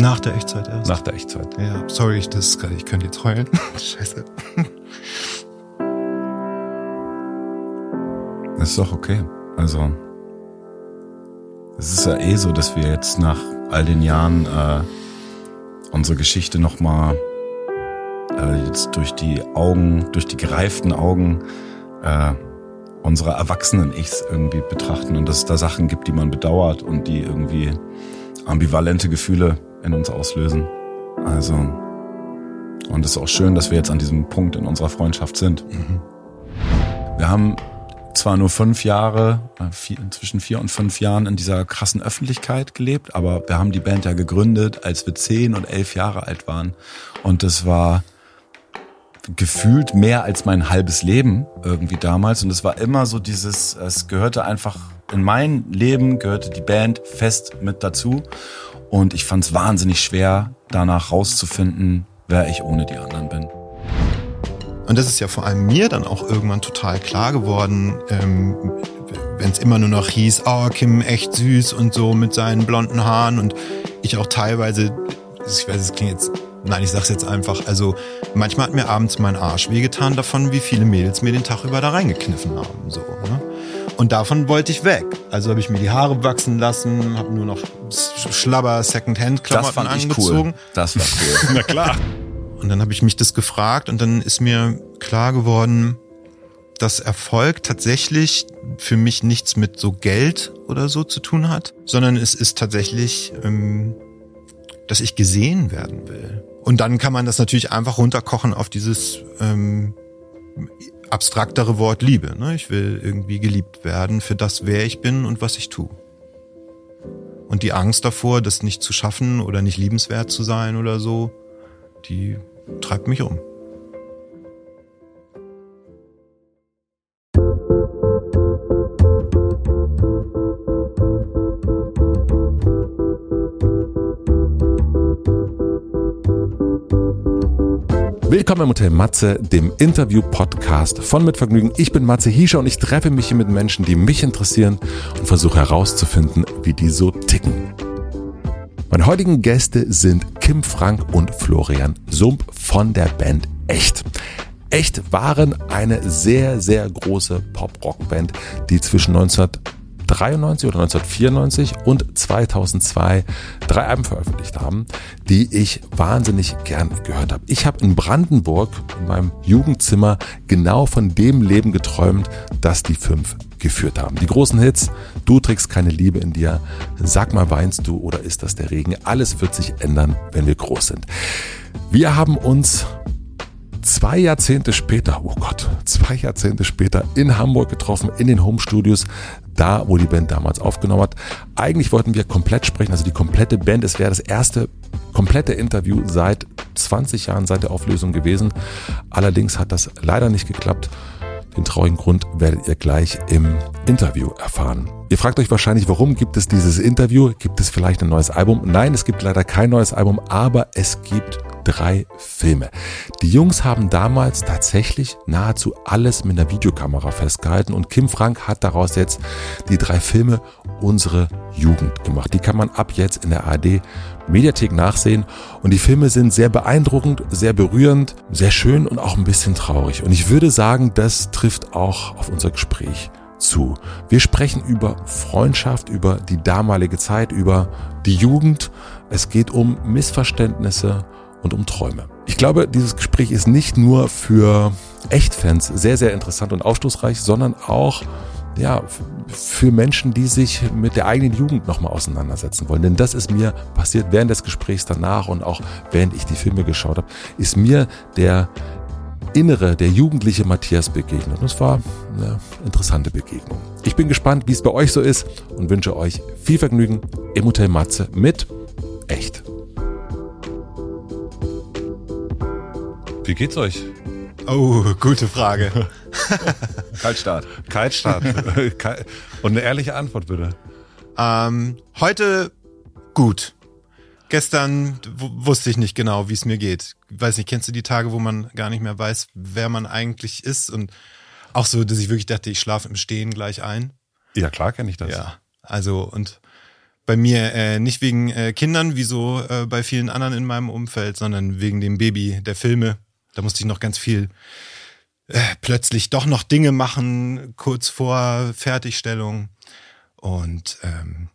Nach der Echtzeit erst. Nach der Echtzeit. Ja, sorry, ich, das, ich könnte jetzt heulen. Scheiße. Das ist doch okay. Also, es ist ja eh so, dass wir jetzt nach all den Jahren äh, unsere Geschichte nochmal äh, jetzt durch die Augen, durch die gereiften Augen äh, unserer erwachsenen Ichs irgendwie betrachten und dass es da Sachen gibt, die man bedauert und die irgendwie ambivalente Gefühle in uns auslösen. Also, und es ist auch schön, dass wir jetzt an diesem Punkt in unserer Freundschaft sind. Mhm. Wir haben zwar nur fünf Jahre, äh, vier, zwischen vier und fünf Jahren in dieser krassen Öffentlichkeit gelebt, aber wir haben die Band ja gegründet, als wir zehn und elf Jahre alt waren. Und das war gefühlt mehr als mein halbes Leben irgendwie damals. Und es war immer so dieses, es gehörte einfach in mein Leben, gehörte die Band fest mit dazu. Und ich fand es wahnsinnig schwer, danach rauszufinden, wer ich ohne die anderen bin. Und das ist ja vor allem mir dann auch irgendwann total klar geworden, ähm, wenn es immer nur noch hieß, oh, Kim echt süß und so mit seinen blonden Haaren und ich auch teilweise, ich weiß, es klingt jetzt, nein, ich sag's jetzt einfach, also manchmal hat mir abends mein Arsch wehgetan davon, wie viele Mädels mir den Tag über da reingekniffen haben, so, ne? Und davon wollte ich weg. Also habe ich mir die Haare wachsen lassen, habe nur noch Schlabber Secondhand-Klamotten angezogen. Cool. Das war cool. Na klar. Und dann habe ich mich das gefragt und dann ist mir klar geworden, dass Erfolg tatsächlich für mich nichts mit so Geld oder so zu tun hat, sondern es ist tatsächlich, ähm, dass ich gesehen werden will. Und dann kann man das natürlich einfach runterkochen auf dieses ähm, abstraktere Wort Liebe. Ne? Ich will irgendwie geliebt werden für das, wer ich bin und was ich tue. Und die Angst davor, das nicht zu schaffen oder nicht liebenswert zu sein oder so, die treibt mich um. Willkommen im Hotel Matze, dem Interview-Podcast von Mitvergnügen. Ich bin Matze Hiescher und ich treffe mich hier mit Menschen, die mich interessieren und versuche herauszufinden, wie die so ticken. Meine heutigen Gäste sind Kim Frank und Florian Sump von der Band Echt. Echt waren eine sehr, sehr große Pop-Rock-Band, die zwischen 19 1993 oder 1994 und 2002 drei Alben veröffentlicht haben, die ich wahnsinnig gern gehört habe. Ich habe in Brandenburg in meinem Jugendzimmer genau von dem Leben geträumt, das die fünf geführt haben. Die großen Hits, du trägst keine Liebe in dir, sag mal weinst du oder ist das der Regen? Alles wird sich ändern, wenn wir groß sind. Wir haben uns zwei Jahrzehnte später, oh Gott, zwei Jahrzehnte später in Hamburg getroffen, in den Home Studios, da, wo die Band damals aufgenommen hat. Eigentlich wollten wir komplett sprechen, also die komplette Band. Es wäre das erste komplette Interview seit 20 Jahren, seit der Auflösung gewesen. Allerdings hat das leider nicht geklappt. Den traurigen Grund werdet ihr gleich im Interview erfahren. Ihr fragt euch wahrscheinlich, warum gibt es dieses Interview? Gibt es vielleicht ein neues Album? Nein, es gibt leider kein neues Album, aber es gibt drei Filme. Die Jungs haben damals tatsächlich nahezu alles mit einer Videokamera festgehalten und Kim Frank hat daraus jetzt die drei Filme Unsere Jugend gemacht. Die kann man ab jetzt in der ARD Mediathek nachsehen und die Filme sind sehr beeindruckend, sehr berührend, sehr schön und auch ein bisschen traurig. Und ich würde sagen, das trifft auch auf unser Gespräch zu. Wir sprechen über Freundschaft, über die damalige Zeit, über die Jugend. Es geht um Missverständnisse und um Träume. Ich glaube, dieses Gespräch ist nicht nur für Echtfans sehr, sehr interessant und aufschlussreich, sondern auch ja, für Menschen, die sich mit der eigenen Jugend nochmal auseinandersetzen wollen. Denn das ist mir passiert während des Gesprächs danach und auch während ich die Filme geschaut habe, ist mir der innere, der jugendliche Matthias begegnet. Und es war eine interessante Begegnung. Ich bin gespannt, wie es bei euch so ist und wünsche euch viel Vergnügen im Hotel Matze mit Echt. Wie geht's euch? Oh, gute Frage. Kaltstart. Kaltstart. Und eine ehrliche Antwort bitte. Ähm, heute gut. Gestern wusste ich nicht genau, wie es mir geht. Weiß nicht, kennst du die Tage, wo man gar nicht mehr weiß, wer man eigentlich ist? Und auch so, dass ich wirklich dachte, ich schlafe im Stehen gleich ein. Ja, klar kenne ich das. Ja, also und Bei mir äh, nicht wegen äh, Kindern, wie so äh, bei vielen anderen in meinem Umfeld, sondern wegen dem Baby der Filme. Da musste ich noch ganz viel äh, plötzlich doch noch Dinge machen, kurz vor Fertigstellung. Und ähm,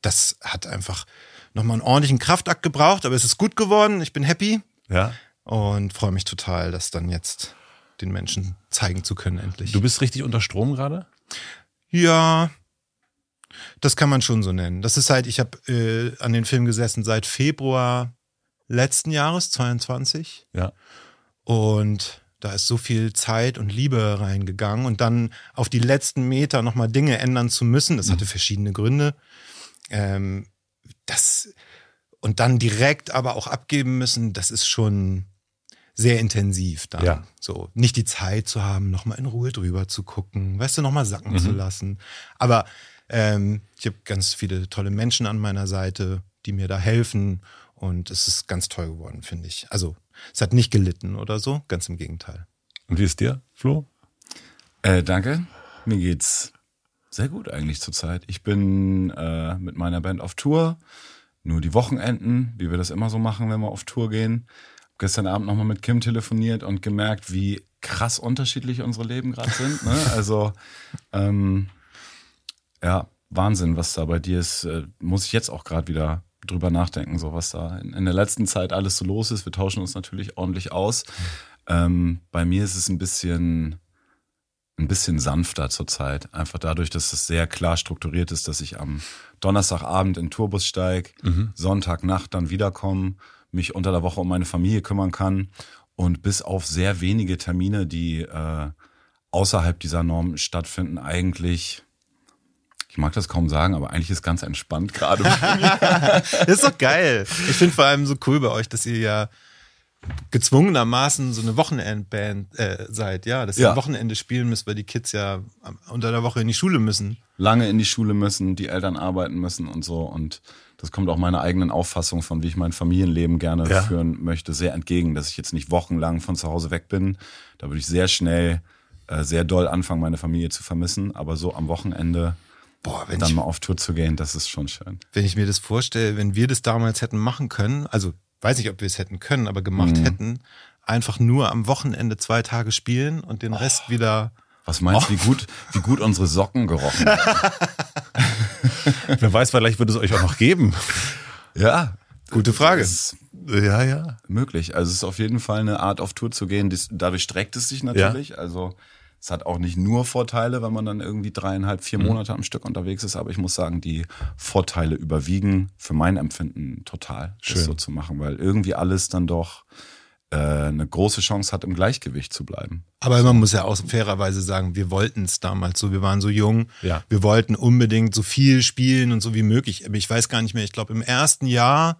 das hat einfach nochmal einen ordentlichen Kraftakt gebraucht, aber es ist gut geworden. Ich bin happy Ja. und freue mich total, das dann jetzt den Menschen zeigen zu können, endlich. Du bist richtig unter Strom gerade? Ja, das kann man schon so nennen. Das ist halt, ich habe äh, an den Film gesessen seit Februar letzten Jahres, 22. Ja. Und da ist so viel Zeit und Liebe reingegangen und dann auf die letzten Meter nochmal Dinge ändern zu müssen, das hatte verschiedene Gründe. Ähm, das und dann direkt aber auch abgeben müssen, das ist schon sehr intensiv dann. Ja. So, nicht die Zeit zu haben, nochmal in Ruhe drüber zu gucken, weißt du, nochmal sacken zu lassen. Aber ähm, ich habe ganz viele tolle Menschen an meiner Seite, die mir da helfen und es ist ganz toll geworden, finde ich. Also es hat nicht gelitten oder so, ganz im Gegenteil. Und wie ist dir, Flo? Äh, danke. Mir geht's sehr gut eigentlich zurzeit. Ich bin äh, mit meiner Band auf Tour. Nur die Wochenenden, wie wir das immer so machen, wenn wir auf Tour gehen. Hab gestern Abend nochmal mit Kim telefoniert und gemerkt, wie krass unterschiedlich unsere Leben gerade sind. Ne? Also ähm, ja, Wahnsinn, was da bei dir ist. Äh, muss ich jetzt auch gerade wieder drüber nachdenken, so was da in, in der letzten Zeit alles so los ist. Wir tauschen uns natürlich ordentlich aus. Ähm, bei mir ist es ein bisschen ein bisschen sanfter zurzeit. Einfach dadurch, dass es sehr klar strukturiert ist, dass ich am Donnerstagabend in den Tourbus steige, Sonntagnacht dann wiederkomme, mich unter der Woche um meine Familie kümmern kann und bis auf sehr wenige Termine, die äh, außerhalb dieser Norm stattfinden, eigentlich, ich mag das kaum sagen, aber eigentlich ist ganz entspannt gerade. Das ist doch geil. Ich finde vor allem so cool bei euch, dass ihr ja gezwungenermaßen so eine Wochenendband äh, seid, ja, dass ihr Ja. am Wochenende spielen müsst, weil die Kids ja unter der Woche in die Schule müssen. lange in die Schule müssen, die Eltern arbeiten müssen und so. Und das kommt auch meiner eigenen Auffassung von, wie ich mein Familienleben gerne Ja. führen möchte, sehr entgegen, dass ich jetzt nicht wochenlang von zu Hause weg bin. Da würde ich sehr schnell, äh, sehr doll anfangen, meine Familie zu vermissen. Aber so am Wochenende Boah, wenn dann ich, mal auf Tour zu gehen, das ist schon schön. wenn ich mir das vorstelle, wenn wir das damals hätten machen können, also weiß nicht, ob wir es hätten können, aber gemacht hätten, einfach nur am Wochenende zwei Tage spielen und den Rest wieder. Was meinst du, wie gut, wie gut unsere Socken gerochen haben? Wer weiß, vielleicht wird es euch auch noch geben. Ja. Gute Frage. Ist Ja, ja. möglich. Also es ist auf jeden Fall eine Art, auf Tour zu gehen. Dadurch streckt es sich natürlich. Also es hat auch nicht nur Vorteile, wenn man dann irgendwie dreieinhalb, vier Monate am Stück unterwegs ist. Aber ich muss sagen, die Vorteile überwiegen für mein Empfinden total, Schön. das so zu machen, weil irgendwie alles dann doch äh, eine große Chance hat, im Gleichgewicht zu bleiben. Aber man muss ja auch fairerweise sagen, wir wollten es damals so, wir waren so jung, Ja. wir wollten unbedingt so viel spielen und so wie möglich. Aber ich weiß gar nicht mehr, ich glaube im ersten Jahr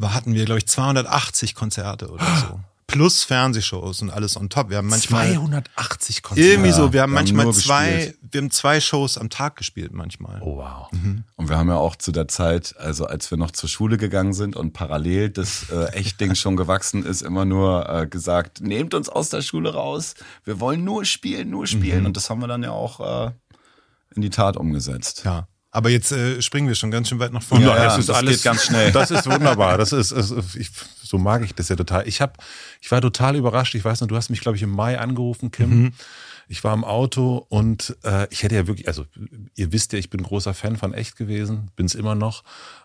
hatten wir, glaube ich, 280 Konzerte oder so. Plus Fernsehshows und alles on top. Wir haben manchmal 280 Konzerte. irgendwie so, wir haben wir haben manchmal nur zwei, gespielt. wir haben zwei Shows am Tag gespielt manchmal. Oh, wow. Und wir haben ja auch zu der Zeit, also als wir noch zur Schule gegangen sind und parallel das äh, Echtding schon gewachsen ist, immer nur äh, gesagt, nehmt uns aus der Schule raus, wir wollen nur spielen, nur spielen. Und das haben wir dann ja auch äh, in die Tat umgesetzt. Ja. Aber jetzt äh, springen wir schon ganz schön weit nach vorne. Ja, es ist das alles geht ganz schnell. Das ist wunderbar. Das ist, es, ich, so mag ich das ja total. Ich habe, ich war total überrascht. Ich weiß noch, du hast mich glaube ich im Mai angerufen, Kim. Ich war im Auto und äh, ich hätte ja wirklich, also ihr wisst ja, ich bin großer Fan von echt gewesen, bin es immer noch.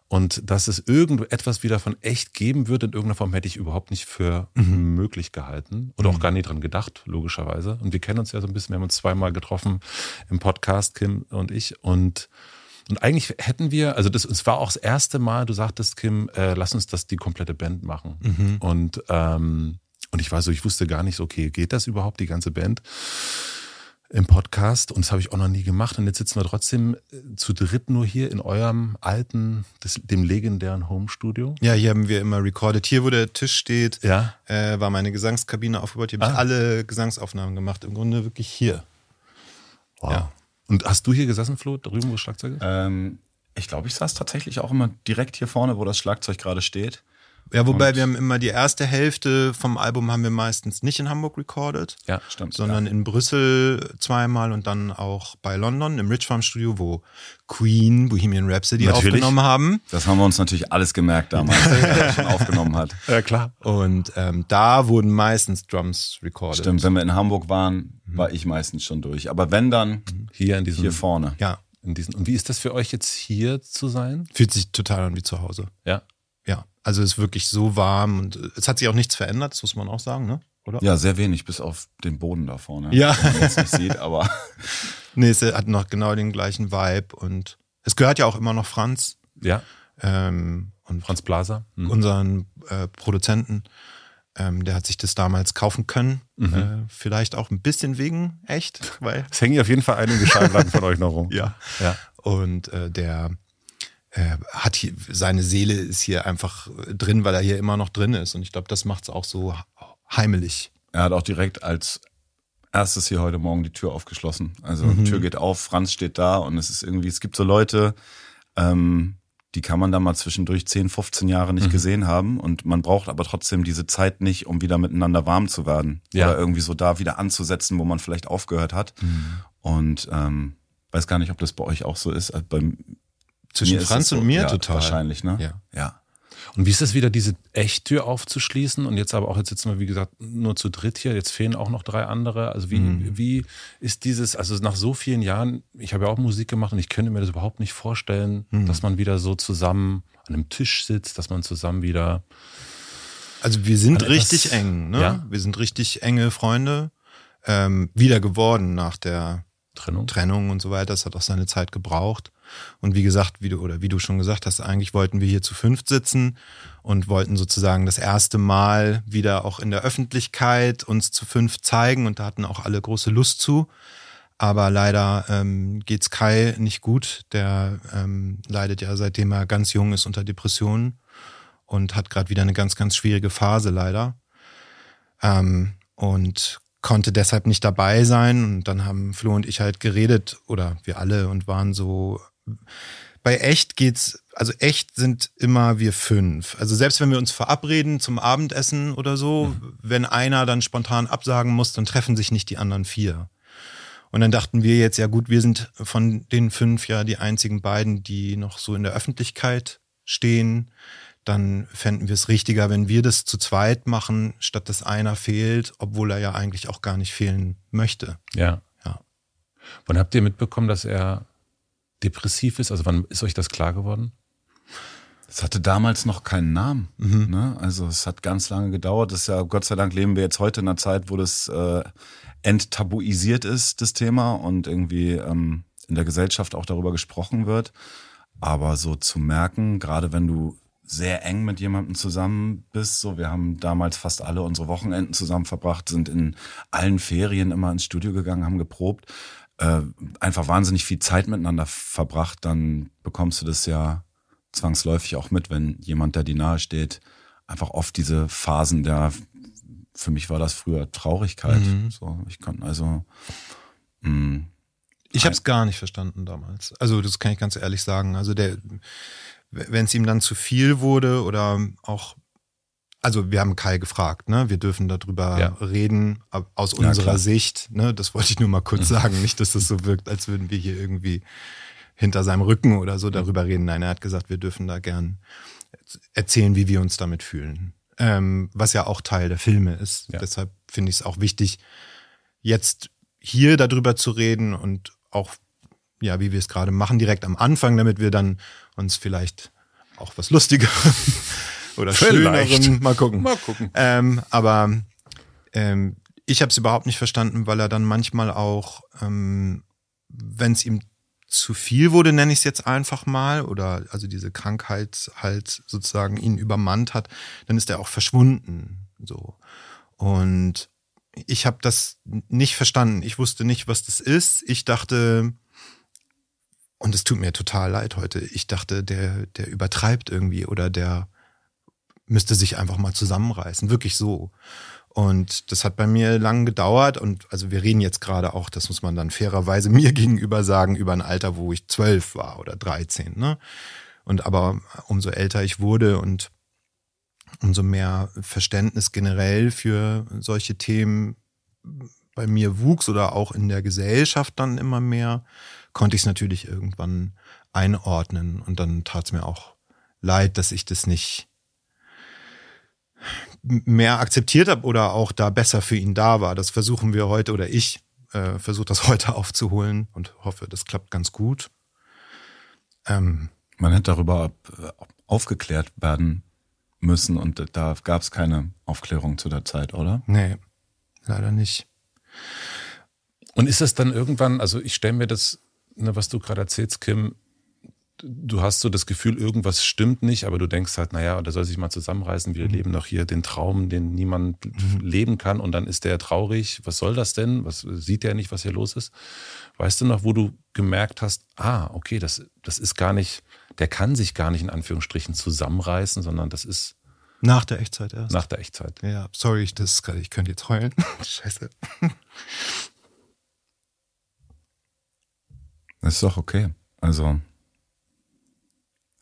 Und dass es irgendetwas wieder von echt geben wird in irgendeiner Form, hätte ich überhaupt nicht für möglich gehalten oder auch gar nie dran gedacht, logischerweise. Und wir kennen uns ja so ein bisschen, wir haben uns zweimal getroffen im Podcast, Kim und ich. Und und eigentlich hätten wir, also das, es war auch das erste Mal, du sagtest, Kim, äh, lass uns das die komplette Band machen. Und, ähm, und ich war so, ich wusste gar nicht so, okay, geht das überhaupt, die ganze Band im Podcast? Und das habe ich auch noch nie gemacht. Und jetzt sitzen wir trotzdem äh, zu dritt nur hier in eurem alten, des, dem legendären Home-Studio. Ja, hier haben wir immer recorded. Hier, wo der Tisch steht, Ja. äh, war meine Gesangskabine aufgebaut. Hier habe ich Ah. alle Gesangsaufnahmen gemacht. Im Grunde wirklich hier. Wow. Ja. Und hast du hier gesessen, Flo, drüben, wo das Schlagzeug ist? Ähm, ich glaube, ich saß tatsächlich auch immer direkt hier vorne, wo das Schlagzeug gerade steht. Ja, wobei Und- wir haben immer die erste Hälfte vom Album haben wir meistens nicht in Hamburg recorded, Ja, Stimmt. sondern in Brüssel zweimal und dann auch bei London im Rich Farm Studio, wo Queen Bohemian Rhapsody Natürlich. aufgenommen haben. Das haben wir uns natürlich alles gemerkt damals, als er schon aufgenommen hat. ja klar. Und ähm, da wurden meistens Drums recorded. Stimmt, wenn wir in Hamburg waren, war ich meistens schon durch. Aber wenn dann, Hier in diesem, hier vorne. Ja, in diesen. Und wie ist das für euch jetzt hier zu sein? fühlt sich total an wie zu Hause. Ja. Also es ist wirklich so warm und äh, es hat sich auch nichts verändert, das muss man auch sagen, ne? Oder? Ja, sehr wenig, bis auf den Boden da vorne. Ja. Den man jetzt nicht sieht, aber Nee, es hat noch genau den gleichen Vibe und es gehört ja auch immer noch Franz Ja. ähm, und Franz Blaser. Hm. unseren äh, Produzenten. Ähm, der hat sich das damals kaufen können. Äh, vielleicht auch ein bisschen wegen echt, weil Es hängen auf jeden Fall einige Schallplatten von euch noch rum. ja. Ja. Und äh, der hat hier seine Seele ist hier einfach drin, weil er hier immer noch drin ist. Und ich glaube, das macht es auch so heimelig. er hat auch direkt als erstes hier heute Morgen die Tür aufgeschlossen. Also Tür geht auf, Franz steht da und es ist irgendwie, es gibt so Leute, ähm, die kann man da mal zwischendurch 10, 15 Jahre nicht gesehen haben und man braucht aber trotzdem diese Zeit nicht, um wieder miteinander warm zu werden. Ja. Oder irgendwie so da wieder anzusetzen, wo man vielleicht aufgehört hat. Und ähm, weiß gar nicht, ob das bei euch auch so ist. Also bei Zwischen mir Franz es so, und mir ja, total. Wahrscheinlich, ne? Ja. Ja. Und wie ist es wieder, diese Echttür aufzuschließen und jetzt aber auch, jetzt sitzen wir, wie gesagt, nur zu dritt hier, jetzt fehlen auch noch drei andere. Also wie, Mhm. wie ist dieses, also nach so vielen Jahren, ich habe ja auch Musik gemacht und ich könnte mir das überhaupt nicht vorstellen, Mhm. dass man wieder so zusammen an einem Tisch sitzt, dass man zusammen wieder, Also wir sind An etwas- richtig eng, ne? Ja. Wir sind richtig enge Freunde. Ähm, wieder geworden nach der Trennung. Trennung und so weiter. Das hat auch seine Zeit gebraucht. Und wie gesagt, wie du, oder wie du schon gesagt hast, eigentlich wollten wir hier zu fünft sitzen und wollten sozusagen das erste Mal wieder auch in der Öffentlichkeit uns zu fünft zeigen und da hatten auch alle große Lust zu. Aber leider ähm, geht's Kai nicht gut. Der ähm, leidet ja seitdem er ganz jung ist unter Depressionen und hat gerade wieder eine ganz, ganz schwierige Phase leider. Ähm, und konnte deshalb nicht dabei sein. Und dann haben Flo und ich halt geredet, oder wir alle, und waren so. Bei echt geht's, also echt sind immer wir fünf. Also selbst wenn wir uns verabreden zum Abendessen oder so, wenn einer dann spontan absagen muss, dann treffen sich nicht die anderen vier. Und dann dachten wir jetzt, ja gut, wir sind von den fünf ja die einzigen beiden, die noch so in der Öffentlichkeit stehen. Dann fänden wir es richtiger, wenn wir das zu zweit machen, statt dass einer fehlt, obwohl er ja eigentlich auch gar nicht fehlen möchte. Ja. Ja. Wann habt ihr mitbekommen, dass er depressiv ist? Also wann ist euch das klar geworden? Es hatte damals noch keinen Namen. Ne? Also es hat ganz lange gedauert. Das ist ja, Gott sei Dank leben wir jetzt heute in einer Zeit, wo das äh, enttabuisiert ist, das Thema, und irgendwie ähm, in der Gesellschaft auch darüber gesprochen wird. Aber so zu merken, gerade wenn du sehr eng mit jemandem zusammen bist, so wir haben damals fast alle unsere Wochenenden zusammen verbracht, sind in allen Ferien immer ins Studio gegangen, haben geprobt, äh, einfach wahnsinnig viel Zeit miteinander verbracht, dann bekommst du das ja zwangsläufig auch mit, wenn jemand, der dir nahe steht, einfach oft diese Phasen der, für mich war das früher Traurigkeit. So, ich kann also, mh, Ich habe es gar nicht verstanden damals. Also das kann ich ganz ehrlich sagen. Also der, wenn es ihm dann zu viel wurde oder auch, also wir haben Kai gefragt, ne? Wir dürfen darüber Ja. reden aus Ja, unserer klar. Sicht. Ne? Das wollte ich nur mal kurz sagen, nicht, dass das so wirkt, als würden wir hier irgendwie hinter seinem Rücken oder so darüber reden. Nein, er hat gesagt, wir dürfen da gern erzählen, wie wir uns damit fühlen. Ähm, was ja auch Teil der Filme ist. Ja. Deshalb finde ich es auch wichtig, jetzt hier darüber zu reden und auch, ja, wie wir es gerade machen, direkt am Anfang, damit wir dann uns vielleicht auch was Lustigerem oder Vielleicht. Schönerem mal gucken. Mal gucken. Ähm, aber ähm, ich habe es überhaupt nicht verstanden, weil er dann manchmal auch, ähm, wenn es ihm zu viel wurde, nenne ich es jetzt einfach mal, oder also diese Krankheit halt sozusagen ihn übermannt hat, dann ist er auch verschwunden. So. Und ich habe das nicht verstanden. Ich wusste nicht, was das ist. Ich dachte, und es tut mir total leid heute, ich dachte, der, der übertreibt irgendwie oder der müsste sich einfach mal zusammenreißen. Wirklich so. Und das hat bei mir lang gedauert und also wir reden jetzt gerade auch, das muss man dann fairerweise mir gegenüber sagen, über ein Alter, wo ich zwölf war oder 13, ne? Und aber umso älter ich wurde und umso mehr Verständnis generell für solche Themen bei mir wuchs oder auch in der Gesellschaft dann immer mehr, konnte ich es natürlich irgendwann einordnen und dann tat es mir auch leid, dass ich das nicht mehr akzeptiert habe oder auch da besser für ihn da war. Das versuchen wir heute oder ich äh, versuche das heute aufzuholen und hoffe, das klappt ganz gut. Ähm, Man hätte darüber aufgeklärt werden müssen und da gab es keine Aufklärung zu der Zeit, oder? Nee, leider nicht. Und ist das dann irgendwann, also ich stelle mir das, ne, was du gerade erzählst, Kim, du hast so das Gefühl, irgendwas stimmt nicht, aber du denkst halt, naja, der soll sich mal zusammenreißen, wir mhm. leben doch hier den Traum, den niemand mhm. leben kann und dann ist der traurig. Was soll das denn? Was sieht der nicht, was hier los ist? Weißt du noch, wo du gemerkt hast, ah, okay, das, das ist gar nicht, der kann sich gar nicht in Anführungsstrichen zusammenreißen, sondern das ist. Nach der Echtzeit erst. Nach der Echtzeit. Ja, sorry, ich, das, ich könnte jetzt heulen. Scheiße. Das ist doch okay. Also,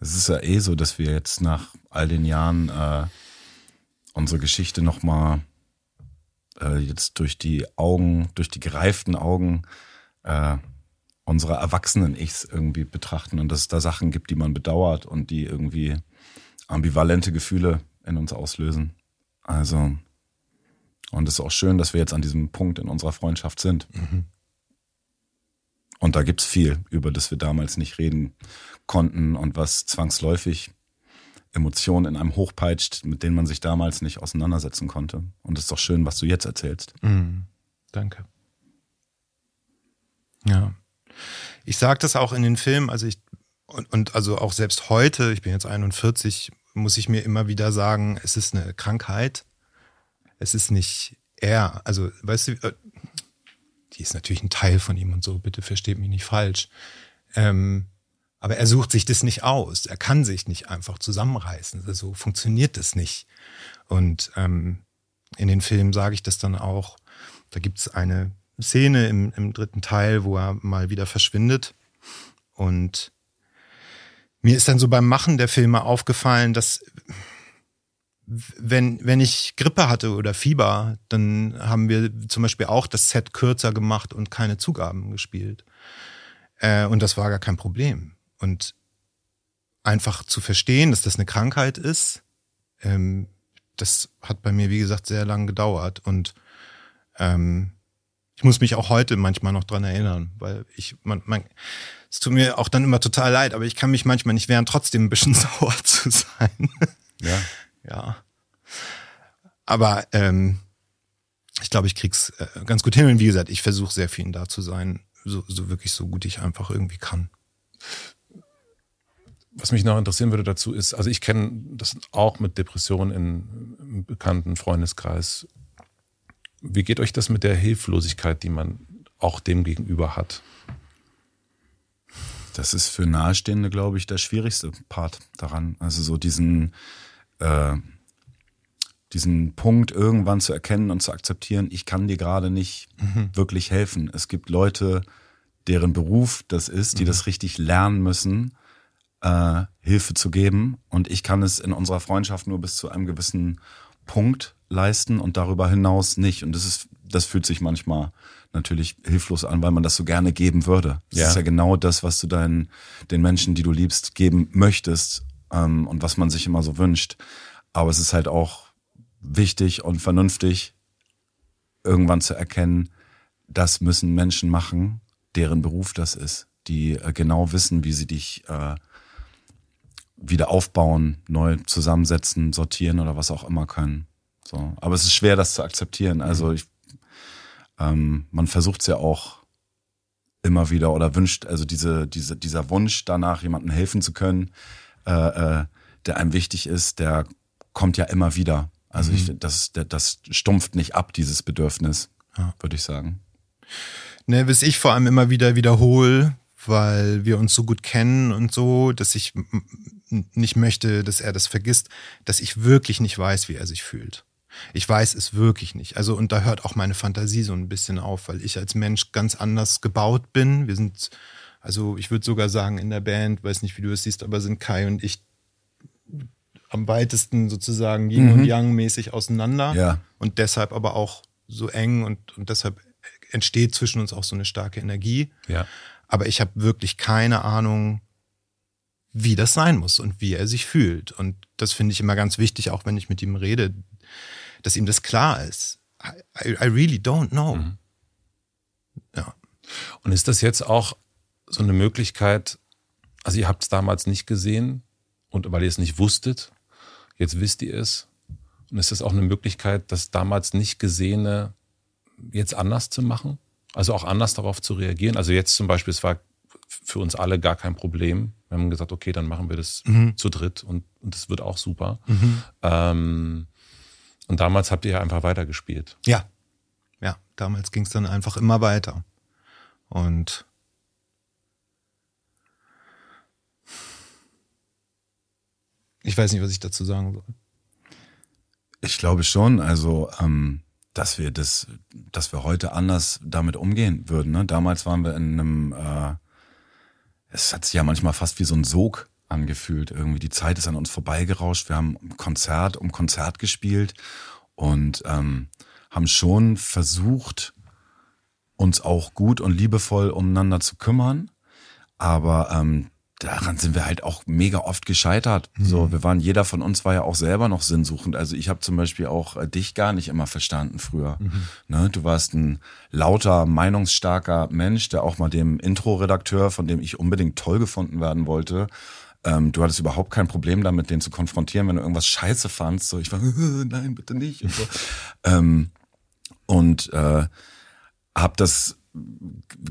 es ist ja eh so, dass wir jetzt nach all den Jahren äh, unsere Geschichte nochmal äh, jetzt durch die Augen, durch die gereiften Augen äh, unserer erwachsenen Ichs irgendwie betrachten und dass es da Sachen gibt, die man bedauert und die irgendwie ambivalente Gefühle in uns auslösen. Also, und es ist auch schön, dass wir jetzt an diesem Punkt in unserer Freundschaft sind. Mhm. Und da gibt's viel, über das wir damals nicht reden konnten und was zwangsläufig Emotionen in einem hochpeitscht, mit denen man sich damals nicht auseinandersetzen konnte. Und es ist doch schön, was du jetzt erzählst. Mm, danke. Ja. Ich sage das auch in den Filmen, also ich, und, und also auch selbst heute, ich bin jetzt 41, muss ich mir immer wieder sagen, es ist eine Krankheit. Es ist nicht er. Also, weißt du, äh, die ist natürlich ein Teil von ihm und so, bitte versteht mich nicht falsch. Ähm, aber er sucht sich das nicht aus. Er kann sich nicht einfach zusammenreißen. So funktioniert das nicht. Und ähm, in den Filmen sage ich das dann auch. Da gibt es eine Szene im, im dritten Teil, wo er mal wieder verschwindet. Und mir ist dann so beim Machen der Filme aufgefallen, dass wenn, wenn ich Grippe hatte oder Fieber, dann haben wir zum Beispiel auch das Set kürzer gemacht und keine Zugaben gespielt. Äh, und das war gar kein Problem. Und einfach zu verstehen, dass das eine Krankheit ist, ähm, das hat bei mir, wie gesagt, sehr lange gedauert. Und ähm, ich muss mich auch heute manchmal noch dran erinnern, weil ich, man, man, es tut mir auch dann immer total leid, aber ich kann mich manchmal nicht wehren, trotzdem ein bisschen sauer zu sein. Ja ja. Aber ähm, ich glaube, ich krieg's äh, ganz gut hin. Und wie gesagt, ich versuche sehr viel da zu sein, so, so wirklich so gut ich einfach irgendwie kann. Was mich noch interessieren würde dazu ist, also ich kenne das auch mit Depressionen in, im bekannten Freundeskreis. Wie geht euch das mit der Hilflosigkeit, die man auch dem gegenüber hat? Das ist für Nahestehende, glaube ich, der schwierigste Part daran. Also so diesen, äh, diesen Punkt irgendwann zu erkennen und zu akzeptieren, ich kann dir gerade nicht mhm. wirklich helfen. Es gibt Leute, deren Beruf das ist, die mhm. das richtig lernen müssen, äh, Hilfe zu geben. Und ich kann es in unserer Freundschaft nur bis zu einem gewissen Punkt leisten und darüber hinaus nicht. Und das ist, das fühlt sich manchmal natürlich hilflos an, weil man das so gerne geben würde. Das ja. ist ja genau das, was du deinen, den Menschen, die du liebst, geben möchtest ähm, und was man sich immer so wünscht. Aber es ist halt auch wichtig und vernünftig, irgendwann zu erkennen, das müssen Menschen machen, deren Beruf das ist, die äh, genau wissen, wie sie dich äh, wieder aufbauen, neu zusammensetzen, sortieren oder was auch immer können. So, aber es ist schwer, das zu akzeptieren. Also ich, ähm, man versucht es ja auch immer wieder oder wünscht, also diese, diese, dieser Wunsch danach, jemandem helfen zu können, äh, äh, der einem wichtig ist, der kommt ja immer wieder. Also mhm. ich, das, das stumpft nicht ab, dieses Bedürfnis, ja. würde ich sagen. Ne, bis ich vor allem immer wieder wiederhole, weil wir uns so gut kennen und so, dass ich nicht möchte, dass er das vergisst, dass ich wirklich nicht weiß, wie er sich fühlt. Ich weiß es wirklich nicht. Also, und da hört auch meine Fantasie so ein bisschen auf, weil ich als Mensch ganz anders gebaut bin. Wir sind, also ich würde sogar sagen, in der Band, weiß nicht, wie du es siehst, aber sind Kai und ich am weitesten sozusagen Yin und Yang mäßig auseinander. Ja. Und deshalb aber auch so eng und, und deshalb entsteht zwischen uns auch so eine starke Energie. Ja. Aber ich habe wirklich keine Ahnung, wie das sein muss und wie er sich fühlt. Und das finde ich immer ganz wichtig, auch wenn ich mit ihm rede, dass ihm das klar ist. I, I really don't know. Ja. Und ist das jetzt auch so eine Möglichkeit, also ihr habt es damals nicht gesehen und weil ihr es nicht wusstet, jetzt wisst ihr es. Und ist das auch eine Möglichkeit, das damals nicht Gesehene jetzt anders zu machen? Also auch anders darauf zu reagieren? Also jetzt zum Beispiel, es war für uns alle gar kein Problem. Wir haben gesagt, okay, dann machen wir das zu dritt und, und das wird auch super. Ähm, und damals habt ihr ja einfach weitergespielt. Ja. Ja, damals ging es dann einfach immer weiter. Und ich weiß nicht, was ich dazu sagen soll. Ich glaube schon, also ähm, dass wir das, dass wir heute anders damit umgehen würden. Ne? Damals waren wir in einem, äh, es hat sich ja manchmal fast wie so ein Sog angefühlt. Irgendwie die Zeit ist an uns vorbeigerauscht. Wir haben Konzert um Konzert gespielt und ähm, haben schon versucht, uns auch gut und liebevoll umeinander zu kümmern. Aber ähm, daran sind wir halt auch mega oft gescheitert. So, wir waren, jeder von uns war ja auch selber noch sinnsuchend. Also ich habe zum Beispiel auch äh, dich gar nicht immer verstanden früher. Ne? Du warst ein lauter, meinungsstarker Mensch, der auch mal dem Intro-Redakteur, von dem ich unbedingt toll gefunden werden wollte, ähm, du hattest überhaupt kein Problem damit, den zu konfrontieren, wenn du irgendwas scheiße fandst. So, ich war, nein, bitte nicht. Und, so. ähm, und äh, habe das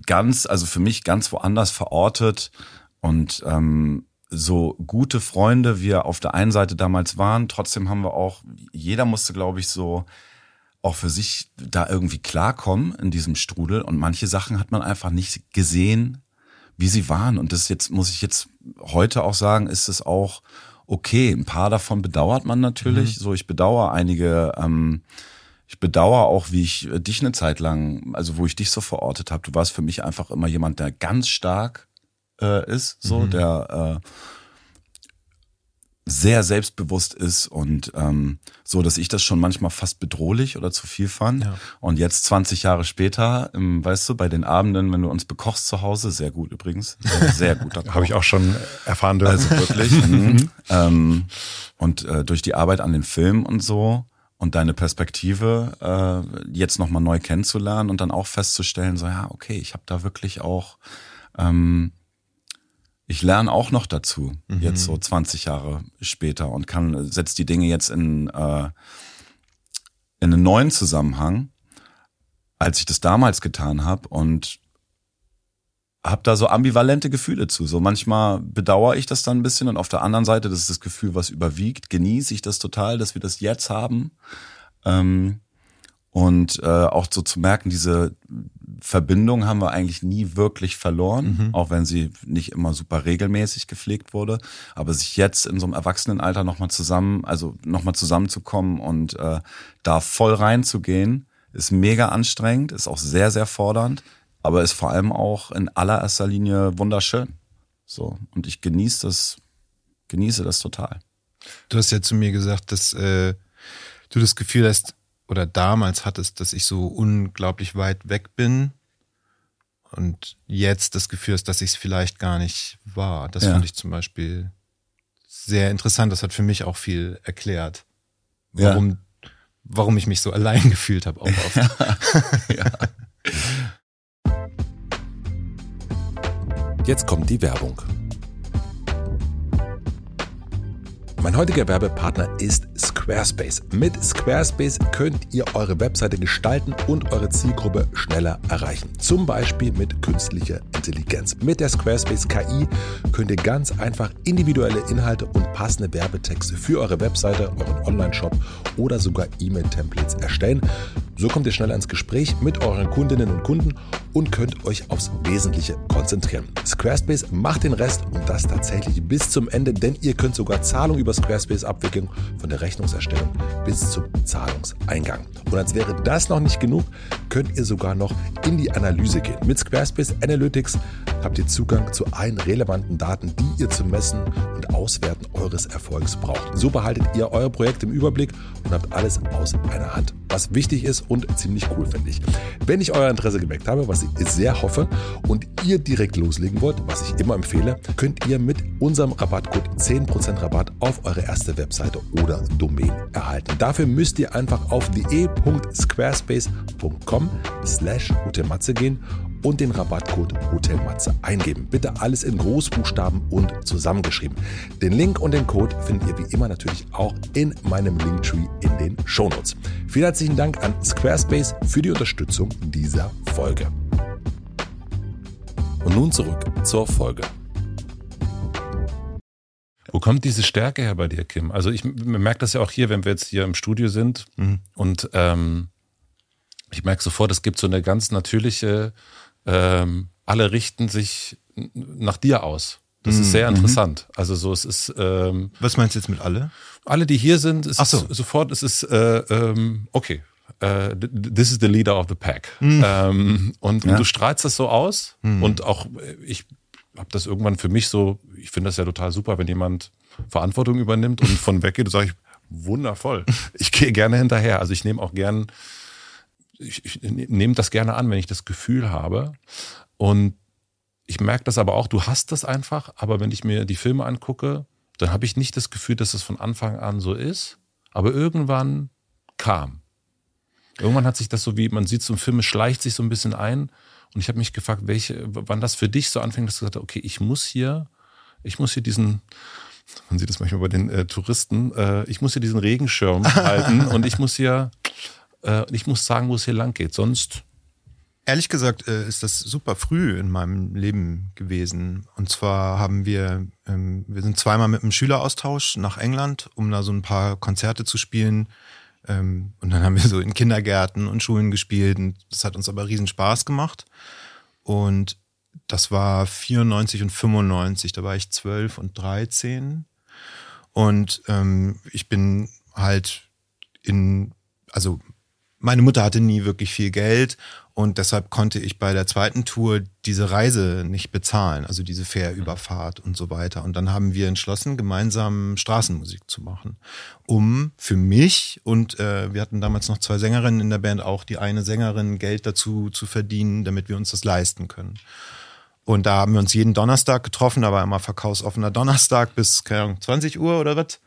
ganz, also für mich ganz woanders verortet und ähm, so gute Freunde wir auf der einen Seite damals waren, trotzdem haben wir auch, jeder musste, glaube ich, so auch für sich da irgendwie klarkommen in diesem Strudel und manche Sachen hat man einfach nicht gesehen, wie sie waren und das jetzt muss ich jetzt heute auch sagen, ist es auch okay. Ein paar davon bedauert man natürlich. So, ich bedauere einige ähm, ich bedauere auch, wie ich äh, dich eine Zeit lang, also wo ich dich so verortet habe. Du warst für mich einfach immer jemand, der ganz stark äh, ist, so der äh, sehr selbstbewusst ist und ähm, so, dass ich das schon manchmal fast bedrohlich oder zu viel fand. Ja. Und jetzt 20 Jahre später, ähm, weißt du, bei den Abenden, wenn du uns bekochst zu Hause, sehr gut übrigens, sehr Koch. Habe ich auch schon erfahren dürfen. Also wirklich. mhm. ähm, und äh, durch die Arbeit an den Film und so und deine Perspektive äh, jetzt nochmal neu kennenzulernen und dann auch festzustellen, so ja, okay, ich habe da wirklich auch, ähm, ich lerne auch noch dazu, jetzt so 20 Jahre später und kann, setzt die Dinge jetzt in, äh, in einen neuen Zusammenhang, als ich das damals getan habe und habe da so ambivalente Gefühle zu. So manchmal bedauere ich das dann ein bisschen und auf der anderen Seite, das ist das Gefühl, was überwiegt, genieße ich das total, dass wir das jetzt haben. Ähm, und äh, auch so zu merken, diese Verbindung haben wir eigentlich nie wirklich verloren, auch wenn sie nicht immer super regelmäßig gepflegt wurde. Aber sich jetzt in so einem Erwachsenenalter nochmal zusammen, also nochmal zusammenzukommen und äh, da voll reinzugehen, ist mega anstrengend, ist auch sehr, sehr fordernd, aber ist vor allem auch in allererster Linie wunderschön. So. Und ich genieße das, genieße das total. Du hast ja zu mir gesagt, dass äh, du das Gefühl hast, oder damals hattest, dass ich so unglaublich weit weg bin und jetzt das Gefühl hast, dass ich es vielleicht gar nicht war. Das Ja. fand ich zum Beispiel sehr interessant. Das hat für mich auch viel erklärt, Ja. warum, warum ich mich so allein gefühlt habe. Auch oft. Jetzt kommt die Werbung. Mein heutiger Werbepartner ist Squarespace. Mit Squarespace könnt ihr eure Webseite gestalten und eure Zielgruppe schneller erreichen. Zum Beispiel mit künstlicher Intelligenz. Mit der Squarespace KI könnt ihr ganz einfach individuelle Inhalte und passende Werbetexte für eure Webseite, euren Online-Shop oder sogar E-Mail-Templates erstellen. So kommt ihr schneller ins Gespräch mit euren Kundinnen und Kunden und könnt euch aufs Wesentliche konzentrieren. Squarespace macht den Rest und das tatsächlich bis zum Ende, denn ihr könnt sogar Zahlungen über Squarespace abwickeln, von der Rechnungserstellung bis zum Zahlungseingang. Und als wäre das noch nicht genug, könnt ihr sogar noch in die Analyse gehen. Mit Squarespace Analytics habt ihr Zugang zu allen relevanten Daten, die ihr zum Messen und Auswerten eures Erfolgs braucht. So behaltet ihr euer Projekt im Überblick und habt alles aus einer Hand. Was wichtig ist und ziemlich cool finde ich. Wenn ich euer Interesse geweckt habe, was ich sehr hoffe, und ihr direkt loslegen wollt, was ich immer empfehle, könnt ihr mit unserem Rabattcode 10% Rabatt auf eure erste Webseite oder Domain erhalten. Dafür müsst ihr einfach auf de.squarespace.com slash hotelmatze gehen und den Rabattcode Hotelmatze eingeben. Bitte alles in Großbuchstaben und zusammengeschrieben. Den Link und den Code findet ihr wie immer natürlich auch in meinem Linktree in den Shownotes. Vielen herzlichen Dank an Squarespace für die Unterstützung dieser Folge. Und nun zurück zur Folge. Wo kommt diese Stärke her bei dir, Kim? Also ich merke das ja auch hier, wenn wir jetzt hier im Studio sind mhm. und ähm, ich merke sofort, es gibt so eine ganz natürliche, ähm, alle richten sich nach dir aus. Das mhm. ist sehr mhm. interessant. Also so, es ist. Ähm, Was meinst du jetzt mit alle? Alle, die hier sind, ist so. sofort, es ist äh, ähm, okay. Uh, this is the leader of the pack. Mhm. Ähm, und, ja. und, du strahlst das so aus. Mhm. Und auch ich habe das irgendwann für mich so. Ich finde das ja total super, wenn jemand Verantwortung übernimmt und von weggeht. sage ich wundervoll. Ich gehe gerne hinterher. Also ich nehme auch gern ich, ich nehme das gerne an, wenn ich das Gefühl habe. Und ich merke das aber auch, du hast das einfach, aber wenn ich mir die Filme angucke, dann habe ich nicht das Gefühl, dass es von Anfang an so ist. Aber irgendwann kam. Irgendwann hat sich das so wie, man sieht so ein Film, es schleicht sich so ein bisschen ein. Und ich habe mich gefragt, welche, wann das für dich so anfängt, dass du gesagt hast, okay, ich muss hier, ich muss hier diesen, man sieht das manchmal bei den äh, Touristen, äh, ich muss hier diesen Regenschirm halten und ich muss hier äh, ich muss sagen, wo es hier lang geht. Sonst. Ehrlich gesagt äh, ist das super früh in meinem Leben gewesen. Und zwar haben wir, ähm, wir sind zweimal mit einem Schüleraustausch nach England, um da so ein paar Konzerte zu spielen. Ähm, und dann haben wir so in Kindergärten und Schulen gespielt. Und das hat uns aber riesen Spaß gemacht. Und das war 94 und 95, da war ich 12 und 13. Und ähm, ich bin halt in, also meine Mutter hatte nie wirklich viel Geld und deshalb konnte ich bei der zweiten Tour diese Reise nicht bezahlen, also diese Fährüberfahrt und so weiter. Und dann haben wir entschlossen, gemeinsam Straßenmusik zu machen, um für mich und äh, wir hatten damals noch zwei Sängerinnen in der Band, auch die eine Sängerin Geld dazu zu verdienen, damit wir uns das leisten können. Und da haben wir uns jeden Donnerstag getroffen, da war immer verkaufsoffener Donnerstag bis keine Ahnung, 20 Uhr oder was.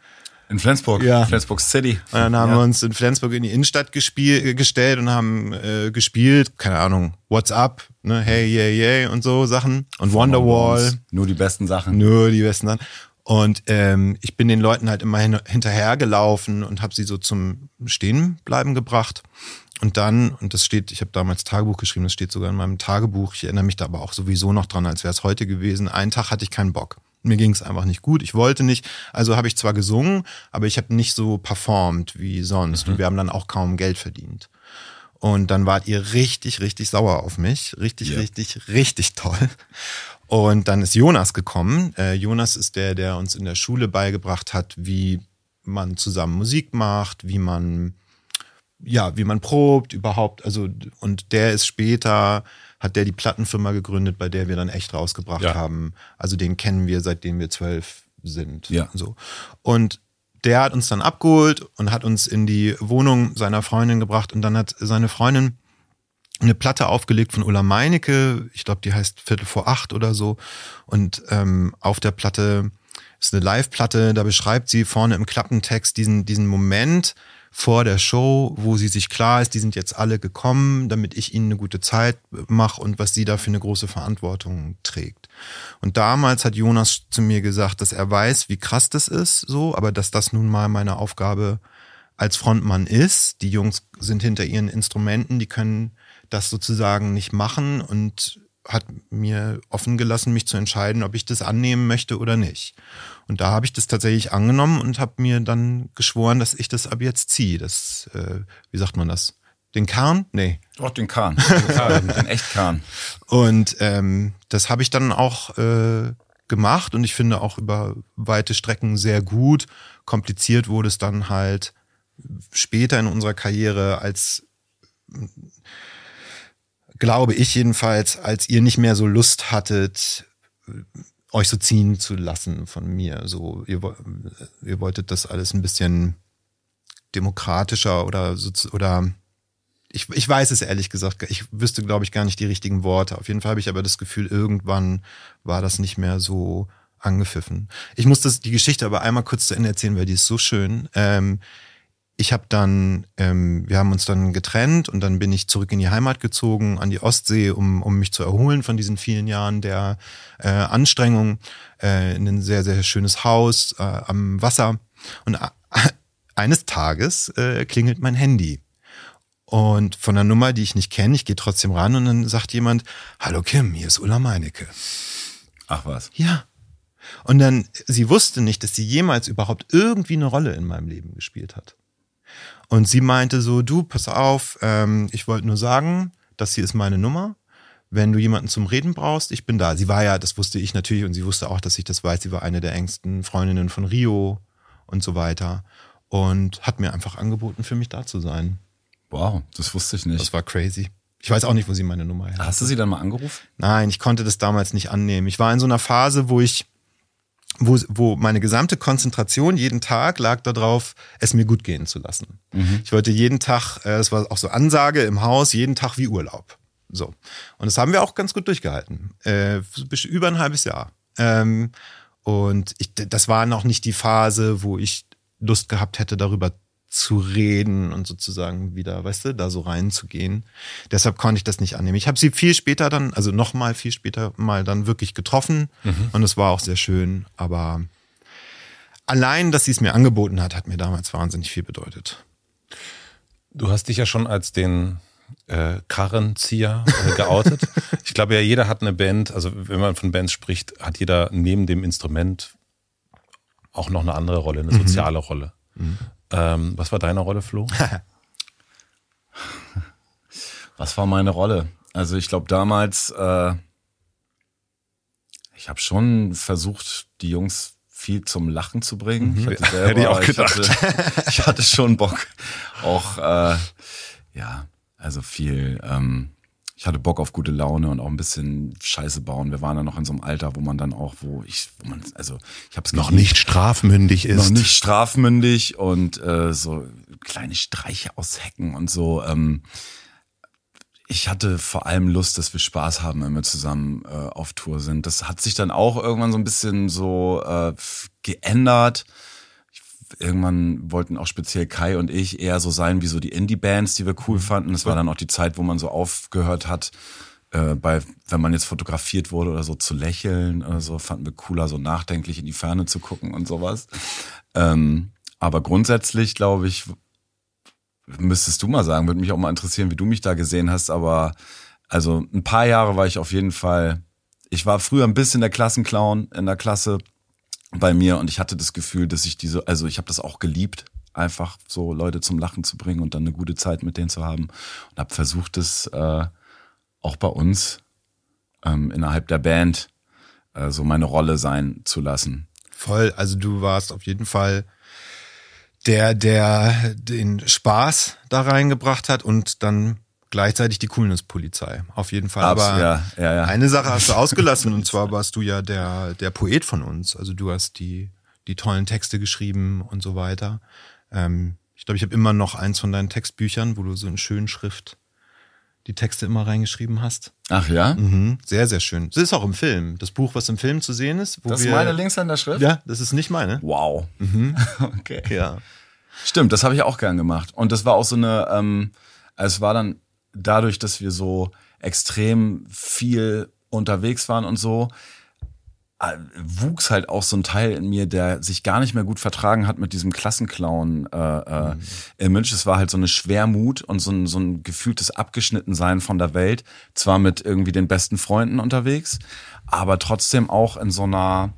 In Flensburg, ja. Flensburg City. Und dann haben ja. wir uns in Flensburg in die Innenstadt gestellt und haben äh, gespielt, keine Ahnung, What's Up, ne, Hey, Yeah, Yeah und so Sachen. Und Wonderwall. Nur die besten Sachen. Nur die besten Sachen. Und ähm, ich bin den Leuten halt immer hin, hinterhergelaufen und habe sie so zum Stehenbleiben gebracht. Und dann, und das steht, ich habe damals Tagebuch geschrieben, das steht sogar in meinem Tagebuch, ich erinnere mich da aber auch sowieso noch dran, als wäre es heute gewesen. Einen Tag hatte ich keinen Bock. Mir ging es einfach nicht gut. Ich wollte nicht. Also habe ich zwar gesungen, aber ich habe nicht so performt wie sonst. Mhm. Und wir haben dann auch kaum Geld verdient. Und dann wart ihr richtig, richtig sauer auf mich. Richtig, ja. richtig, richtig toll. Und dann ist Jonas gekommen. Äh, Jonas ist der, der uns in der Schule beigebracht hat, wie man zusammen Musik macht, wie man, ja, wie man probt überhaupt. Also, und der ist später hat der die Plattenfirma gegründet, bei der wir dann echt rausgebracht ja. haben. Also den kennen wir, seitdem wir zwölf sind. Ja. So. Und der hat uns dann abgeholt und hat uns in die Wohnung seiner Freundin gebracht und dann hat seine Freundin eine Platte aufgelegt von Ulla Meinecke, ich glaube, die heißt Viertel vor acht oder so. Und ähm, auf der Platte ist eine Live-Platte, da beschreibt sie vorne im Klappentext diesen, diesen Moment, vor der Show, wo sie sich klar ist, die sind jetzt alle gekommen, damit ich ihnen eine gute Zeit mache und was sie da für eine große Verantwortung trägt. Und damals hat Jonas zu mir gesagt, dass er weiß, wie krass das ist, so, aber dass das nun mal meine Aufgabe als Frontmann ist. Die Jungs sind hinter ihren Instrumenten, die können das sozusagen nicht machen und hat mir offen gelassen, mich zu entscheiden, ob ich das annehmen möchte oder nicht. Und da habe ich das tatsächlich angenommen und habe mir dann geschworen, dass ich das ab jetzt ziehe. Das, äh, wie sagt man das? Den Kahn? Nee. Doch, den Kahn. Den, den Echtkahn. Und ähm, das habe ich dann auch äh, gemacht und ich finde auch über weite Strecken sehr gut. Kompliziert wurde es dann halt später in unserer Karriere, als glaube ich jedenfalls, als ihr nicht mehr so Lust hattet, euch so ziehen zu lassen von mir. So, ihr, ihr wolltet das alles ein bisschen demokratischer oder oder ich, ich weiß es ehrlich gesagt, ich wüsste, glaube ich, gar nicht die richtigen Worte. Auf jeden Fall habe ich aber das Gefühl, irgendwann war das nicht mehr so angepfiffen. Ich muss das, die Geschichte aber einmal kurz zu Ende erzählen, weil die ist so schön. Ähm, ich habe dann, ähm, wir haben uns dann getrennt und dann bin ich zurück in die Heimat gezogen, an die Ostsee, um, um mich zu erholen von diesen vielen Jahren der äh, Anstrengung, äh, in ein sehr, sehr schönes Haus äh, am Wasser. Und eines Tages äh, klingelt mein Handy. Und von einer Nummer, die ich nicht kenne, ich gehe trotzdem ran und dann sagt jemand, Hallo Kim, hier ist Ulla Meinecke. Ach was. Ja. Und dann, sie wusste nicht, dass sie jemals überhaupt irgendwie eine Rolle in meinem Leben gespielt hat. Und sie meinte so, du, pass auf, ähm, ich wollte nur sagen, das hier ist meine Nummer. Wenn du jemanden zum Reden brauchst, ich bin da. Sie war ja, das wusste ich natürlich und sie wusste auch, dass ich das weiß. Sie war eine der engsten Freundinnen von Rio und so weiter. Und hat mir einfach angeboten, für mich da zu sein. Wow, das wusste ich nicht. Das war crazy. Ich weiß auch nicht, wo sie meine Nummer her. Hast du sie dann mal angerufen? Nein, ich konnte das damals nicht annehmen. Ich war in so einer Phase, wo ich wo, wo meine gesamte Konzentration jeden Tag lag darauf, es mir gut gehen zu lassen. Mhm. Ich wollte jeden Tag, äh, es war auch so Ansage im Haus, jeden Tag wie Urlaub. So. Und das haben wir auch ganz gut durchgehalten. Äh, über ein halbes Jahr. Ähm, und ich, das war noch nicht die Phase, wo ich Lust gehabt hätte, darüber zu reden und sozusagen wieder, weißt du, da so reinzugehen. Deshalb konnte ich das nicht annehmen. Ich habe sie viel später dann, also noch mal viel später mal dann wirklich getroffen mhm. und es war auch sehr schön. Aber allein, dass sie es mir angeboten hat, hat mir damals wahnsinnig viel bedeutet. Du hast dich ja schon als den äh, Karrenzieher äh, geoutet. ich glaube ja, jeder hat eine Band, also wenn man von Bands spricht, hat jeder neben dem Instrument auch noch eine andere Rolle, eine mhm. soziale mhm. Rolle. Mhm. Ähm, was war deine Rolle, Flo? was war meine Rolle? Also ich glaube damals, äh, ich habe schon versucht, die Jungs viel zum Lachen zu bringen. Mhm. Ich hatte, selber, Hätte ich auch gedacht. Ich hatte, ich hatte schon Bock, auch äh, ja, also viel ähm, ich hatte Bock auf gute Laune und auch ein bisschen Scheiße bauen. Wir waren dann noch in so einem Alter, wo man dann auch, wo ich, wo man, also ich habe es noch nicht strafmündig ist, noch nicht strafmündig und äh, so kleine Streiche aushecken und so. Ähm, ich hatte vor allem Lust, dass wir Spaß haben, wenn wir zusammen äh, auf Tour sind. Das hat sich dann auch irgendwann so ein bisschen so äh, geändert irgendwann wollten auch speziell Kai und ich eher so sein wie so die Indie-Bands, die wir cool mhm. fanden. Das war dann auch die Zeit, wo man so aufgehört hat, äh, bei, wenn man jetzt fotografiert wurde oder so zu lächeln oder so, fanden wir cooler, so nachdenklich in die Ferne zu gucken und sowas. Ähm, aber grundsätzlich, glaube ich, müsstest du mal sagen, würde mich auch mal interessieren, wie du mich da gesehen hast, aber also ein paar Jahre war ich auf jeden Fall, ich war früher ein bisschen der Klassenclown in der Klasse, bei mir und ich hatte das Gefühl, dass ich diese, also ich habe das auch geliebt, einfach so Leute zum Lachen zu bringen und dann eine gute Zeit mit denen zu haben und habe versucht, das äh, auch bei uns ähm, innerhalb der Band äh, so meine Rolle sein zu lassen. Voll, also du warst auf jeden Fall der, der den Spaß da reingebracht hat und dann gleichzeitig die Coolness-Polizei. Auf jeden Fall. Abs, Aber ja, ja, ja. eine Sache hast du ausgelassen und zwar warst du ja der, der Poet von uns. Also du hast die, die tollen Texte geschrieben und so weiter. Ähm, ich glaube, ich habe immer noch eins von deinen Textbüchern, wo du so in schönen Schrift die Texte immer reingeschrieben hast. Ach ja? Mhm, sehr, sehr schön. Das ist auch im Film. Das Buch, was im Film zu sehen ist. das ist meine Linkshänder-Schrift? Ja, das ist nicht meine. Wow. Mhm. okay. Ja. Stimmt, das habe ich auch gern gemacht. Und das war auch so eine, ähm, es war dann dadurch, dass wir so extrem viel unterwegs waren und so, äh, wuchs halt auch so ein Teil in mir, der sich gar nicht mehr gut vertragen hat mit diesem Klassenclown äh, äh, mhm. Image. Es war halt so eine Schwermut und so ein, so ein gefühltes Abgeschnittensein von der Welt. Zwar mit irgendwie den besten Freunden unterwegs, aber trotzdem auch in so einer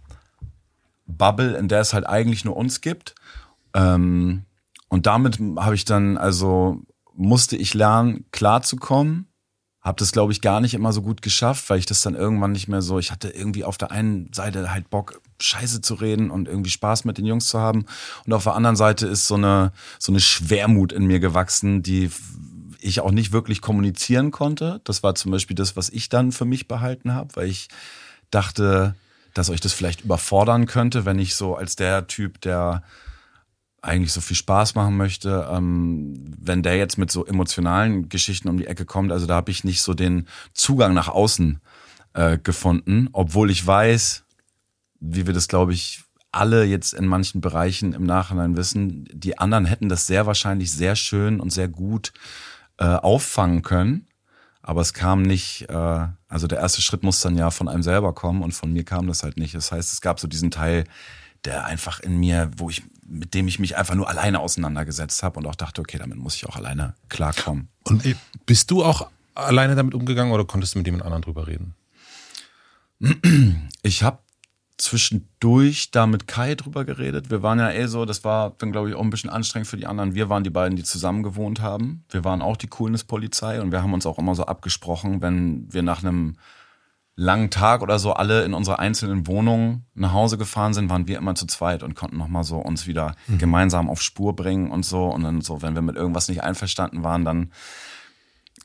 Bubble, in der es halt eigentlich nur uns gibt. Ähm, und damit habe ich dann also musste ich lernen, klarzukommen. Hab das, glaube ich, gar nicht immer so gut geschafft, weil ich das dann irgendwann nicht mehr so, ich hatte irgendwie auf der einen Seite halt Bock, Scheiße zu reden und irgendwie Spaß mit den Jungs zu haben. Und auf der anderen Seite ist so eine, so eine Schwermut in mir gewachsen, die ich auch nicht wirklich kommunizieren konnte. Das war zum Beispiel das, was ich dann für mich behalten habe, weil ich dachte, dass euch das vielleicht überfordern könnte, wenn ich so als der Typ, der eigentlich so viel Spaß machen möchte, ähm, wenn der jetzt mit so emotionalen Geschichten um die Ecke kommt, also da habe ich nicht so den Zugang nach außen äh, gefunden, obwohl ich weiß, wie wir das, glaube ich, alle jetzt in manchen Bereichen im Nachhinein wissen, die anderen hätten das sehr wahrscheinlich sehr schön und sehr gut äh, auffangen können. Aber es kam nicht, äh, also der erste Schritt muss dann ja von einem selber kommen und von mir kam das halt nicht. Das heißt, es gab so diesen Teil, der einfach in mir, wo ich, mit dem ich mich einfach nur alleine auseinandergesetzt habe und auch dachte, okay, damit muss ich auch alleine klarkommen. Und bist du auch alleine damit umgegangen oder konntest du mit jemand anderen drüber reden? Ich habe zwischendurch da mit Kai drüber geredet. Wir waren ja eh so, das war dann glaube ich auch ein bisschen anstrengend für die anderen. Wir waren die beiden, die zusammen gewohnt haben. Wir waren auch die Coolness-Polizei und wir haben uns auch immer so abgesprochen, wenn wir nach einem langen Tag oder so alle in unsere einzelnen Wohnungen nach Hause gefahren sind, waren wir immer zu zweit und konnten nochmal so uns wieder mhm. gemeinsam auf Spur bringen und so. Und dann so, wenn wir mit irgendwas nicht einverstanden waren, dann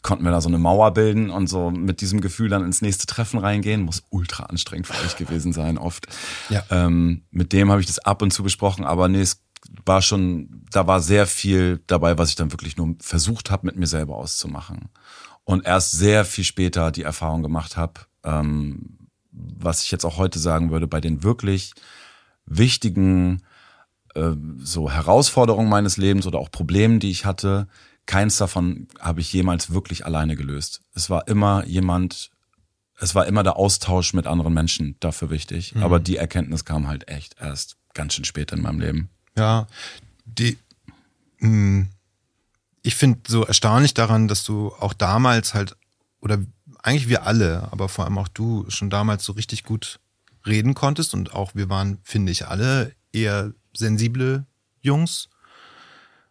konnten wir da so eine Mauer bilden und so mit diesem Gefühl dann ins nächste Treffen reingehen. Muss ultra anstrengend für euch gewesen sein, oft. Ja. Ähm, mit dem habe ich das ab und zu besprochen, aber nee, es war schon, da war sehr viel dabei, was ich dann wirklich nur versucht habe, mit mir selber auszumachen. Und erst sehr viel später die Erfahrung gemacht habe, ähm, was ich jetzt auch heute sagen würde, bei den wirklich wichtigen äh, so Herausforderungen meines Lebens oder auch Problemen, die ich hatte, keins davon habe ich jemals wirklich alleine gelöst. Es war immer jemand, es war immer der Austausch mit anderen Menschen dafür wichtig. Mhm. Aber die Erkenntnis kam halt echt erst ganz schön spät in meinem Leben. Ja, die, mh, hm, ich finde so erstaunlich daran, dass du auch damals halt, oder eigentlich wir alle, aber vor allem auch du schon damals so richtig gut reden konntest und auch wir waren, finde ich, alle eher sensible Jungs.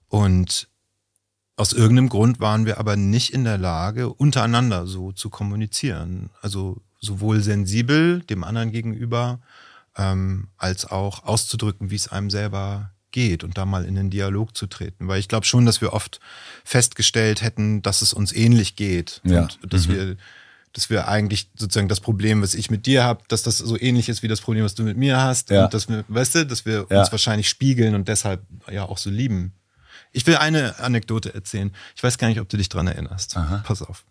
Und aus irgendeinem Grund waren wir aber nicht in der Lage, untereinander so zu kommunizieren. Also sowohl sensibel dem anderen gegenüber, ähm, als auch auszudrücken, wie es einem selber geht und da mal in den Dialog zu treten. Weil ich glaube schon, dass wir oft festgestellt hätten, dass es uns ähnlich geht. Ja. Und dass mhm. wir dass wir eigentlich sozusagen das Problem, was ich mit dir habe, dass das so ähnlich ist wie das Problem, was du mit mir hast. Ja. Und dass wir, weißt du, dass wir ja. uns wahrscheinlich spiegeln und deshalb ja auch so lieben. Ich will eine Anekdote erzählen. Ich weiß gar nicht, ob du dich dran erinnerst. Aha. Pass auf.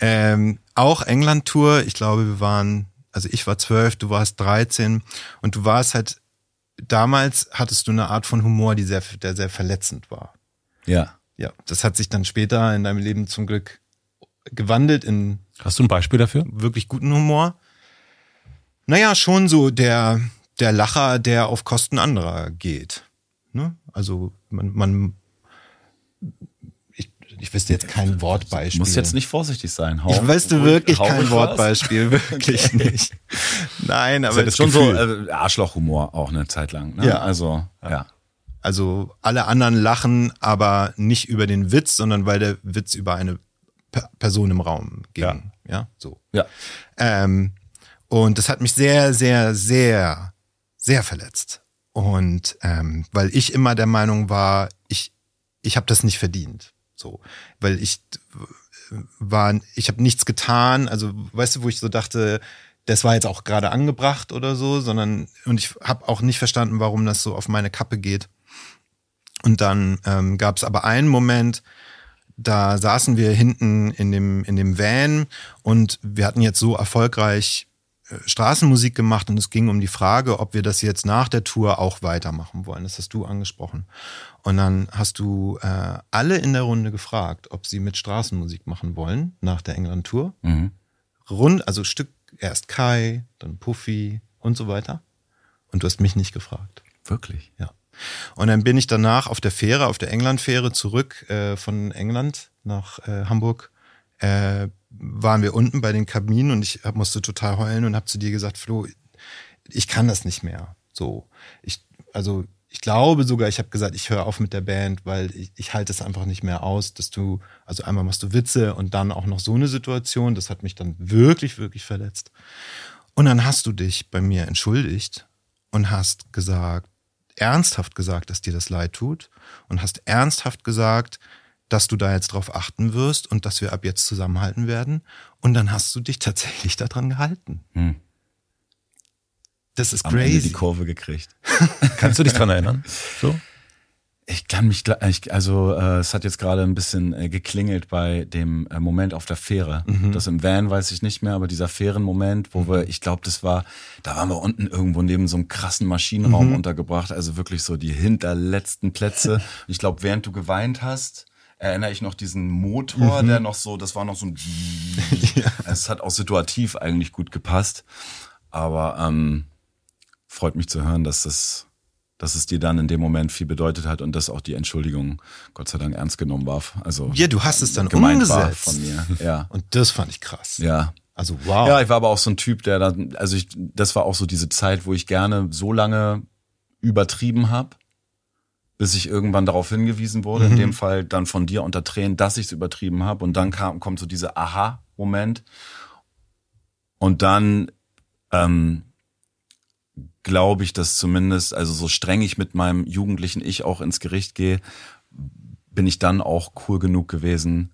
Ähm, auch England-Tour. Ich glaube, wir waren, also ich war zwölf, du warst 13 und du warst halt, damals hattest du eine Art von Humor, die sehr, der sehr verletzend war. Ja. Ja, das hat sich dann später in deinem Leben zum Glück gewandelt in. Hast du ein Beispiel dafür? Wirklich guten Humor. Naja, schon so der, der Lacher, der auf Kosten anderer geht. Ne? Also man, man ich, wüsste jetzt kein Wortbeispiel. Muss jetzt nicht vorsichtig sein. Hau, ich wüsste wirklich kein Wortbeispiel, wirklich nicht. Nein, aber das ist schon Gefühl. so äh, Arschlochhumor auch eine Zeit lang. Ne? Ja, also ja. Also alle anderen lachen, aber nicht über den Witz, sondern weil der Witz über eine Person im Raum ging. Ja, ja so. Ja. Ähm, und das hat mich sehr, sehr, sehr, sehr verletzt. Und ähm, weil ich immer der Meinung war, ich ich habe das nicht verdient. So, weil ich war, ich habe nichts getan. Also, weißt du, wo ich so dachte, das war jetzt auch gerade angebracht oder so, sondern und ich habe auch nicht verstanden, warum das so auf meine Kappe geht. Und dann ähm, gab es aber einen Moment, da saßen wir hinten in dem in dem Van und wir hatten jetzt so erfolgreich Straßenmusik gemacht und es ging um die Frage, ob wir das jetzt nach der Tour auch weitermachen wollen. Das hast du angesprochen. Und dann hast du äh, alle in der Runde gefragt, ob sie mit Straßenmusik machen wollen nach der England-Tour. Mhm. Rund, also Stück, erst Kai, dann Puffy und so weiter. Und du hast mich nicht gefragt. Wirklich? Ja. Und dann bin ich danach auf der Fähre, auf der England-Fähre zurück äh, von England nach äh, Hamburg äh, waren wir unten bei den Kabinen und ich musste total heulen und habe zu dir gesagt, Flo, ich kann das nicht mehr. So, ich, also ich glaube sogar, ich habe gesagt, ich höre auf mit der Band, weil ich, ich halte es einfach nicht mehr aus, dass du, also einmal machst du Witze und dann auch noch so eine Situation, das hat mich dann wirklich, wirklich verletzt. Und dann hast du dich bei mir entschuldigt und hast gesagt, ernsthaft gesagt, dass dir das leid tut und hast ernsthaft gesagt, dass du da jetzt drauf achten wirst und dass wir ab jetzt zusammenhalten werden. Und dann hast du dich tatsächlich daran gehalten. Hm. Das ist Am Ende die crazy. Kurve gekriegt. Kannst du dich dran erinnern? So? Ich kann mich, ich, also äh, es hat jetzt gerade ein bisschen äh, geklingelt bei dem äh, Moment auf der Fähre. Das im Van weiß ich nicht mehr, aber dieser Fährenmoment, wo wir, ich glaube, das war, da waren wir unten irgendwo neben so einem krassen Maschinenraum untergebracht, also wirklich so die hinterletzten Plätze. ich glaube, während du geweint hast, erinnere ich noch diesen Motor, der noch so, das war noch so ein, es hat auch situativ eigentlich gut gepasst, aber ähm, freut mich zu hören, dass das dass es dir dann in dem Moment viel bedeutet hat und dass auch die Entschuldigung Gott sei Dank ernst genommen war. Also Ja, du hast es dann umgesetzt. von mir. Ja. Und das fand ich krass. Ja. Also wow. Ja, ich war aber auch so ein Typ, der dann, also ich, das war auch so diese Zeit, wo ich gerne so lange übertrieben habe, bis ich irgendwann darauf hingewiesen wurde, in dem Fall dann von dir unter Tränen, dass ich es übertrieben habe. Und dann kam, kommt so dieser Aha-Moment. Und dann ähm, glaube ich, dass zumindest, also so streng ich mit meinem jugendlichen Ich auch ins Gericht gehe, bin ich dann auch cool genug gewesen,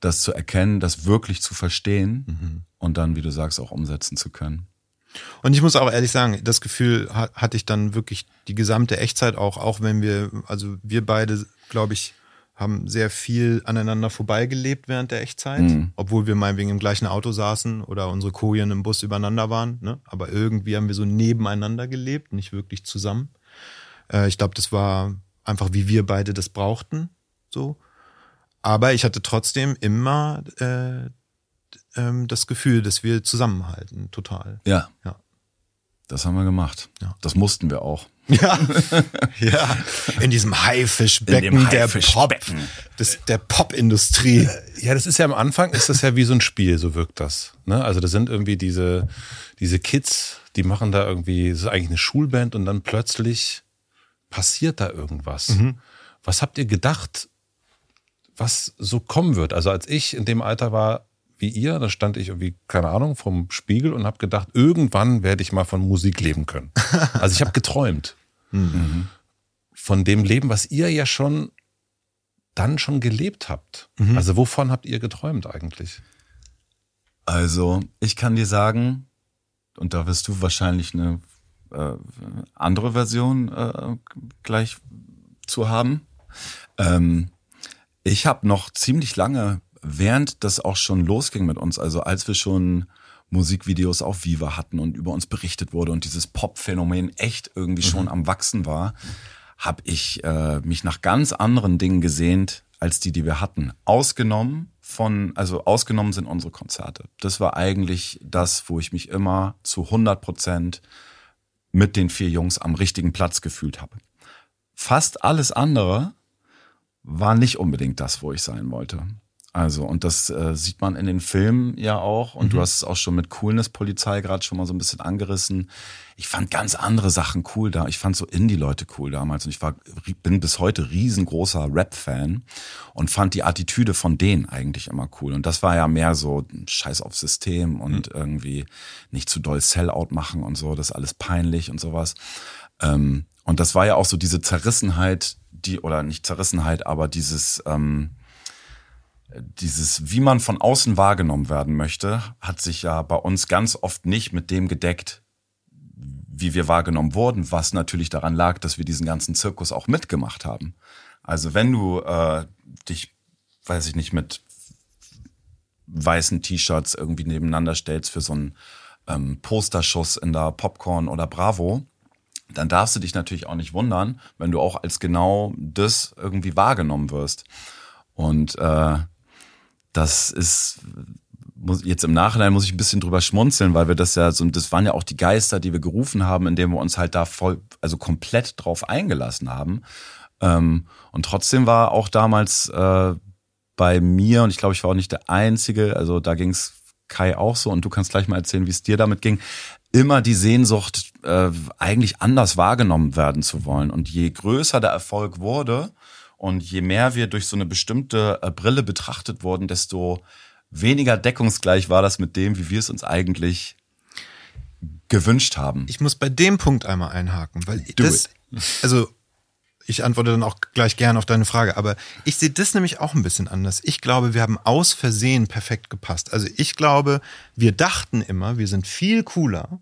das zu erkennen, das wirklich zu verstehen und dann, wie du sagst, auch umsetzen zu können. Und ich muss auch ehrlich sagen, das Gefühl ha- hatte ich dann wirklich die gesamte Echtzeit auch, auch wenn wir, also wir beide, glaube ich, haben sehr viel aneinander vorbeigelebt während der Echtzeit, Mhm. obwohl wir meinetwegen im gleichen Auto saßen oder unsere Kojen im Bus übereinander waren. Ne? Aber irgendwie haben wir so nebeneinander gelebt, nicht wirklich zusammen. Äh, ich glaube, das war einfach, wie wir beide das brauchten. So. Aber ich hatte trotzdem immer äh, ähm, das Gefühl, dass wir zusammenhalten, total. Ja. Ja. Das haben wir gemacht. Ja. Das mussten wir auch. Ja, ja. In diesem Haifischbecken In der Pop, des, der Popindustrie. Ja, das ist ja am Anfang, ist das ja wie so ein Spiel, so wirkt das. Ne? Also das sind irgendwie diese, diese Kids, die machen da irgendwie, das ist eigentlich eine Schulband und dann plötzlich passiert da irgendwas. Was habt ihr gedacht, was so kommen wird? Also als ich in dem Alter war wie ihr, da stand ich irgendwie, keine Ahnung, vom Spiegel und habe gedacht, irgendwann werde ich mal von Musik leben können. Also ich habe geträumt. Von dem Leben, was ihr ja schon dann schon gelebt habt. Also wovon habt ihr geträumt eigentlich? Also, ich kann dir sagen, und da wirst du wahrscheinlich eine äh, andere Version äh, gleich zu haben. Ähm, ich habe noch ziemlich lange, während das auch schon losging mit uns, also als wir schon Musikvideos auf Viva hatten und über uns berichtet wurde und dieses Pop-Phänomen echt irgendwie schon am Wachsen war, habe ich äh, mich nach ganz anderen Dingen gesehnt als die, die wir hatten. Ausgenommen von, also ausgenommen sind unsere Konzerte. Das war eigentlich das, wo ich mich immer zu 100 Prozent mit den vier Jungs am richtigen Platz gefühlt habe. Fast alles andere war nicht unbedingt das, wo ich sein wollte. Also, und das äh, sieht man in den Filmen ja auch. Und du hast es auch schon mit Coolness Polizei gerade schon mal so ein bisschen angerissen. Ich fand ganz andere Sachen cool da. Ich fand so Indie-Leute cool damals. Und ich war, bin bis heute riesengroßer Rap-Fan und fand die Attitüde von denen eigentlich immer cool. Und das war ja mehr so Scheiß auf System und irgendwie nicht zu doll Sellout machen und so. Das ist alles peinlich und sowas. Ähm, und das war ja auch so diese Zerrissenheit, die, oder nicht Zerrissenheit, aber dieses, ähm, dieses, wie man von außen wahrgenommen werden möchte, hat sich ja bei uns ganz oft nicht mit dem gedeckt, wie wir wahrgenommen wurden, was natürlich daran lag, dass wir diesen ganzen Zirkus auch mitgemacht haben. Also wenn du äh, dich, weiß ich nicht, mit weißen T-Shirts irgendwie nebeneinander stellst für so einen ähm, Posterschuss in der Popcorn oder Bravo, dann darfst du dich natürlich auch nicht wundern, wenn du auch als genau das irgendwie wahrgenommen wirst. Und äh, das ist muss, jetzt im Nachhinein muss ich ein bisschen drüber schmunzeln, weil wir das ja so, das waren ja auch die Geister, die wir gerufen haben, indem wir uns halt da voll, also komplett drauf eingelassen haben. Ähm, und trotzdem war auch damals äh, bei mir, und ich glaube, ich war auch nicht der Einzige, also da ging's Kai auch so, und du kannst gleich mal erzählen, wie es dir damit ging, immer die Sehnsucht, äh, eigentlich anders wahrgenommen werden zu wollen. Und je größer der Erfolg wurde und je mehr wir durch so eine bestimmte äh, Brille betrachtet wurden, desto weniger deckungsgleich war das mit dem, wie wir es uns eigentlich gewünscht haben. Ich muss bei dem Punkt einmal einhaken, weil Do das, also ich antworte dann auch gleich gern auf deine Frage. Aber ich sehe das nämlich auch ein bisschen anders. Ich glaube, wir haben aus Versehen perfekt gepasst. Also ich glaube, wir dachten immer, wir sind viel cooler,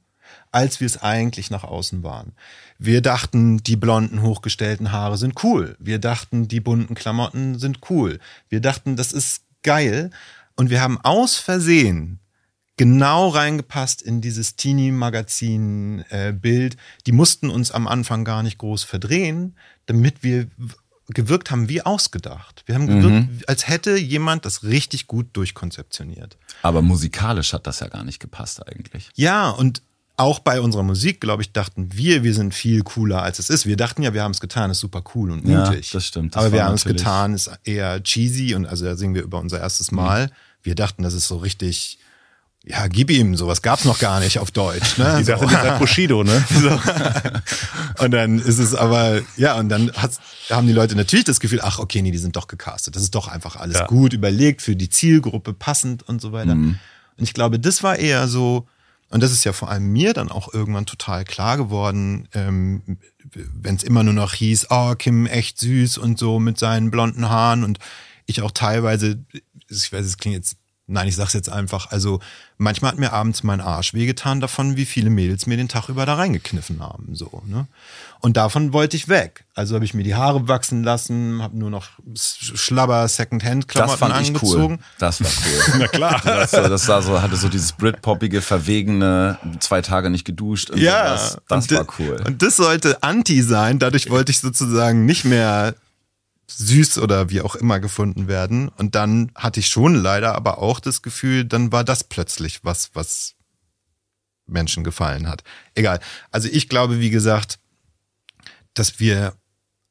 als wir es eigentlich nach außen waren. Wir dachten, die blonden, hochgestellten Haare sind cool. Wir dachten, die bunten Klamotten sind cool. Wir dachten, das ist geil. Und wir haben aus Versehen genau reingepasst in dieses Teenie-Magazin-Bild. die mussten uns am Anfang gar nicht groß verdrehen, damit wir gewirkt haben wie ausgedacht. Wir haben gewirkt, mhm. als hätte jemand das richtig gut durchkonzeptioniert. Aber musikalisch hat das ja gar nicht gepasst eigentlich. Ja, und auch bei unserer Musik, glaube ich, dachten wir, wir sind viel cooler als es ist. Wir dachten ja, wir haben es getan, ist super cool und mutig. Ja, das stimmt. Das Aber wir haben es getan, ist eher cheesy und also da singen wir über unser erstes Mal. Mhm. Wir dachten, das ist so richtig ja, gib ihm, sowas gab's noch gar nicht auf Deutsch. Ne? Die Sache so. mit Bushido, ne? So. Und dann ist es aber, ja, und dann haben die Leute natürlich das Gefühl, ach, okay, nee, die sind doch gecastet. Das ist doch einfach alles ja. gut überlegt, für die Zielgruppe passend und so weiter. Mhm. Und ich glaube, das war eher so, und das ist ja vor allem mir dann auch irgendwann total klar geworden, ähm, wenn es immer nur noch hieß, oh, Kim echt süß und so mit seinen blonden Haaren und ich auch teilweise, ich weiß, es klingt jetzt Nein, ich sag's jetzt einfach. Also manchmal hat mir abends mein Arsch wehgetan davon, wie viele Mädels mir den Tag über da reingekniffen haben. So, ne? Und davon wollte ich weg. Also habe ich mir die Haare wachsen lassen, habe nur noch Schlabber Secondhand-Klamotten angezogen. Cool. Das war cool. Na klar. Das, das war so, hatte so dieses Britpoppige, verwegene, zwei Tage nicht geduscht. Und ja, so. das, das war cool. Und das sollte Anti sein. Dadurch wollte ich sozusagen nicht mehr süß oder wie auch immer gefunden werden. Und dann hatte ich schon leider aber auch das Gefühl, dann war das plötzlich was, was Menschen gefallen hat. Egal. Also ich glaube, wie gesagt, dass wir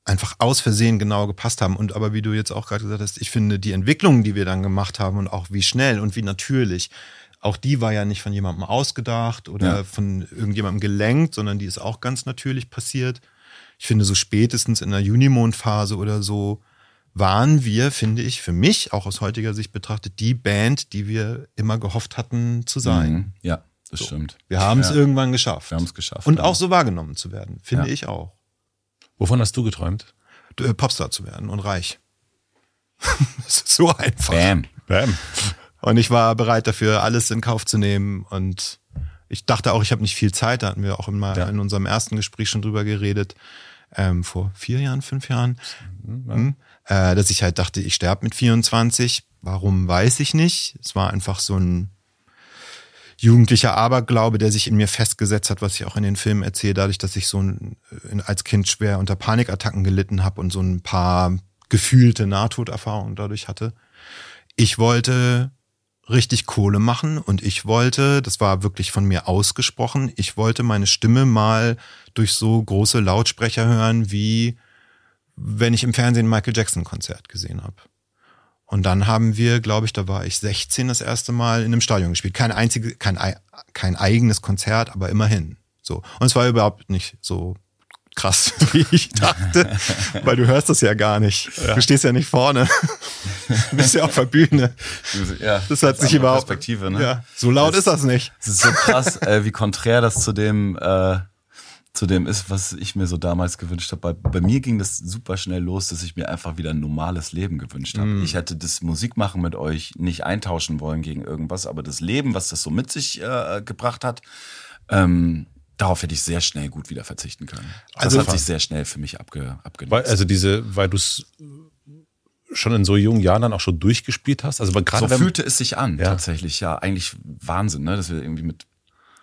einfach aus Versehen genau gepasst haben. Und aber wie du jetzt auch gerade gesagt hast, ich finde die Entwicklungen, die wir dann gemacht haben und auch wie schnell und wie natürlich, auch die war ja nicht von jemandem ausgedacht oder ja. von irgendjemandem gelenkt, sondern die ist auch ganz natürlich passiert ich finde, so spätestens in der Junimond-Phase oder so waren wir, finde ich, für mich, auch aus heutiger Sicht betrachtet, die Band, die wir immer gehofft hatten zu sein. Mhm. Ja, das so. stimmt. Wir haben es ja. irgendwann geschafft. Wir haben es geschafft. Und ja. auch so wahrgenommen zu werden, finde ja. ich auch. Wovon hast du geträumt? Äh, Popstar zu werden und reich. das ist so einfach. Bam. Bam. Und ich war bereit dafür, alles in Kauf zu nehmen. Und ich dachte auch, ich habe nicht viel Zeit. Da hatten wir auch immer in unserem ersten Gespräch schon drüber geredet ähm, vor vier Jahren, fünf Jahren, mhm. äh, dass ich halt dachte, ich sterbe mit 24. Warum weiß ich nicht. Es war einfach so ein jugendlicher Aberglaube, der sich in mir festgesetzt hat, was ich auch in den Filmen erzähle, dadurch, dass ich so ein, äh, als Kind schwer unter Panikattacken gelitten habe und so ein paar gefühlte Nahtoderfahrungen dadurch hatte. Ich wollte richtig Kohle machen und ich wollte, das war wirklich von mir ausgesprochen, ich wollte meine Stimme mal durch so große Lautsprecher hören, wie wenn ich im Fernsehen ein Michael Jackson Konzert gesehen habe. Und dann haben wir, glaube ich, da war ich 16 das erste Mal in einem Stadion gespielt. Kein einziges, kein, kein eigenes Konzert, aber immerhin. So. Und es war überhaupt nicht so krass, wie ich dachte, weil du hörst das ja gar nicht. Ja. Du stehst ja nicht vorne. Du bist ja auf der Bühne. Ja, das hat sich überhaupt. Perspektive, ne? Ja, so laut das, ist das nicht. Das ist so krass, äh, wie konträr das zu dem, äh, zu dem ist, was ich mir so damals gewünscht habe. Bei, bei mir ging das super schnell los, dass ich mir einfach wieder ein normales Leben gewünscht habe. Mm. Ich hätte das Musikmachen mit euch nicht eintauschen wollen gegen irgendwas, aber das Leben, was das so mit sich äh, gebracht hat, ähm, darauf hätte ich sehr schnell gut wieder verzichten können. Das also, hat sich sehr schnell für mich abge, abgenutzt. Weil, also diese, weil du es schon in so jungen Jahren dann auch schon durchgespielt hast? Also gerade so fühlte es sich an, ja. tatsächlich, ja. Eigentlich Wahnsinn, ne? dass wir irgendwie mit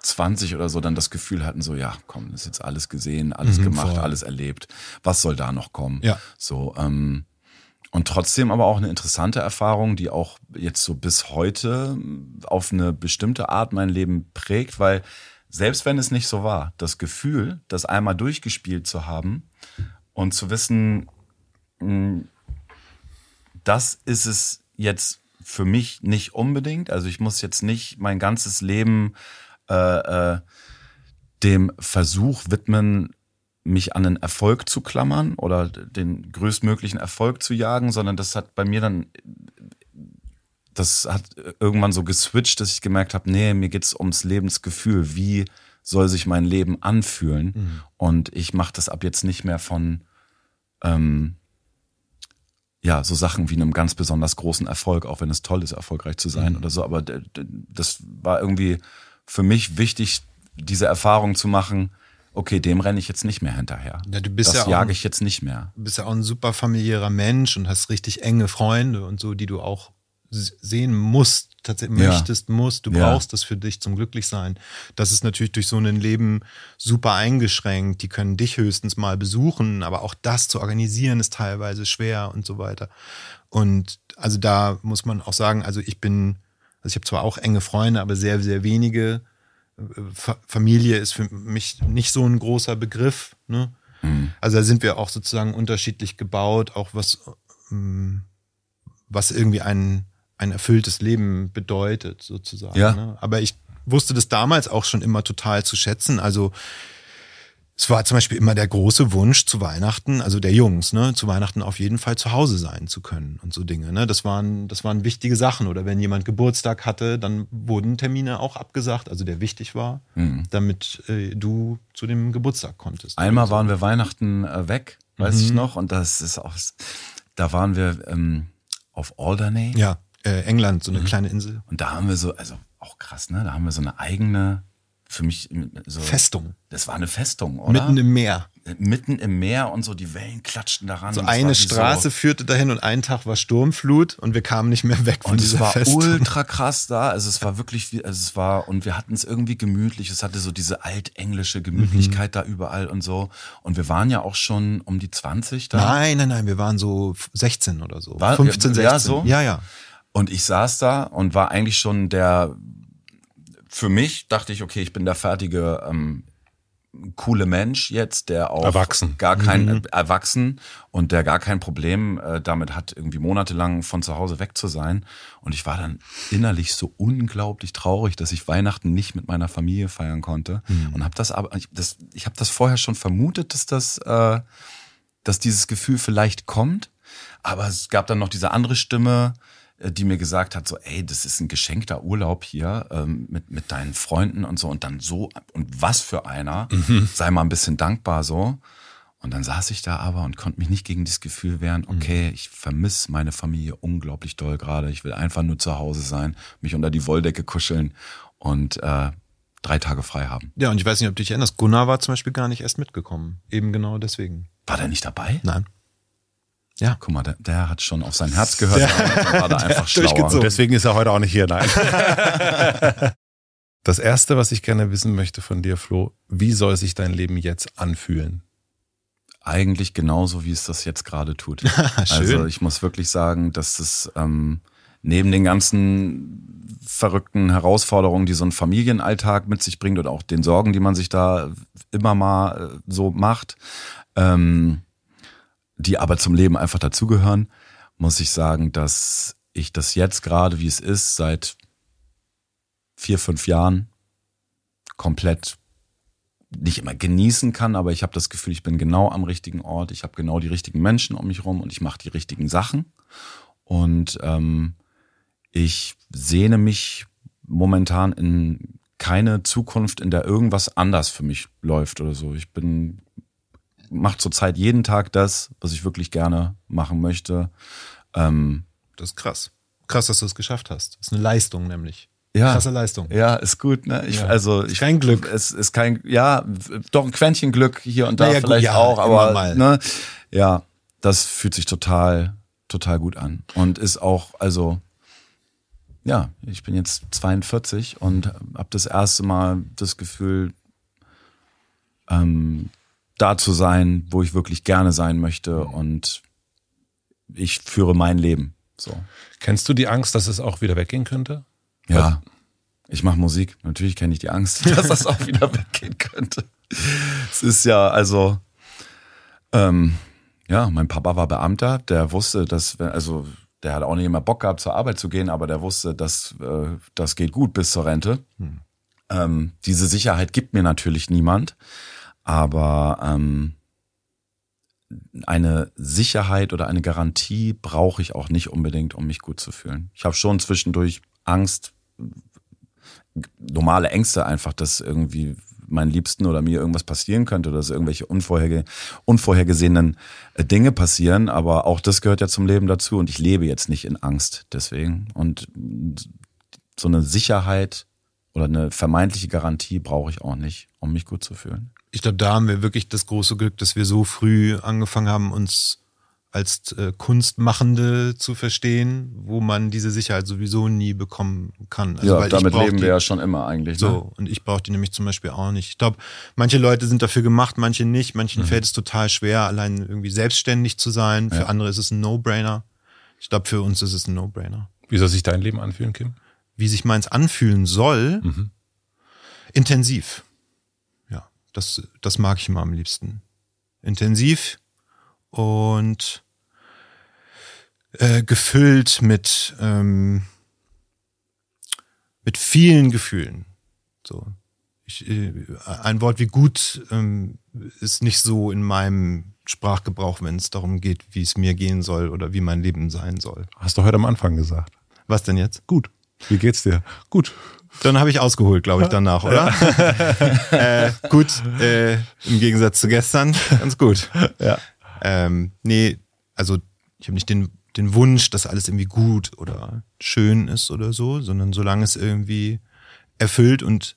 20 oder so dann das Gefühl hatten, so, ja, komm, ist jetzt alles gesehen, alles mhm, gemacht, voll. alles erlebt. Was soll da noch kommen? Ja. So, ähm, und trotzdem aber auch eine interessante Erfahrung, die auch jetzt so bis heute auf eine bestimmte Art mein Leben prägt, weil selbst wenn es nicht so war, das Gefühl, das einmal durchgespielt zu haben und zu wissen, hm, das ist es jetzt für mich nicht unbedingt. Also ich muss jetzt nicht mein ganzes Leben äh, äh, dem Versuch widmen, mich an den Erfolg zu klammern oder den größtmöglichen Erfolg zu jagen, sondern das hat bei mir dann, das hat irgendwann so geswitcht, dass ich gemerkt habe, nee, mir geht's ums Lebensgefühl. Wie soll sich mein Leben anfühlen? Mhm. Und ich mache das ab jetzt nicht mehr von ähm, ja, so Sachen wie einem ganz besonders großen Erfolg, auch wenn es toll ist, erfolgreich zu sein Mhm. oder so. Aber das war irgendwie für mich wichtig, diese Erfahrung zu machen. Okay, dem renne ich jetzt nicht mehr hinterher. Ja, du bist das ja jage ich jetzt nicht mehr. Du bist ja auch ein super familiärer Mensch und hast richtig enge Freunde und so, die du auch sehen musst, tatsächlich Ja. möchtest, musst. Du Ja. brauchst das für dich zum Glücklichsein. Das ist natürlich durch so ein Leben super eingeschränkt. Die können dich höchstens mal besuchen, aber auch das zu organisieren ist teilweise schwer und so weiter. Und also da muss man auch sagen, also ich bin, also ich habe zwar auch enge Freunde, aber sehr, sehr wenige. Fa- Familie ist für mich nicht so ein großer Begriff. Ne? Also da sind wir auch sozusagen unterschiedlich gebaut, auch was, ähm, was irgendwie ein, ein erfülltes Leben bedeutet, sozusagen. Ja. Ne? Aber ich wusste das damals auch schon immer total zu schätzen. Also es war zum Beispiel immer der große Wunsch zu Weihnachten, also der Jungs, ne, zu Weihnachten auf jeden Fall zu Hause sein zu können und so Dinge. Ne? Das waren, das waren wichtige Sachen. Oder wenn jemand Geburtstag hatte, dann wurden Termine auch abgesagt, also der wichtig war, damit äh, du zu dem Geburtstag konntest. Einmal waren wir Weihnachten äh, weg, weiß Mhm. ich noch, und das ist auch, da waren wir ähm, auf Alderney Ja, äh, England, so eine kleine Insel. und da haben wir so, also auch krass, ne? Da haben wir so eine eigene, für mich so Festung. Das war eine Festung, oder? Mitten im Meer. Mitten im Meer und so die Wellen klatschten daran. So es war eine Straße führte dahin und einen Tag war Sturmflut und wir kamen nicht mehr weg von Und es dieser war Festung. ultra krass da. Also es war wirklich wie, also es war, und wir hatten es irgendwie gemütlich. Es hatte so diese altenglische Gemütlichkeit da überall und so. Und wir waren ja auch schon um die 20 da. Nein, nein, nein, wir waren so 16 oder so. War- 15, 16. ja, so? Ja, ja. Und ich saß da und war eigentlich schon der, für mich dachte ich, okay, ich bin der fertige, ähm, coole Mensch jetzt, der auch Erwachsen. gar kein äh, erwachsen und der gar kein Problem äh, damit hat, irgendwie monatelang von zu Hause weg zu sein. Und ich war dann innerlich so unglaublich traurig, dass ich Weihnachten nicht mit meiner Familie feiern konnte. Und habe das aber, ich, das, ich habe das vorher schon vermutet, dass das, äh, dass dieses Gefühl vielleicht kommt. Aber es gab dann noch diese andere Stimme, die mir gesagt hat, so, ey, das ist ein geschenkter Urlaub hier ähm, mit, mit deinen Freunden und so und dann so, und was für einer, sei mal ein bisschen dankbar so. Und dann saß ich da aber und konnte mich nicht gegen dieses Gefühl wehren, okay, ich vermisse meine Familie unglaublich doll gerade. Ich will einfach nur zu Hause sein, mich unter die Wolldecke kuscheln und äh, drei Tage frei haben. Ja, und ich weiß nicht, ob du dich erinnerst, Gunnar war zum Beispiel gar nicht erst mitgekommen. Eben genau deswegen. War der nicht dabei? Nein. Ja. Guck mal, der, der hat schon auf sein Herz gehört und war da einfach schlauer. durchgezogen. Deswegen ist er heute auch nicht hier, nein. Das erste, was ich gerne wissen möchte von dir, Flo, wie soll sich dein Leben jetzt anfühlen? Eigentlich genauso, wie es das jetzt gerade tut. Also ich muss wirklich sagen, dass es ähm, neben den ganzen verrückten Herausforderungen, die so ein Familienalltag mit sich bringt und auch den Sorgen, die man sich da immer mal äh, so macht, ähm, die aber zum Leben einfach dazugehören, muss ich sagen, dass ich das jetzt gerade, wie es ist, seit vier, fünf Jahren komplett nicht immer genießen kann, aber ich habe das Gefühl, ich bin genau am richtigen Ort, ich habe genau die richtigen Menschen um mich rum und ich mache die richtigen Sachen. Und ähm, ich sehne mich momentan in keine Zukunft, in der irgendwas anders für mich läuft oder so. Ich bin, mache zurzeit jeden Tag das, was ich wirklich gerne machen möchte. Ähm, Das ist krass. Krass, dass du es geschafft hast. Das ist eine Leistung nämlich. Ja. Krasse Leistung. Ja, ist gut, ne? Ich, Ja. Also Ist ich, kein Glück. Es ist kein, ja, doch ein Quäntchen Glück hier und da Naja, gut, vielleicht ja, auch, aber ne, ja, das fühlt sich total, total gut an und ist auch, also ja, ich bin jetzt 42 und habe das erste Mal das Gefühl, ähm, da zu sein, wo ich wirklich gerne sein möchte und ich führe mein Leben. So. Kennst du die Angst, dass es auch wieder weggehen könnte? Ja, ich mache Musik. Natürlich kenne ich die Angst, dass das auch wieder weggehen könnte. Es ist ja, also, ähm, ja, mein Papa war Beamter, der wusste, dass, also, der hat auch nicht immer Bock gehabt, zur Arbeit zu gehen, aber der wusste, dass äh, das geht gut bis zur Rente. Ähm, diese Sicherheit gibt mir natürlich niemand, aber ähm, eine Sicherheit oder eine Garantie brauche ich auch nicht unbedingt, um mich gut zu fühlen. Ich habe schon zwischendurch Angst, normale Ängste einfach, dass irgendwie meinen Liebsten oder mir irgendwas passieren könnte oder dass irgendwelche unvorherge unvorhergesehenen äh, Dinge passieren. Aber auch das gehört ja zum Leben dazu und ich lebe jetzt nicht in Angst deswegen. Und so eine Sicherheit oder eine vermeintliche Garantie brauche ich auch nicht, um mich gut zu fühlen. Ich glaube, da haben wir wirklich das große Glück, dass wir so früh angefangen haben, uns als äh, Kunstmachende zu verstehen, wo man diese Sicherheit sowieso nie bekommen kann. Also, ja, damit leben die, wir ja schon immer eigentlich. So, ne? und ich brauche die nämlich zum Beispiel auch nicht. Ich glaube, manche Leute sind dafür gemacht, manche nicht. Manchen mhm. fällt es total schwer, allein irgendwie selbstständig zu sein. Für ja. andere ist es ein No-Brainer. Ich glaube, für uns ist es ein No-Brainer. Wie soll sich dein Leben anfühlen, Kim? Wie sich meins anfühlen soll? Mhm. Intensiv. Das, das mag ich immer am liebsten. Intensiv und äh, gefüllt mit, ähm, mit vielen Gefühlen. So. Ich, äh, ein Wort wie gut ähm, ist nicht so in meinem Sprachgebrauch, wenn es darum geht, wie es mir gehen soll oder wie mein Leben sein soll. Hast du heute am Anfang gesagt. Was denn jetzt? Gut. Wie geht's dir? Gut. Dann habe ich ausgeholt, glaube ich, danach, oder? äh, gut, äh, im Gegensatz zu gestern, ganz gut. Ja. Ähm, nee, also ich habe nicht den, den Wunsch, dass alles irgendwie gut oder schön ist oder so, sondern solange es irgendwie erfüllt und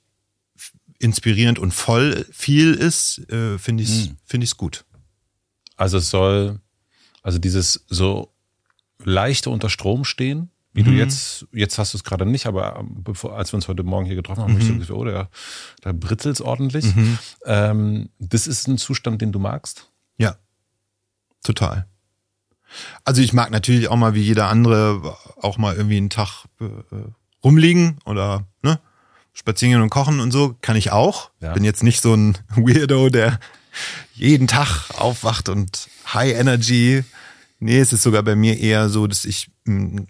inspirierend und voll viel ist, äh, finde ich es hm. finde ich's gut. Also es soll, also dieses so leichte unter Strom stehen, wie mhm. du jetzt, jetzt hast du es gerade nicht, aber ähm, bevor, als wir uns heute Morgen hier getroffen haben, mhm. habe ich so gesagt, oh, da, da britzelt es ordentlich. Mhm. Ähm, das ist ein Zustand, den du magst? Ja. Total. Also ich mag natürlich auch mal wie jeder andere auch mal irgendwie einen Tag äh, rumliegen oder ne, spazieren und kochen und so kann ich auch. Ja. Bin jetzt nicht so ein Weirdo, der jeden Tag aufwacht und High Energy. Nee, es ist sogar bei mir eher so, dass ich, hm,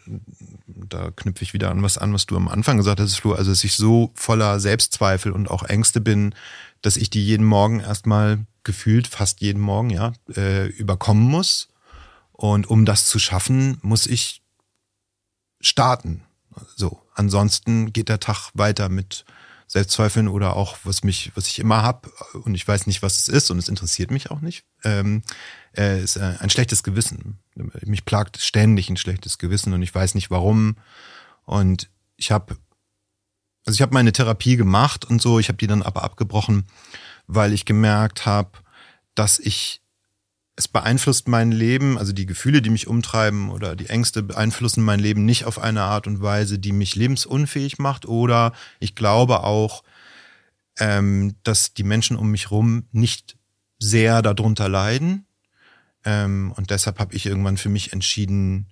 da knüpfe ich wieder an was an, was du am Anfang gesagt hast, Flo, also dass ich so voller Selbstzweifel und auch Ängste bin, dass ich die jeden Morgen erstmal gefühlt fast jeden Morgen, ja, äh, überkommen muss. Und um das zu schaffen, muss ich starten. So. Ansonsten geht der Tag weiter mit Selbstzweifeln oder auch, was mich, was ich immer hab und ich weiß nicht, was es ist und es interessiert mich auch nicht, ähm, äh, ist äh, ein schlechtes Gewissen. Mich plagt ständig ein schlechtes Gewissen und ich weiß nicht warum. Und ich habe, also ich habe meine Therapie gemacht und so, ich habe die dann aber abgebrochen, weil ich gemerkt habe, dass ich es beeinflusst mein Leben, also die Gefühle, die mich umtreiben oder die Ängste beeinflussen mein Leben nicht auf eine Art und Weise, die mich lebensunfähig macht. Oder ich glaube auch, ähm, dass die Menschen um mich rum nicht sehr darunter leiden. Ähm, und deshalb habe ich irgendwann für mich entschieden,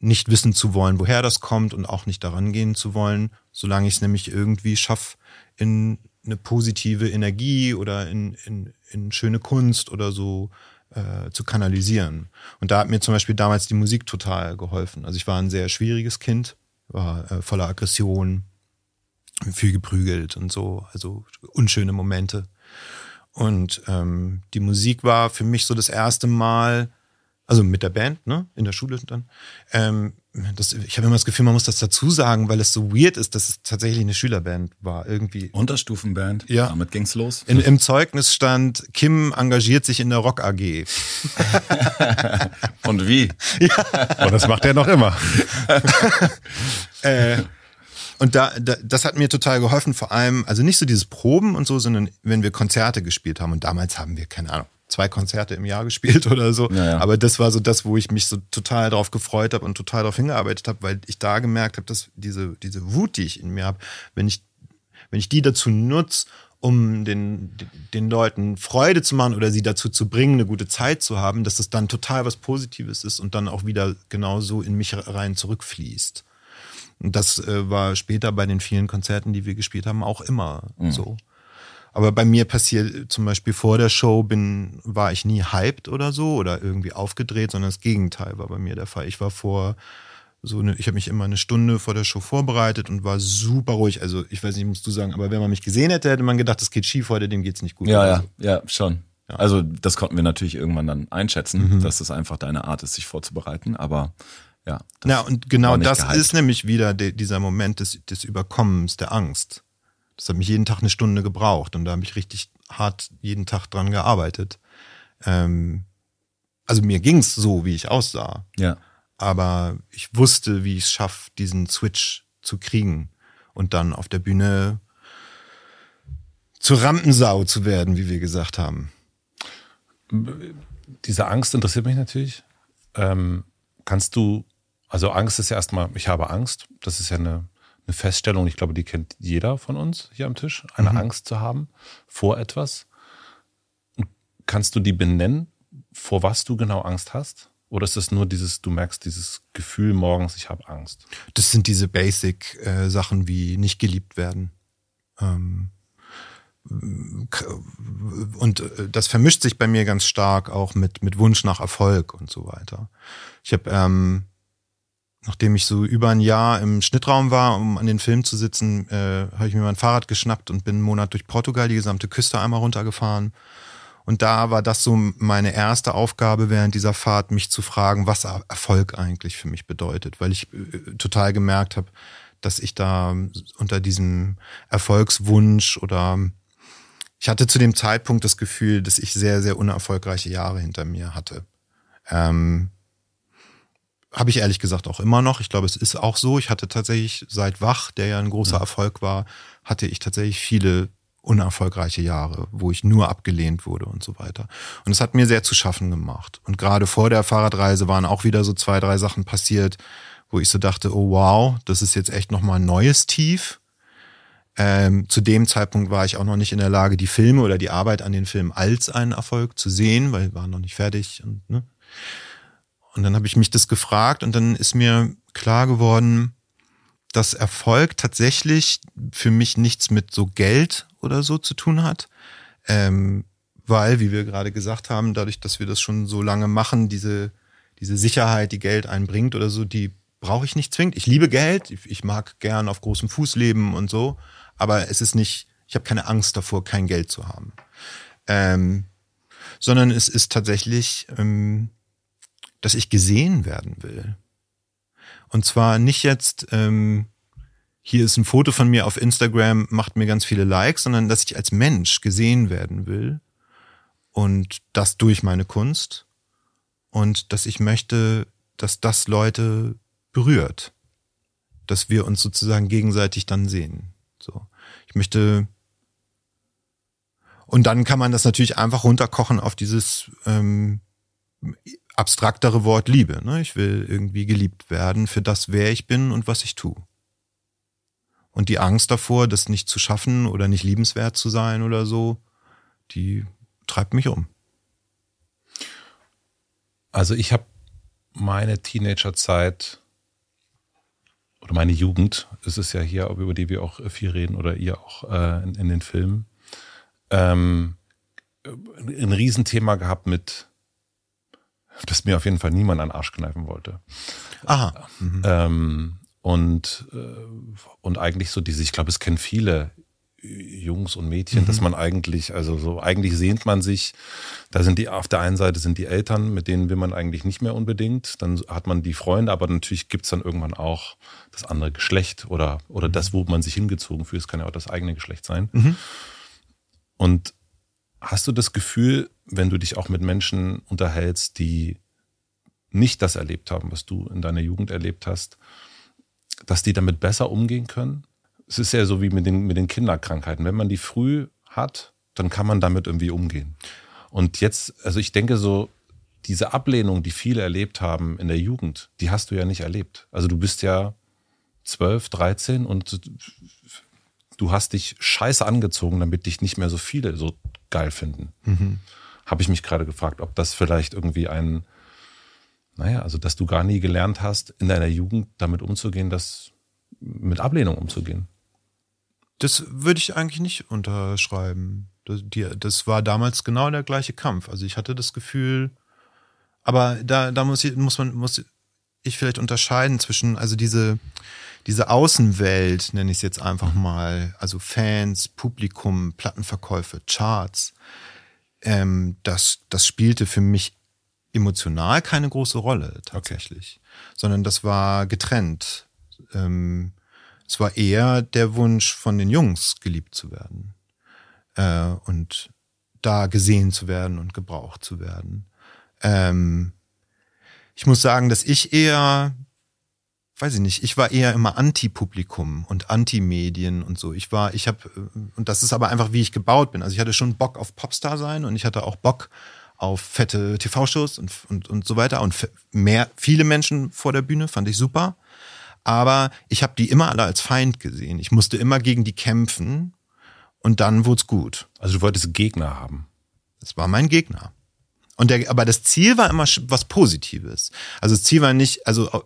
nicht wissen zu wollen, woher das kommt und auch nicht daran gehen zu wollen, solange ich es nämlich irgendwie schaffe, in eine positive Energie oder in, in, in schöne Kunst oder so äh, zu kanalisieren. Und da hat mir zum Beispiel damals die Musik total geholfen. Also ich war ein sehr schwieriges Kind, war äh, voller Aggression, viel geprügelt und so, also unschöne Momente. Und ähm, die Musik war für mich so das erste Mal, also mit der Band, ne, in der Schule dann, ähm, das, ich habe immer das Gefühl, man muss das dazu sagen, weil es so weird ist, dass es tatsächlich eine Schülerband war. Irgendwie. Unterstufenband? Ja. Damit ging's los. In, Im Zeugnis stand, Kim engagiert sich in der Rock AG. Und wie? Ja. Und das macht er noch immer. äh, und da, da, das hat mir total geholfen, vor allem, also nicht so dieses Proben und so, sondern wenn wir Konzerte gespielt haben. Und damals haben wir, keine Ahnung, zwei Konzerte im Jahr gespielt oder so. Ja, ja. Aber das war so das, wo ich mich so total darauf gefreut habe und total darauf hingearbeitet habe, weil ich da gemerkt habe, dass diese, diese Wut, die ich in mir habe, wenn ich, wenn ich die dazu nutze, um den, den Leuten Freude zu machen oder sie dazu zu bringen, eine gute Zeit zu haben, dass das dann total was Positives ist und dann auch wieder genauso in mich rein zurückfließt. Und das äh, war später bei den vielen Konzerten, die wir gespielt haben, auch immer mhm. so. Aber bei mir passiert zum Beispiel vor der Show bin, war ich nie hyped oder so oder irgendwie aufgedreht, sondern das Gegenteil war bei mir der Fall. Ich war vor so eine, ich habe mich immer eine Stunde vor der Show vorbereitet und war super ruhig. Also ich weiß nicht, musst du sagen, aber wenn man mich gesehen hätte, hätte man gedacht, das geht schief heute, dem geht's nicht gut. Ja, ja, so. ja, schon. Ja. Also das konnten wir natürlich irgendwann dann einschätzen, mhm. dass das einfach deine Art ist, sich vorzubereiten. Aber ja. Ja, und genau das gehypt. ist nämlich wieder de, dieser Moment des, des Überkommens der Angst Das hat mich jeden Tag eine Stunde gebraucht und da habe ich richtig hart jeden Tag dran gearbeitet. Ähm, also mir ging's so, wie ich aussah. Ja. Aber ich wusste, wie ich es schaffe, diesen Switch zu kriegen und dann auf der Bühne zur Rampensau zu werden, wie wir gesagt haben. Diese Angst interessiert mich natürlich. Ähm, kannst du, also Angst ist ja erstmal, ich habe Angst. Das ist ja eine, eine Feststellung, ich glaube, die kennt jeder von uns hier am Tisch, eine mhm. Angst zu haben vor etwas. Kannst du die benennen, vor was du genau Angst hast? Oder ist das nur dieses, du merkst dieses Gefühl morgens, ich habe Angst? Das sind diese Basic-Sachen äh, wie nicht geliebt werden. Ähm, und äh, das vermischt sich bei mir ganz stark auch mit, mit Wunsch nach Erfolg und so weiter. Ich habe, ähm, nachdem ich so über ein Jahr im Schnittraum war, um an den Film zu sitzen, äh, habe ich mir mein Fahrrad geschnappt und bin einen Monat durch Portugal die gesamte Küste einmal runtergefahren und da war das so meine erste Aufgabe während dieser Fahrt, mich zu fragen, was Erfolg eigentlich für mich bedeutet, weil ich äh, total gemerkt habe, dass ich da unter diesem Erfolgswunsch oder ich hatte zu dem Zeitpunkt das Gefühl, dass ich sehr, sehr unerfolgreiche Jahre hinter mir hatte. Ähm, habe ich ehrlich gesagt auch immer noch. Ich glaube, es ist auch so. Ich hatte tatsächlich seit Wach, der ja ein großer Erfolg war, hatte ich tatsächlich viele unerfolgreiche Jahre, wo ich nur abgelehnt wurde und so weiter. Und es hat mir sehr zu schaffen gemacht. Und gerade vor der Fahrradreise waren auch wieder so zwei, drei Sachen passiert, wo ich so dachte, oh wow, das ist jetzt echt nochmal ein neues Tief. Ähm, zu dem Zeitpunkt war ich auch noch nicht in der Lage, die Filme oder die Arbeit an den Filmen als einen Erfolg zu sehen, weil wir waren noch nicht fertig. Und, ne? Und dann habe ich mich das gefragt und dann ist mir klar geworden, dass Erfolg tatsächlich für mich nichts mit so Geld oder so zu tun hat. Ähm, weil, wie wir gerade gesagt haben, dadurch, dass wir das schon so lange machen, diese, diese Sicherheit, die Geld einbringt oder so, die brauche ich nicht zwingend. Ich liebe Geld, ich, mag gern auf großem Fuß leben und so, aber es ist nicht, ich habe keine Angst davor, kein Geld zu haben. Ähm, sondern es ist tatsächlich, ähm, dass ich gesehen werden will. Und zwar nicht jetzt, ähm, hier ist ein Foto von mir auf Instagram, macht mir ganz viele Likes, sondern dass ich als Mensch gesehen werden will und das durch meine Kunst und dass ich möchte, dass das Leute berührt, dass wir uns sozusagen gegenseitig dann sehen. So, ich möchte und dann kann man das natürlich einfach runterkochen auf dieses ähm, abstraktere Wort Liebe. Ne? Ich will irgendwie geliebt werden für das, wer ich bin und was ich tue. Und die Angst davor, das nicht zu schaffen oder nicht liebenswert zu sein oder so, die treibt mich um. Also ich habe meine Teenagerzeit oder meine Jugend, es ist ja hier, über die wir auch viel reden oder ihr auch äh, in, in, den Filmen, ähm, ein Riesenthema gehabt mit dass mir auf jeden Fall niemand an den Arsch kneifen wollte. Aha. Mhm. Ähm, und, äh, und eigentlich so diese, ich glaube, es kennen viele Jungs und Mädchen, mhm. dass man eigentlich, also so, eigentlich sehnt man sich, da sind die, auf der einen Seite sind die Eltern, mit denen will man eigentlich nicht mehr unbedingt, dann hat man die Freunde, aber natürlich gibt's dann irgendwann auch das andere Geschlecht oder, oder mhm. das, wo man sich hingezogen fühlt, es kann ja auch das eigene Geschlecht sein. Mhm. Und hast du das Gefühl, wenn du dich auch mit Menschen unterhältst, die nicht das erlebt haben, was du in deiner Jugend erlebt hast, dass die damit besser umgehen können? Es ist ja so wie mit den, mit den Kinderkrankheiten. Wenn man die früh hat, dann kann man damit irgendwie umgehen. Und jetzt, also ich denke so, diese Ablehnung, die viele erlebt haben in der Jugend, die hast du ja nicht erlebt. Also du bist ja 12, 13 und du hast dich scheiße angezogen, damit dich nicht mehr so viele so geil finden. Mhm habe ich mich gerade gefragt, ob das vielleicht irgendwie ein, naja, also dass du gar nie gelernt hast, in deiner Jugend damit umzugehen, dass mit Ablehnung umzugehen. Das würde ich eigentlich nicht unterschreiben. Das, die, das war damals genau der gleiche Kampf. Also ich hatte das Gefühl, aber da, da muss, ich, muss man, muss ich vielleicht unterscheiden zwischen, also diese, diese Außenwelt, nenne ich es jetzt einfach mal, also Fans, Publikum, Plattenverkäufe, Charts, ähm, das, das spielte für mich emotional keine große Rolle tatsächlich, okay. sondern das war getrennt. Ähm, Es war eher der Wunsch von den Jungs, geliebt zu werden. Äh, und da gesehen zu werden und gebraucht zu werden. Ähm, ich muss sagen, dass ich eher, weiß ich nicht, ich war eher immer Anti-Publikum und Anti-Medien und so. Ich war, ich habe, und das ist aber einfach, wie ich gebaut bin. Also ich hatte schon Bock auf Popstar sein und ich hatte auch Bock auf fette TV-Shows und, und, und so weiter und mehr, viele Menschen vor der Bühne, fand ich super. Aber ich habe die immer alle als Feind gesehen. Ich musste immer gegen die kämpfen und dann wurde es gut. Also du wolltest Gegner haben. Das war mein Gegner. Und der, aber das Ziel war immer was Positives. Also das Ziel war nicht, also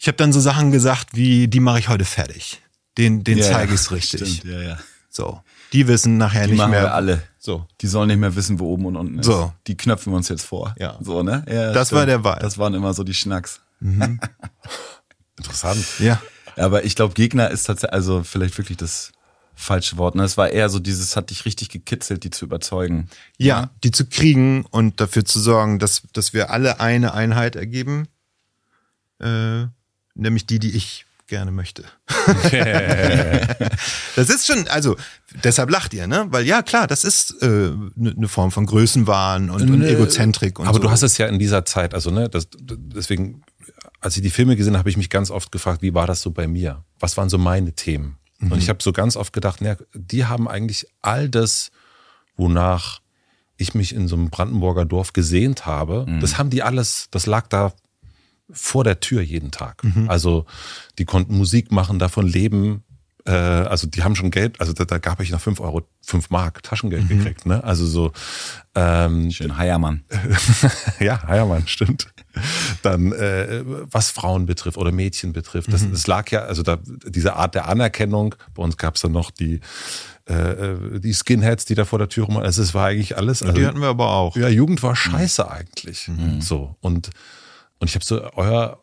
ich habe dann so Sachen gesagt wie, die mache ich heute fertig. Den, den Ja, zeige ja, ich's richtig. Stimmt, ja, ja. So. Die wissen nachher Die nicht machen mehr. wir alle. So. Die sollen nicht mehr wissen, wo oben und unten ist. So. Die knöpfen wir uns jetzt vor. Ja. So, ne? Ja, Das war der Vibe. Das waren immer so die Schnacks. Interessant. Ja. Aber ich glaube, Gegner ist tatsächlich, also vielleicht wirklich das falsche Wort. Ne? Es war eher so dieses, hat dich richtig gekitzelt, die zu überzeugen. Ja, die zu kriegen und dafür zu sorgen, dass, dass wir alle eine Einheit ergeben. Äh, nämlich die, die ich gerne möchte. das ist schon, also deshalb lacht ihr, ne? Weil ja, klar, das ist eine äh, ne- ne Form von Größenwahn und, und Nö. Egozentrik und Aber so. du hast es ja in dieser Zeit, also ne, das, deswegen, als ich die Filme gesehen habe, habe ich mich ganz oft gefragt, wie war das so bei mir? Was waren so meine Themen? Und ich habe so ganz oft gedacht, naja, die haben eigentlich all das, wonach ich mich in so einem Brandenburger Dorf gesehnt habe, das haben die alles, das lag da vor der Tür jeden Tag. Also die konnten Musik machen, davon leben. Äh, also die haben schon Geld, also da, da gab ich nach fünf Euro, fünf Mark Taschengeld gekriegt. Ne? Also so ähm, Schön Heiermann. ja, Heiermann, stimmt. Dann, äh, was Frauen betrifft oder Mädchen betrifft, das, das lag ja, also da, diese Art der Anerkennung, bei uns gab es dann noch die, äh, die Skinheads, die da vor der Tür rum, also es war eigentlich alles. Also, die hatten wir aber auch. ja, Jugend war scheiße eigentlich. So. Und, und ich habe so euer,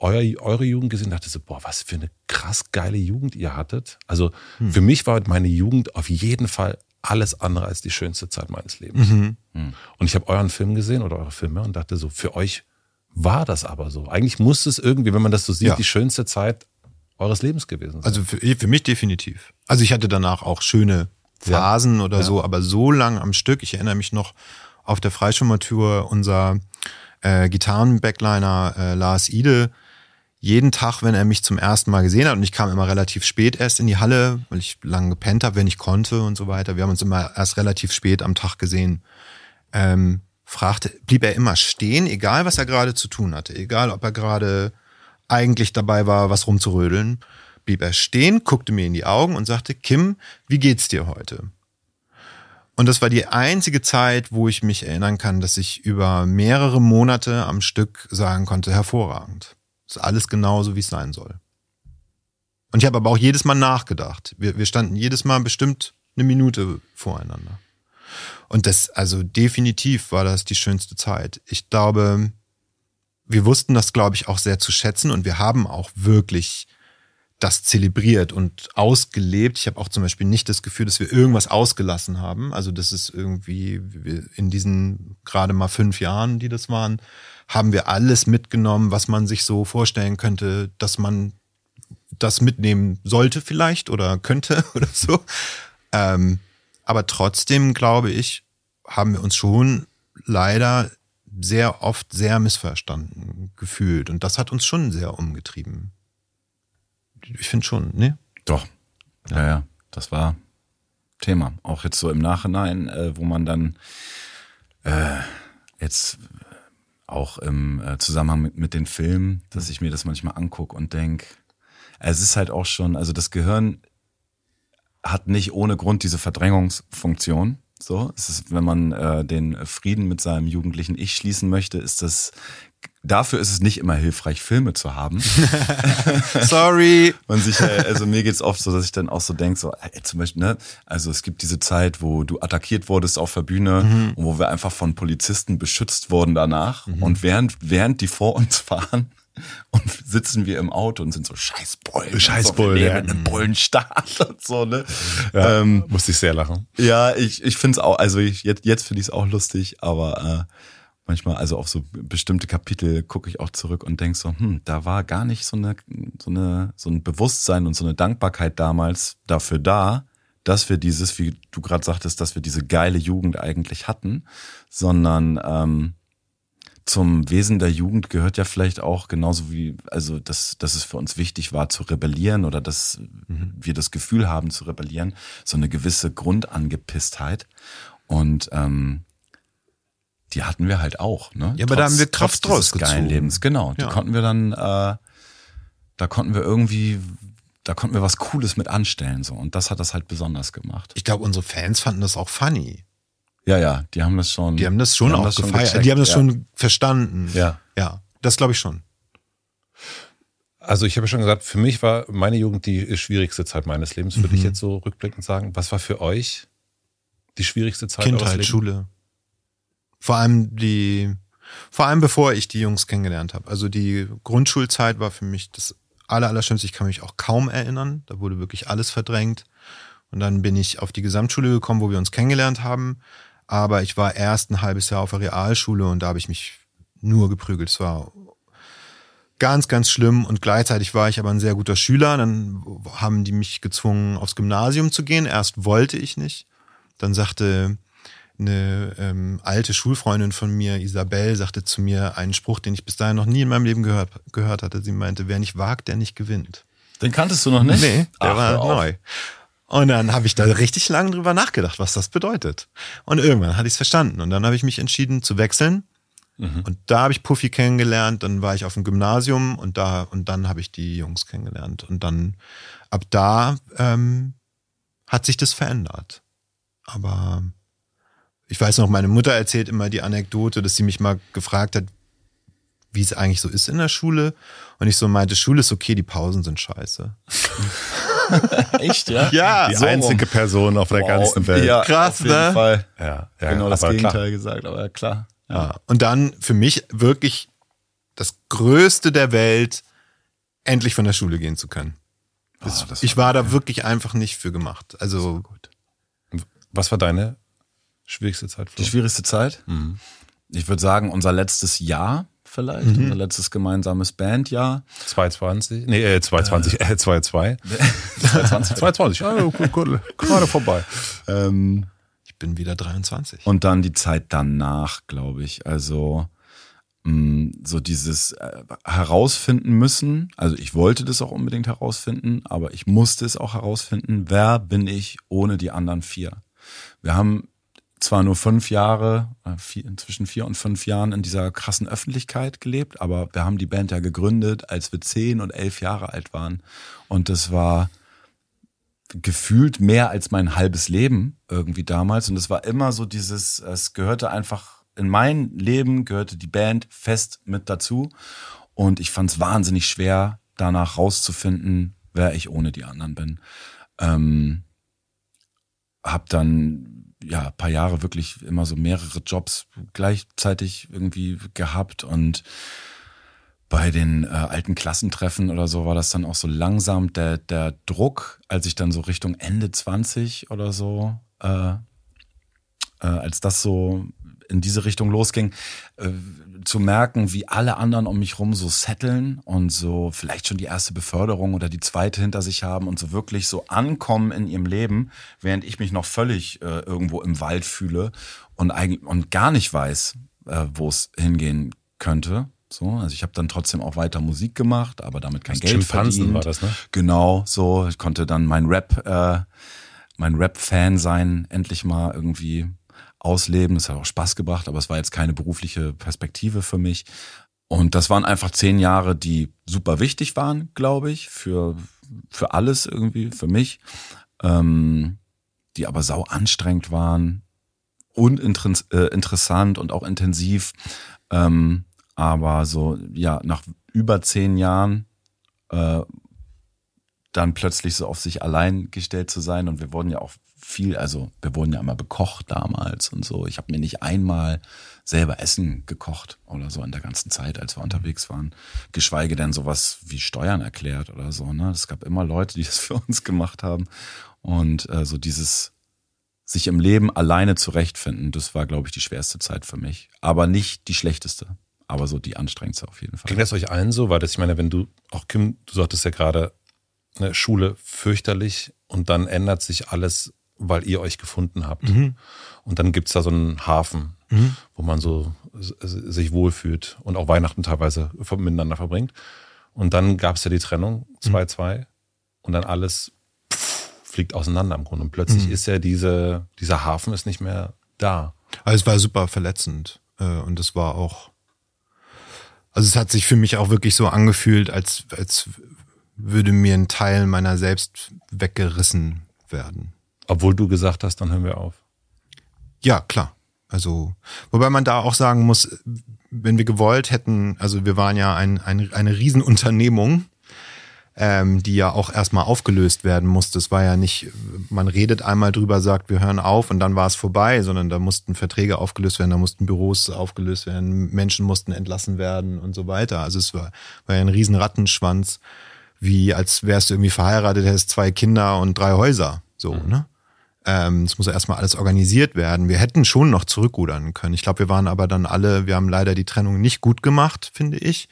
euer, eure Jugend gesehen und dachte so, boah, was für eine krass geile Jugend ihr hattet. Also für mich war meine Jugend auf jeden Fall alles andere als die schönste Zeit meines Lebens. Und ich habe euren Film gesehen oder eure Filme und dachte so, für euch war das aber so. Eigentlich muss es irgendwie, wenn man das so sieht, Ja. die schönste Zeit eures Lebens gewesen sein. Also für, für mich definitiv. Also ich hatte danach auch schöne Phasen oder so, aber so lang am Stück. Ich erinnere mich noch auf der Freischwimmertour, unser äh, Gitarren-Backliner äh, Lars Ide, jeden Tag, wenn er mich zum ersten Mal gesehen hat, und ich kam immer relativ spät erst in die Halle, weil ich lange gepennt habe, wenn ich konnte und so weiter. Wir haben uns immer erst relativ spät am Tag gesehen. Ähm, fragte, blieb er immer stehen, egal was er gerade zu tun hatte, egal ob er gerade eigentlich dabei war, was rumzurödeln, blieb er stehen, guckte mir in die Augen und sagte, Kim, wie geht's dir heute? Und das war die einzige Zeit, wo ich mich erinnern kann, dass ich über mehrere Monate am Stück sagen konnte, hervorragend. Ist alles genauso, wie es sein soll. Und ich habe aber auch jedes Mal nachgedacht. Wir, wir standen jedes Mal bestimmt eine Minute voreinander. Und das, also definitiv war das die schönste Zeit. Ich glaube, wir wussten das, glaube ich, auch sehr zu schätzen und wir haben auch wirklich das zelebriert und ausgelebt. Ich habe auch zum Beispiel nicht das Gefühl, dass wir irgendwas ausgelassen haben. Also das ist irgendwie in diesen gerade mal fünf Jahren, die das waren, haben wir alles mitgenommen, was man sich so vorstellen könnte, dass man das mitnehmen sollte vielleicht oder könnte oder so. Ähm, aber trotzdem, glaube ich, haben wir uns schon leider sehr oft sehr missverstanden gefühlt. Und das hat uns schon sehr umgetrieben. Ich finde schon, ne? Doch. Ja, ja, das war Thema. Auch jetzt so im Nachhinein, äh, wo man dann äh, jetzt auch im äh, Zusammenhang mit, mit den Filmen, dass ich mir das manchmal angucke und denk, es ist halt auch schon, also das Gehirn hat nicht ohne Grund diese Verdrängungsfunktion. So, es ist, wenn man äh, den Frieden mit seinem jugendlichen Ich schließen möchte, ist das dafür ist es nicht immer hilfreich, Filme zu haben. Sorry. Man sich, äh, also mir geht's oft so, dass ich dann auch so denk, so äh, zum Beispiel, ne, also es gibt diese Zeit, wo du attackiert wurdest auf der Bühne Mhm. und wo wir einfach von Polizisten beschützt wurden danach und während während die vor uns fahren und sitzen wir im Auto und sind so scheiß Bullen, Scheiß so, Bullen, leben ja. in einem Bullenstaat und so, ne? ja, Ähm, musste ich sehr lachen. ja, ich, ich finde es auch, also ich, jetzt, jetzt finde ich es auch lustig, aber äh, manchmal, also auf so bestimmte Kapitel gucke ich auch zurück und denke so, hm, da war gar nicht so eine, so eine, so ein Bewusstsein und so eine Dankbarkeit damals dafür da, dass wir dieses, wie du gerade sagtest, dass wir diese geile Jugend eigentlich hatten, sondern ähm, zum Wesen der Jugend gehört ja vielleicht auch genauso wie, also dass, dass es für uns wichtig war zu rebellieren oder dass mhm. wir das Gefühl haben zu rebellieren, so eine gewisse Grundangepisstheit. Und ähm, die hatten wir halt auch. Ne? Ja, aber trotz, da haben wir Kraft draus geilen Lebens, genau. Die ja. konnten wir dann, äh, da konnten wir irgendwie, da konnten wir was Cooles mit anstellen so. Und das hat das halt besonders gemacht. Ich glaube, unsere Fans fanden das auch funny. Ja, ja, die haben das schon. Die haben das schon auch das gefeiert. Schon die haben das ja. schon verstanden. Ja. Ja, das glaube ich schon. Also ich habe schon gesagt, für mich war meine Jugend die schwierigste Zeit meines Lebens, würde mhm. ich jetzt so rückblickend sagen. Was war für euch die schwierigste Zeit Kindheit, Schule. Vor allem die, vor allem bevor ich die Jungs kennengelernt habe. Also die Grundschulzeit war für mich das aller, allerschlimmste. Ich kann mich auch kaum erinnern. Da wurde wirklich alles verdrängt. Und dann bin ich auf die Gesamtschule gekommen, wo wir uns kennengelernt haben. Aber ich war erst ein halbes Jahr auf der Realschule und da habe ich mich nur geprügelt. Es war ganz, ganz schlimm und gleichzeitig war ich aber ein sehr guter Schüler. Dann haben die mich gezwungen, aufs Gymnasium zu gehen. Erst wollte ich nicht. Dann sagte eine ähm, alte Schulfreundin von mir, Isabel, sagte zu mir einen Spruch, den ich bis dahin noch nie in meinem Leben gehört, gehört hatte. Sie meinte, wer nicht wagt, der nicht gewinnt. Den kanntest du noch nicht? Nee, der Ach, war neu. Und dann habe ich da richtig lange drüber nachgedacht, was das bedeutet. Und irgendwann hatte ich es verstanden. Und dann habe ich mich entschieden zu wechseln. Mhm. Und da habe ich Puffy kennengelernt. Dann war ich auf dem Gymnasium und da und dann habe ich die Jungs kennengelernt. Und dann ab da ähm, hat sich das verändert. Aber ich weiß noch, meine Mutter erzählt immer die Anekdote, dass sie mich mal gefragt hat, wie es eigentlich so ist in der Schule. Und ich so meinte, Schule ist okay, die Pausen sind scheiße. Echt, ja? Ja. Die so einzige rum. Person auf der wow. ganzen Welt. Ja, Krass, auf jeden ne? Fall. Ja, ja genau das Gegenteil klar. gesagt, aber klar. Ja. ja. Und dann für mich wirklich das Größte der Welt, endlich von der Schule gehen zu können. Oh, ich war, war da wirklich einfach nicht für gemacht. Also gut. Was war deine schwierigste Zeit? Flo? Die schwierigste Zeit? Mhm. Ich würde sagen, unser letztes Jahr vielleicht, mhm. unser letztes gemeinsames Bandjahr. 220? Nee, äh, 220, äh, 22. 220. 220, ah, gut, gut, gerade vorbei. Ähm, ich bin wieder 23. Und dann die Zeit danach, glaube ich. Also mh, mm, so dieses äh, herausfinden müssen. Also ich wollte das auch unbedingt herausfinden, aber ich musste es auch herausfinden. Wer bin ich ohne die anderen vier? Wir haben zwar nur fünf Jahre, äh, zwischen vier und fünf Jahren in dieser krassen Öffentlichkeit gelebt, aber wir haben die Band ja gegründet, als wir zehn und elf Jahre alt waren. Und das war gefühlt mehr als mein halbes Leben irgendwie damals. Und es war immer so dieses, es gehörte einfach in mein Leben, gehörte die Band fest mit dazu. Und ich fand es wahnsinnig schwer, danach rauszufinden, wer ich ohne die anderen bin. Ähm, hab dann ja, paar Jahre wirklich immer so mehrere Jobs gleichzeitig irgendwie gehabt und bei den äh, alten Klassentreffen oder so war das dann auch so langsam der, der Druck, als ich dann so Richtung Ende 20 oder so, äh, äh, als das so in diese Richtung losging, äh, zu merken, wie alle anderen um mich rum so setteln und so vielleicht schon die erste Beförderung oder die zweite hinter sich haben und so wirklich so ankommen in ihrem Leben, während ich mich noch völlig äh, irgendwo im Wald fühle und eigentlich und gar nicht weiß, äh, wo es hingehen könnte. So, also ich habe dann trotzdem auch weiter Musik gemacht, aber damit kein das Geld verdient. war das, ne? Genau, so. Ich konnte dann mein Rap, äh, mein Rap-Fan sein, endlich mal irgendwie ausleben. Das hat auch Spaß gebracht, aber es war jetzt keine berufliche Perspektive für mich. Und das waren einfach zehn Jahre, die super wichtig waren, glaube ich, für, für alles irgendwie, für mich, ähm, die aber sau anstrengend waren und äh, interessant und auch intensiv. Ähm, aber so, ja, nach über zehn Jahren äh, dann plötzlich so auf sich allein gestellt zu sein. Und wir wurden ja auch viel, also wir wurden ja immer bekocht damals und so. Ich habe mir nicht einmal selber Essen gekocht oder so in der ganzen Zeit, als wir unterwegs waren. Geschweige denn sowas wie Steuern erklärt oder so. Ne? Es gab immer Leute, die das für uns gemacht haben. Und äh, so dieses sich im Leben alleine zurechtfinden, das war, glaube ich, die schwerste Zeit für mich. Aber nicht die schlechteste, aber so die anstrengendste auf jeden Fall. Ging das euch allen so? Weil das, ich meine, wenn du, auch Kim, du sagtest ja gerade, eine Schule fürchterlich und dann ändert sich alles, weil ihr euch gefunden habt. Mhm. Und dann gibt's da so einen Hafen, wo man so sich wohlfühlt und auch Weihnachten teilweise miteinander verbringt. Und dann gab's ja die Trennung, 2-2, und dann alles pff, fliegt auseinander im Grunde. Und plötzlich ist ja diese, dieser Hafen ist nicht mehr da. Also es war super verletzend äh, und es war auch, also es hat sich für mich auch wirklich so angefühlt, als als würde mir ein Teil meiner selbst weggerissen werden. Obwohl du gesagt hast, dann hören wir auf. Ja, klar. Also, wobei man da auch sagen muss, wenn wir gewollt hätten, also wir waren ja ein, ein, eine Riesenunternehmung, ähm, die ja auch erstmal aufgelöst werden musste. Es war ja nicht, man redet einmal drüber, sagt, wir hören auf und dann war es vorbei, sondern da mussten Verträge aufgelöst werden, da mussten Büros aufgelöst werden, Menschen mussten entlassen werden und so weiter. Also es war, war ja ein riesen Rattenschwanz, wie als wärst du irgendwie verheiratet, hättest zwei Kinder und drei Häuser. So, ne? Ähm, es muss ja erstmal alles organisiert werden. Wir hätten schon noch zurückrudern können. Ich glaube, wir waren aber dann alle, wir haben leider die Trennung nicht gut gemacht, finde ich.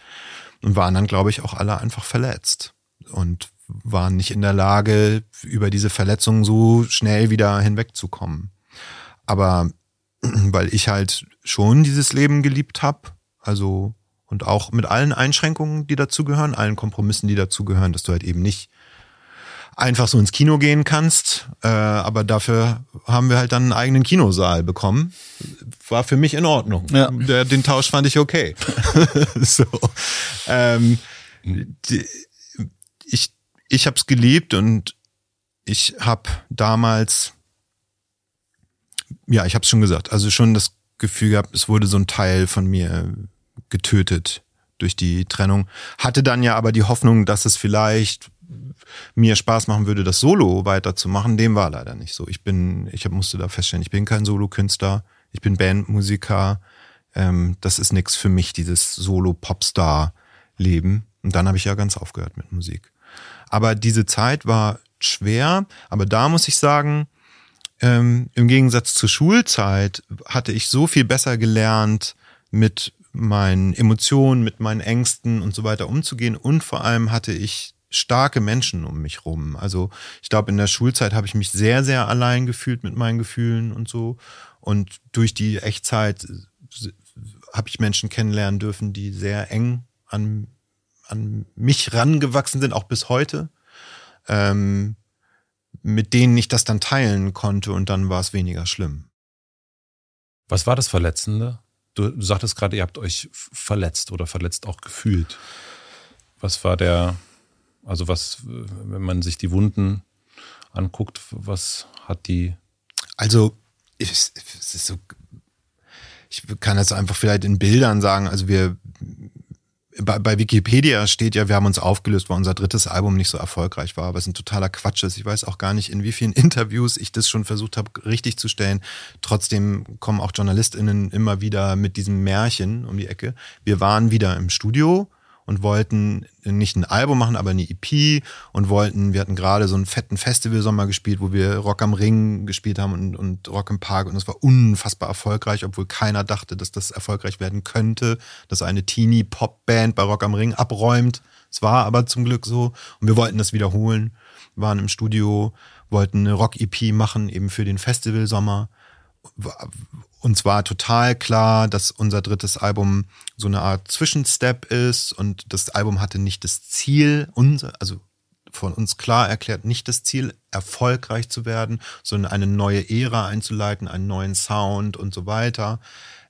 Und waren dann, glaube ich, auch alle einfach verletzt. Und waren nicht in der Lage, über diese Verletzung so schnell wieder hinwegzukommen. Aber weil ich halt schon dieses Leben geliebt habe, also und auch mit allen Einschränkungen, die dazugehören, allen Kompromissen, die dazugehören, dass du halt eben nicht einfach so ins Kino gehen kannst. Äh, aber dafür haben wir halt dann einen eigenen Kinosaal bekommen. War für mich in Ordnung. Ja. Der, den Tausch fand ich okay. so. Ähm, die, ich ich habe es geliebt und ich habe damals, ja, ich habe es schon gesagt, also schon das Gefühl gehabt, es wurde so ein Teil von mir getötet durch die Trennung. Hatte dann ja aber die Hoffnung, dass es vielleicht mir Spaß machen würde, das Solo weiterzumachen. Dem war leider nicht so. Ich bin, ich musste da feststellen, ich bin kein Solokünstler, ich bin Bandmusiker. Ähm, das ist nix für mich, dieses Solo-Popstar-Leben. Und dann habe ich ja ganz aufgehört mit Musik. Aber diese Zeit war schwer, aber da muss ich sagen, ähm, im Gegensatz zur Schulzeit hatte ich so viel besser gelernt, mit meinen Emotionen, mit meinen Ängsten und so weiter umzugehen. Und vor allem hatte ich starke Menschen um mich rum. Also ich glaube, in der Schulzeit habe ich mich sehr, sehr allein gefühlt mit meinen Gefühlen und so. Und durch die Echtzeit habe ich Menschen kennenlernen dürfen, die sehr eng an, an mich rangewachsen sind, auch bis heute. Ähm, mit denen ich das dann teilen konnte und dann war es weniger schlimm. Was war das Verletzende? Du, sagtest gerade, ihr habt euch verletzt oder verletzt auch gefühlt. Was war der, also was, wenn man sich die Wunden anguckt, was hat die, Also, ist so, ich kann das einfach vielleicht in Bildern sagen. Also wir, bei, bei Wikipedia steht ja, wir haben uns aufgelöst, weil unser drittes Album nicht so erfolgreich war, was ein totaler Quatsch ist. Ich weiß auch gar nicht, in wie vielen Interviews ich das schon versucht habe, richtig zu stellen. Trotzdem kommen auch JournalistInnen immer wieder mit diesem Märchen um die Ecke. Wir waren wieder im Studio und wollten nicht ein Album machen, aber eine EP und wollten, wir hatten gerade so einen fetten Festivalsommer gespielt, wo wir Rock am Ring gespielt haben und, und Rock im Park und das war unfassbar erfolgreich, obwohl keiner dachte, dass das erfolgreich werden könnte, dass eine Teenie-Pop-Band bei Rock am Ring abräumt. Es war aber zum Glück so und wir wollten das wiederholen, waren im Studio, wollten eine Rock-EP machen, eben für den Festivalsommer uns war total klar, dass unser drittes Album so eine Art Zwischenstep ist und das Album hatte nicht das Ziel, also von uns klar erklärt, nicht das Ziel, erfolgreich zu werden, sondern eine neue Ära einzuleiten, einen neuen Sound und so weiter.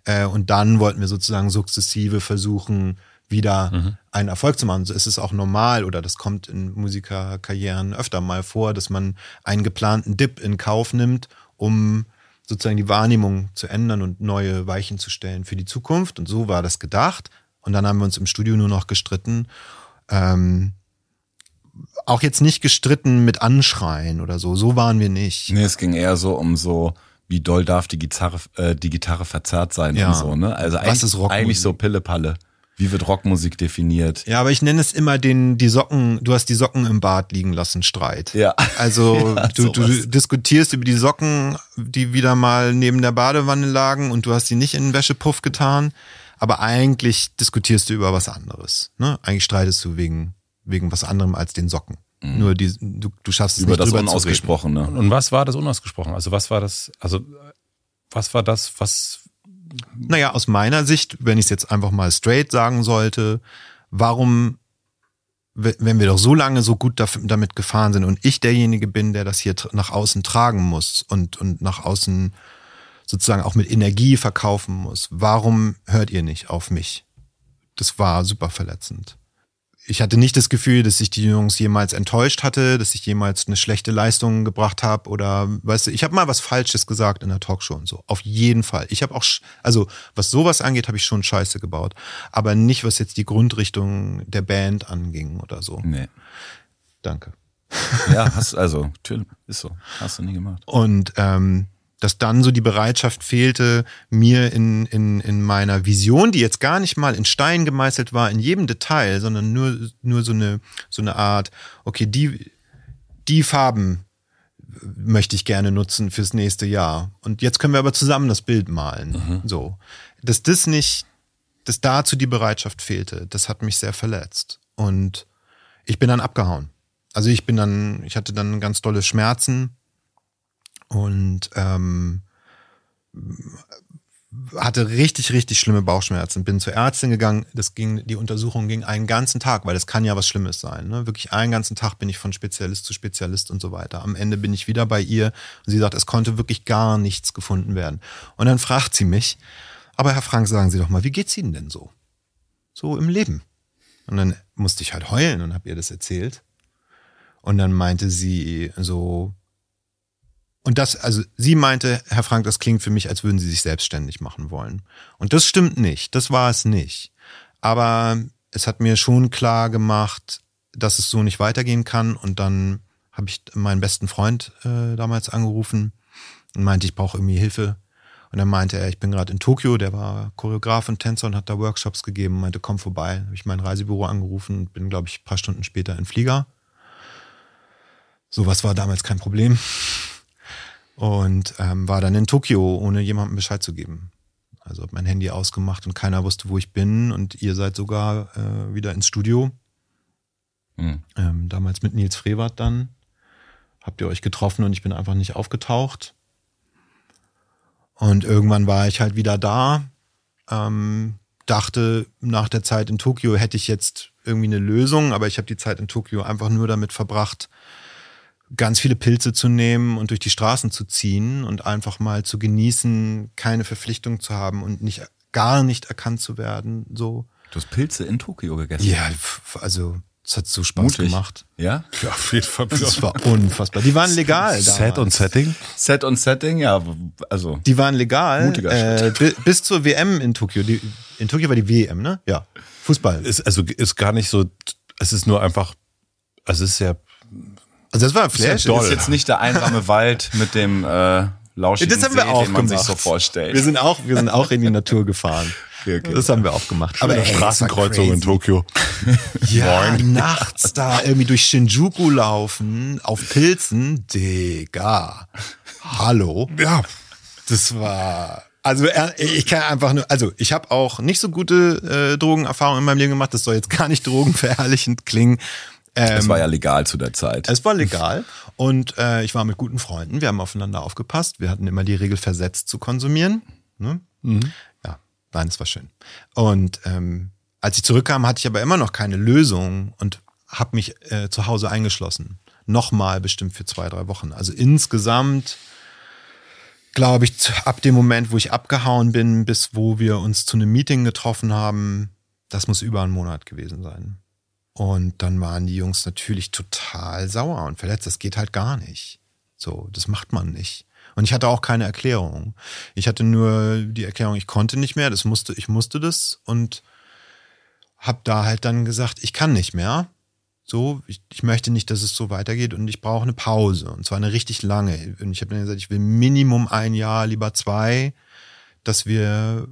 Äh, Und dann wollten wir sozusagen sukzessive versuchen, wieder einen Erfolg zu machen. So ist es auch normal oder das kommt in Musikerkarrieren öfter mal vor, dass man einen geplanten Dip in Kauf nimmt, um sozusagen die Wahrnehmung zu ändern und neue Weichen zu stellen für die Zukunft. Und so war das gedacht. Und dann haben wir uns im Studio nur noch gestritten. Ähm, auch jetzt nicht gestritten mit Anschreien oder so. So waren wir nicht. Nee, es ging eher so um so, wie doll darf die Gitarre, äh, die Gitarre verzerrt sein Ja. und so, ne? Also Was eigentlich, eigentlich so Pille-Palle. Wie wird Rockmusik definiert? Ja, aber ich nenne es immer den, die Socken, du hast die Socken im Bad liegen lassen, Streit. Ja. Also Ja, du, du diskutierst über die Socken, die wieder mal neben der Badewanne lagen und du hast sie nicht in den Wäschepuff getan. Aber eigentlich diskutierst du über was anderes. Ne? Eigentlich streitest du wegen, wegen was anderem als den Socken. Nur die, du, du schaffst es Über nicht das drüber zu reden. Unausgesprochene. Und was war das unausgesprochen? Also was war das, also was war das, was Naja, aus meiner Sicht, wenn ich es jetzt einfach mal straight sagen sollte, warum, we- wenn wir doch so lange so gut damit gefahren sind und ich derjenige bin, der das hier nach außen tragen muss und, und nach außen sozusagen auch mit Energie verkaufen muss, warum hört ihr nicht auf mich? Das war super verletzend. Ich hatte nicht das Gefühl, dass ich die Jungs jemals enttäuscht hatte, dass ich jemals eine schlechte Leistung gebracht habe oder weißt du, ich habe mal was Falsches gesagt in der Talkshow und so. Auf jeden Fall. Ich habe auch, also was sowas angeht, habe ich schon Scheiße gebaut, aber nicht was jetzt die Grundrichtung der Band anging oder so. Nee. Danke. Ja, hast also, ist so. Hast du nie gemacht. Und ähm, dass dann so die Bereitschaft fehlte, mir in, in, in meiner Vision, die jetzt gar nicht mal in Stein gemeißelt war, in jedem Detail, sondern nur, nur so eine, so eine Art, okay, die, die Farben möchte ich gerne nutzen fürs nächste Jahr. Und jetzt können wir aber zusammen das Bild malen. So. Dass das nicht, dass dazu die Bereitschaft fehlte, das hat mich sehr verletzt. Und ich bin dann abgehauen. Also ich bin dann, ich hatte dann ganz dolle Schmerzen und ähm, hatte richtig, richtig schlimme Bauchschmerzen. Bin zur Ärztin gegangen. Das ging, die Untersuchung ging einen ganzen Tag, weil das kann ja was Schlimmes sein. Ne? Wirklich einen ganzen Tag bin ich von Spezialist zu Spezialist und so weiter. Am Ende bin ich wieder bei ihr und sie sagt, es konnte wirklich gar nichts gefunden werden. Und dann fragt sie mich, aber Herr Frank, sagen Sie doch mal, wie geht's Ihnen denn so? So im Leben. Und dann musste ich halt heulen und habe ihr das erzählt. Und dann meinte sie so, und das, also sie meinte, Herr Frank, das klingt für mich, als würden Sie sich selbstständig machen wollen. Und das stimmt nicht, das war es nicht. Aber es hat mir schon klar gemacht, dass es so nicht weitergehen kann. Und dann habe ich meinen besten Freund äh, damals angerufen und meinte, ich brauche irgendwie Hilfe. Und dann meinte er, ich bin gerade in Tokio, der war Choreograf und Tänzer und hat da Workshops gegeben, meinte, komm vorbei. Habe ich mein Reisebüro angerufen und bin, glaube ich, ein paar Stunden später in Flieger. Sowas war damals kein Problem und ähm, war dann in Tokio, ohne jemandem Bescheid zu geben. Also hab mein Handy ausgemacht und keiner wusste, wo ich bin und ihr seid sogar äh, wieder ins Studio. Hm. Ähm, damals mit Nils Frevert dann. Habt ihr euch getroffen und ich bin einfach nicht aufgetaucht. Und irgendwann war ich halt wieder da. Ähm, dachte, nach der Zeit in Tokio hätte ich jetzt irgendwie eine Lösung, aber ich habe die Zeit in Tokio einfach nur damit verbracht, ganz viele Pilze zu nehmen und durch die Straßen zu ziehen und einfach mal zu genießen, keine Verpflichtung zu haben und nicht gar nicht erkannt zu werden. So. Du hast Pilze in Tokio gegessen. Ja, also es hat so Spaß Mutig. gemacht. Ja? Ja, auf jeden Fall. Das war unfassbar. Die waren legal. Set damals. und Setting? Set und Setting, ja, also. Die waren legal. Mutiger Äh, bi- bis zur WM in Tokio. Die, in Tokio war die WM, ne? Ja. Fußball. Ist, also ist gar nicht so, es ist nur einfach, also es ist ja, Also das war ein Flash. ja doll. Ist jetzt nicht der einsame Wald mit dem äh, lauschigen Das haben wir See, auch den man gemacht. sich so vorstellt. Wir sind auch, wir sind auch in die Natur gefahren. Okay, okay. Das haben wir auch gemacht. Aber eine ey, das Straßenkreuzung in. Tokio. Ja, nachts da irgendwie durch Shinjuku laufen, auf Pilzen. Digga. Hallo. Ja. Das war. Also er- ich kann einfach nur, also ich habe auch nicht so gute äh, Drogenerfahrungen in meinem Leben gemacht. Das soll jetzt gar nicht drogenverherrlichend klingen. Ähm, Das war ja legal zu der Zeit. es war legal und äh, ich war mit guten Freunden. Wir haben aufeinander aufgepasst. Wir hatten immer die Regel, versetzt zu konsumieren. Ne? Ja, nein, es war schön. Und ähm, als ich zurückkam, hatte ich aber immer noch keine Lösung und habe mich äh, zu Hause eingeschlossen. Nochmal bestimmt für zwei, drei Wochen. Also insgesamt glaube ich, ab dem Moment, wo ich abgehauen bin, bis wo wir uns zu einem Meeting getroffen haben, das muss über einen Monat gewesen sein. Und dann waren die Jungs natürlich total sauer und verletzt. Das geht halt gar nicht. So, das macht man nicht. Und ich hatte auch keine Erklärung. Ich hatte nur die Erklärung, ich konnte nicht mehr, das musste, ich musste das und habe da halt dann gesagt, ich kann nicht mehr. So, ich, ich möchte nicht, dass es so weitergeht und ich brauche eine Pause und zwar eine richtig lange. Und ich habe dann gesagt, ich will Minimum ein Jahr, lieber zwei, dass wir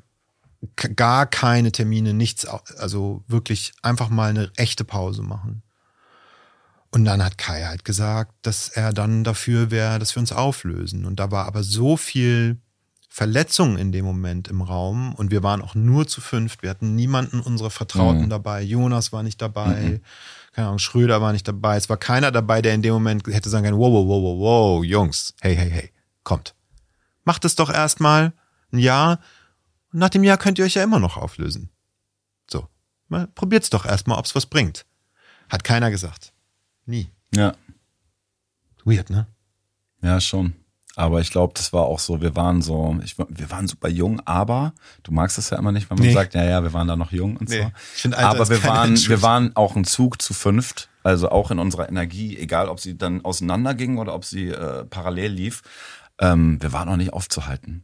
gar keine Termine, nichts, also wirklich einfach mal eine echte Pause machen. Und dann hat Kai halt gesagt, dass er dann dafür wäre, dass wir uns auflösen. Und da war aber so viel Verletzung in dem Moment im Raum und wir waren auch nur zu fünft. Wir hatten niemanden unserer Vertrauten Mhm. dabei. Jonas war nicht dabei. Keine Ahnung, Schröder war nicht dabei. Es war keiner dabei, der in dem Moment hätte sagen können, wow, wow, wow, wow, wow, Jungs, hey, hey, hey, kommt. Macht es doch erstmal ein Jahr und nach dem Jahr könnt ihr euch ja immer noch auflösen. So. Mal Probiert's doch erstmal, ob's was bringt. Hat keiner gesagt. Nie. Ja, Weird, ne? ja, schon. Aber ich glaube, das war auch so, wir waren so, ich, wir waren super jung, aber du magst es ja immer nicht, wenn man Nee. sagt, ja, ja, wir waren da noch jung und Nee. so. Ich find, Alter aber wir waren, wir waren auch ein Zug zu fünft, also auch in unserer Energie, egal ob sie dann auseinanderging oder ob sie äh, parallel lief, ähm, wir waren auch nicht aufzuhalten.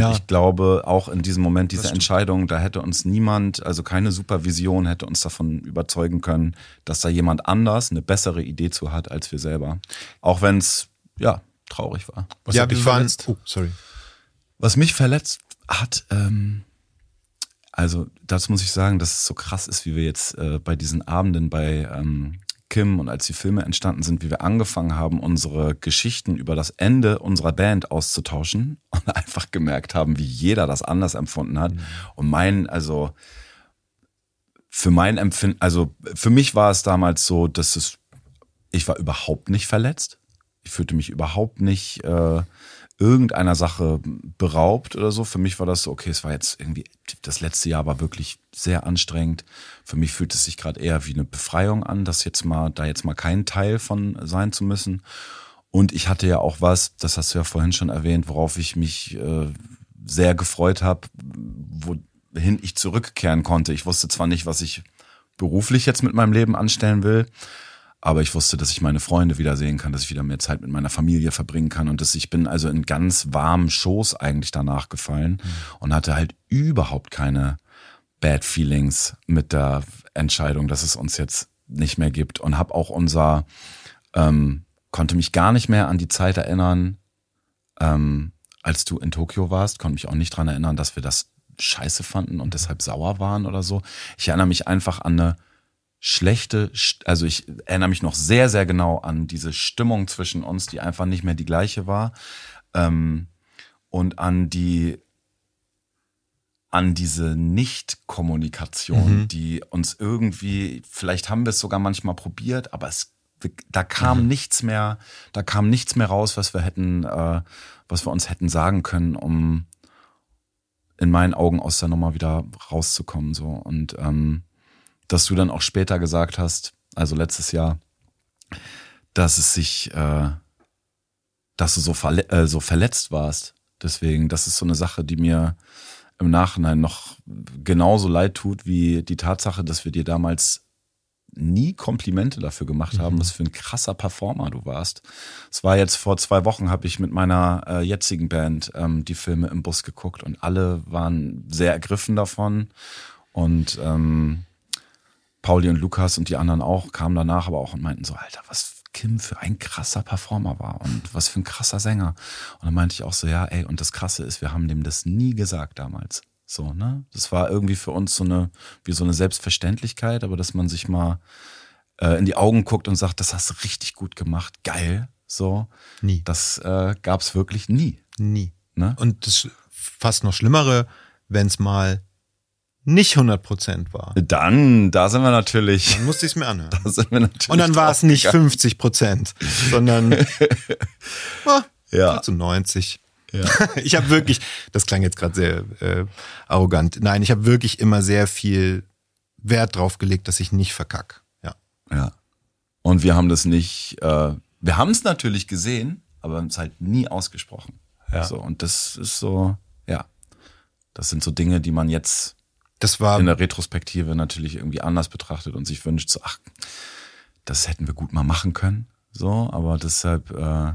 Und Ja. ich glaube, auch in diesem Moment, diese. Entscheidung, da hätte uns niemand, also keine Supervision hätte uns davon überzeugen können, dass da jemand anders eine bessere Idee zu hat als wir selber. Auch wenn es, ja, traurig war. Was ja, hat dich wir waren. verletzt? Oh, sorry. Was mich verletzt hat, ähm, also dazu muss ich sagen, dass es so krass ist, wie wir jetzt äh, bei diesen Abenden bei ähm, Kim und als die Filme entstanden sind, wie wir angefangen haben, unsere Geschichten über das Ende unserer Band auszutauschen und einfach gemerkt haben, wie jeder das anders empfunden hat. Und mein, also für mein Empfinden, also für mich war es damals so, dass es, ich war überhaupt nicht verletzt. Ich fühlte mich überhaupt nicht äh, irgendeiner Sache beraubt oder so. Für mich war das so, okay, es war jetzt irgendwie, das letzte Jahr war wirklich sehr anstrengend. Für mich fühlt es sich gerade eher wie eine Befreiung an, das jetzt mal, da jetzt mal kein Teil von sein zu müssen. Und ich hatte ja auch was, das hast du ja vorhin schon erwähnt, worauf ich mich äh, sehr gefreut habe, wohin ich zurückkehren konnte. Ich wusste zwar nicht, was ich beruflich jetzt mit meinem Leben anstellen will, aber ich wusste, dass ich meine Freunde wiedersehen kann, dass ich wieder mehr Zeit mit meiner Familie verbringen kann. Und dass ich bin also in ganz warmen Schoß eigentlich danach gefallen und hatte halt überhaupt keine Bad Feelings mit der Entscheidung, dass es uns jetzt nicht mehr gibt. Und habe auch unser ähm, konnte mich gar nicht mehr an die Zeit erinnern, ähm, als du in Tokio warst, konnte mich auch nicht dran erinnern, dass wir das scheiße fanden und deshalb sauer waren oder so. Ich erinnere mich einfach an eine schlechte, also ich erinnere mich noch sehr, sehr genau an diese Stimmung zwischen uns, die einfach nicht mehr die gleiche war. Ähm, und an die, an diese Nicht-Kommunikation, Mhm. die uns irgendwie, vielleicht haben wir es sogar manchmal probiert, aber es, da kam nichts mehr, da kam nichts mehr raus, was wir hätten, äh, was wir uns hätten sagen können, um in meinen Augen aus der Nummer wieder rauszukommen, so. Und, ähm, dass du dann auch später gesagt hast, also letztes Jahr, dass es sich, äh, dass du so, verle äh, so verletzt warst. Deswegen, das ist so eine Sache, die mir im Nachhinein noch genauso leid tut, wie die Tatsache, dass wir dir damals nie Komplimente dafür gemacht haben, was für ein krasser Performer du warst. Es war jetzt vor zwei Wochen, habe ich mit meiner äh, jetzigen Band ähm, die Filme im Bus geguckt und alle waren sehr ergriffen davon. Und ähm, Pauli und Lukas und die anderen auch kamen danach aber auch und meinten so, Alter, was Kim für ein krasser Performer war und was für ein krasser Sänger. Und dann meinte ich auch so, ja, ey, und das Krasse ist, wir haben dem das nie gesagt damals. So, ne? Das war irgendwie für uns so eine, wie so eine Selbstverständlichkeit, aber dass man sich mal äh, in die Augen guckt und sagt, das hast du richtig gut gemacht, geil, so. Nie. Das äh, gab's wirklich nie. Nie. Ne? Und das fast noch Schlimmere, wenn es mal nicht 100% war. Dann, da sind wir natürlich, Dann musste ich es mir anhören. da sind wir natürlich. Und dann war es nicht draufgegangen. 50 Prozent, sondern oh, Ja. zu 90. Ich habe wirklich, das klang jetzt gerade sehr äh, arrogant. Nein, ich habe wirklich immer sehr viel Wert drauf gelegt, dass ich nicht verkack. Ja. Ja. Und wir haben das nicht, äh, wir haben es natürlich gesehen, aber haben es halt nie ausgesprochen. Ja. So, und das ist so, ja. Das sind so Dinge, die man jetzt Das war in der Retrospektive natürlich irgendwie anders betrachtet und sich wünscht, so, ach, das hätten wir gut mal machen können. So, aber deshalb äh,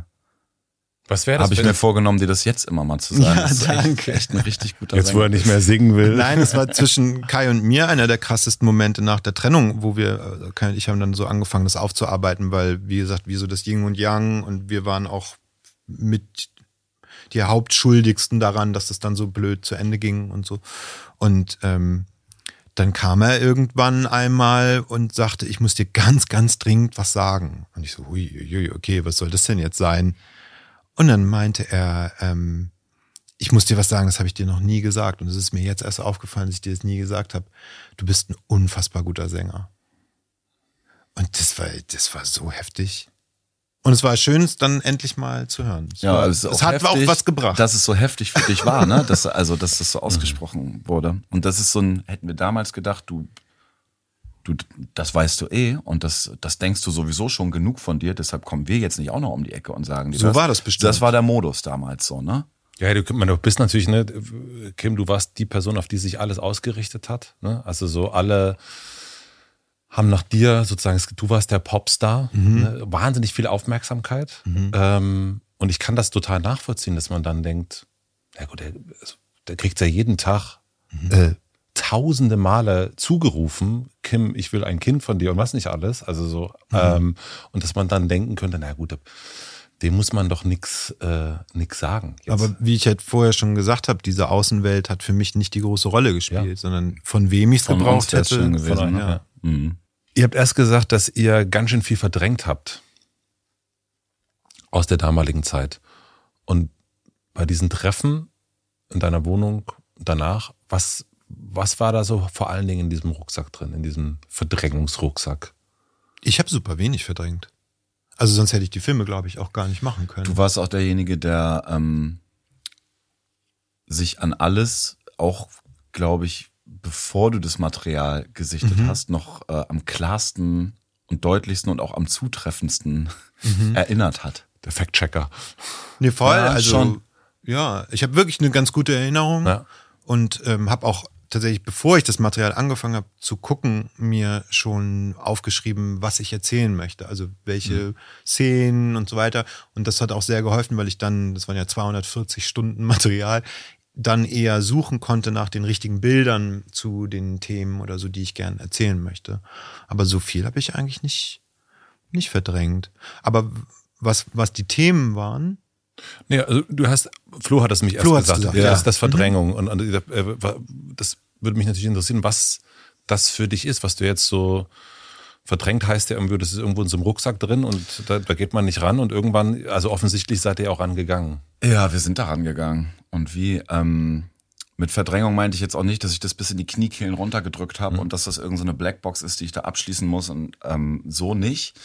Was wäre das? habe ich mir vorgenommen, dir das jetzt immer mal zu sagen. Ja, das ist danke. Echt, echt ein richtig guter jetzt, wo er nicht mehr singen will. Nein, es war zwischen Kai und mir einer der krassesten Momente nach der Trennung, wo wir, äh, Kai und ich haben dann so angefangen, das aufzuarbeiten, weil, wie gesagt, wie so das Yin und Yang und wir waren auch mit die Hauptschuldigsten daran, dass das dann so blöd zu Ende ging und so. Und ähm, dann kam er irgendwann einmal und sagte, ich muss dir ganz, ganz dringend was sagen. Und ich so, hui, hui, okay, was soll das denn jetzt sein? Und dann meinte er, ähm, ich muss dir was sagen, das habe ich dir noch nie gesagt. Und es ist mir jetzt erst aufgefallen, dass ich dir das nie gesagt habe. Du bist ein unfassbar guter Sänger. Und das war, das war so heftig. Und es war schön, es dann endlich mal zu hören. Es, Ja, war, es, ist es hat heftig, auch was gebracht. Dass es so heftig für dich war, ne? Dass, also, dass das so ausgesprochen wurde. Und das ist so ein, hätten wir damals gedacht, du, du, das weißt du eh und das, das denkst du sowieso schon genug von dir, deshalb kommen wir jetzt nicht auch noch um die Ecke und sagen dir So war das bestimmt. Das war der Modus damals so, ne? Ja, du, man, du bist natürlich, ne, Kim, du warst die Person, auf die sich alles ausgerichtet hat. Ne? Also so alle haben nach dir sozusagen, du warst der Popstar, ne? wahnsinnig viel Aufmerksamkeit. Ähm, und ich kann das total nachvollziehen, dass man dann denkt, ja gut, der, also, der kriegt ja jeden Tag äh, tausende Male zugerufen, Kim, ich will ein Kind von dir und was nicht alles. Also so, ähm, und dass man dann denken könnte, na gut, dem muss man doch nix, äh, nix sagen. Jetzt. Aber wie ich halt vorher schon gesagt habe, diese Außenwelt hat für mich nicht die große Rolle gespielt, Ja. sondern von wem ich es gebraucht hätte. gewesen, von, ne? ja. Mhm. Ihr habt erst gesagt, dass ihr ganz schön viel verdrängt habt aus der damaligen Zeit. Und bei diesen Treffen in deiner Wohnung danach, was, was war da so vor allen Dingen in diesem Rucksack drin, in diesem Verdrängungsrucksack? Ich habe super wenig verdrängt. Also sonst hätte ich die Filme, glaube ich, auch gar nicht machen können. Du warst auch derjenige, der ähm, sich an alles, auch glaube ich, bevor du das Material gesichtet Mhm. hast, noch äh, am klarsten und deutlichsten und auch am zutreffendsten Mhm. erinnert hat. Der Fact-Checker. Nee, voll. Ja, also, schon. ja, ich habe wirklich eine ganz gute Erinnerung Ja. und ähm, habe auch tatsächlich, bevor ich das Material angefangen habe zu gucken, mir schon aufgeschrieben, was ich erzählen möchte. Also welche Szenen und so weiter. Und das hat auch sehr geholfen, weil ich dann, das waren ja 240 Stunden Material, dann eher suchen konnte nach den richtigen Bildern zu den Themen oder so, die ich gern erzählen möchte. Aber so viel habe ich eigentlich nicht, nicht verdrängt. Aber was, was die Themen waren, Nee, also du hast, Flo hat es mich erst Flo hat's gesagt, gesagt, das, ja. das Verdrängung. Und, und äh, das würde mich natürlich interessieren, was das für dich ist, was du jetzt so verdrängt heißt ja irgendwie, das ist irgendwo in so einem Rucksack drin und da, da geht man nicht ran und irgendwann, also offensichtlich seid ihr auch rangegangen. Ja, wir sind daran gegangen. Und wie, ähm, mit Verdrängung meinte ich jetzt auch nicht, dass ich das bis in die Kniekehlen runtergedrückt habe und dass das irgendeine so eine Blackbox ist, die ich da abschließen muss und ähm, so nicht.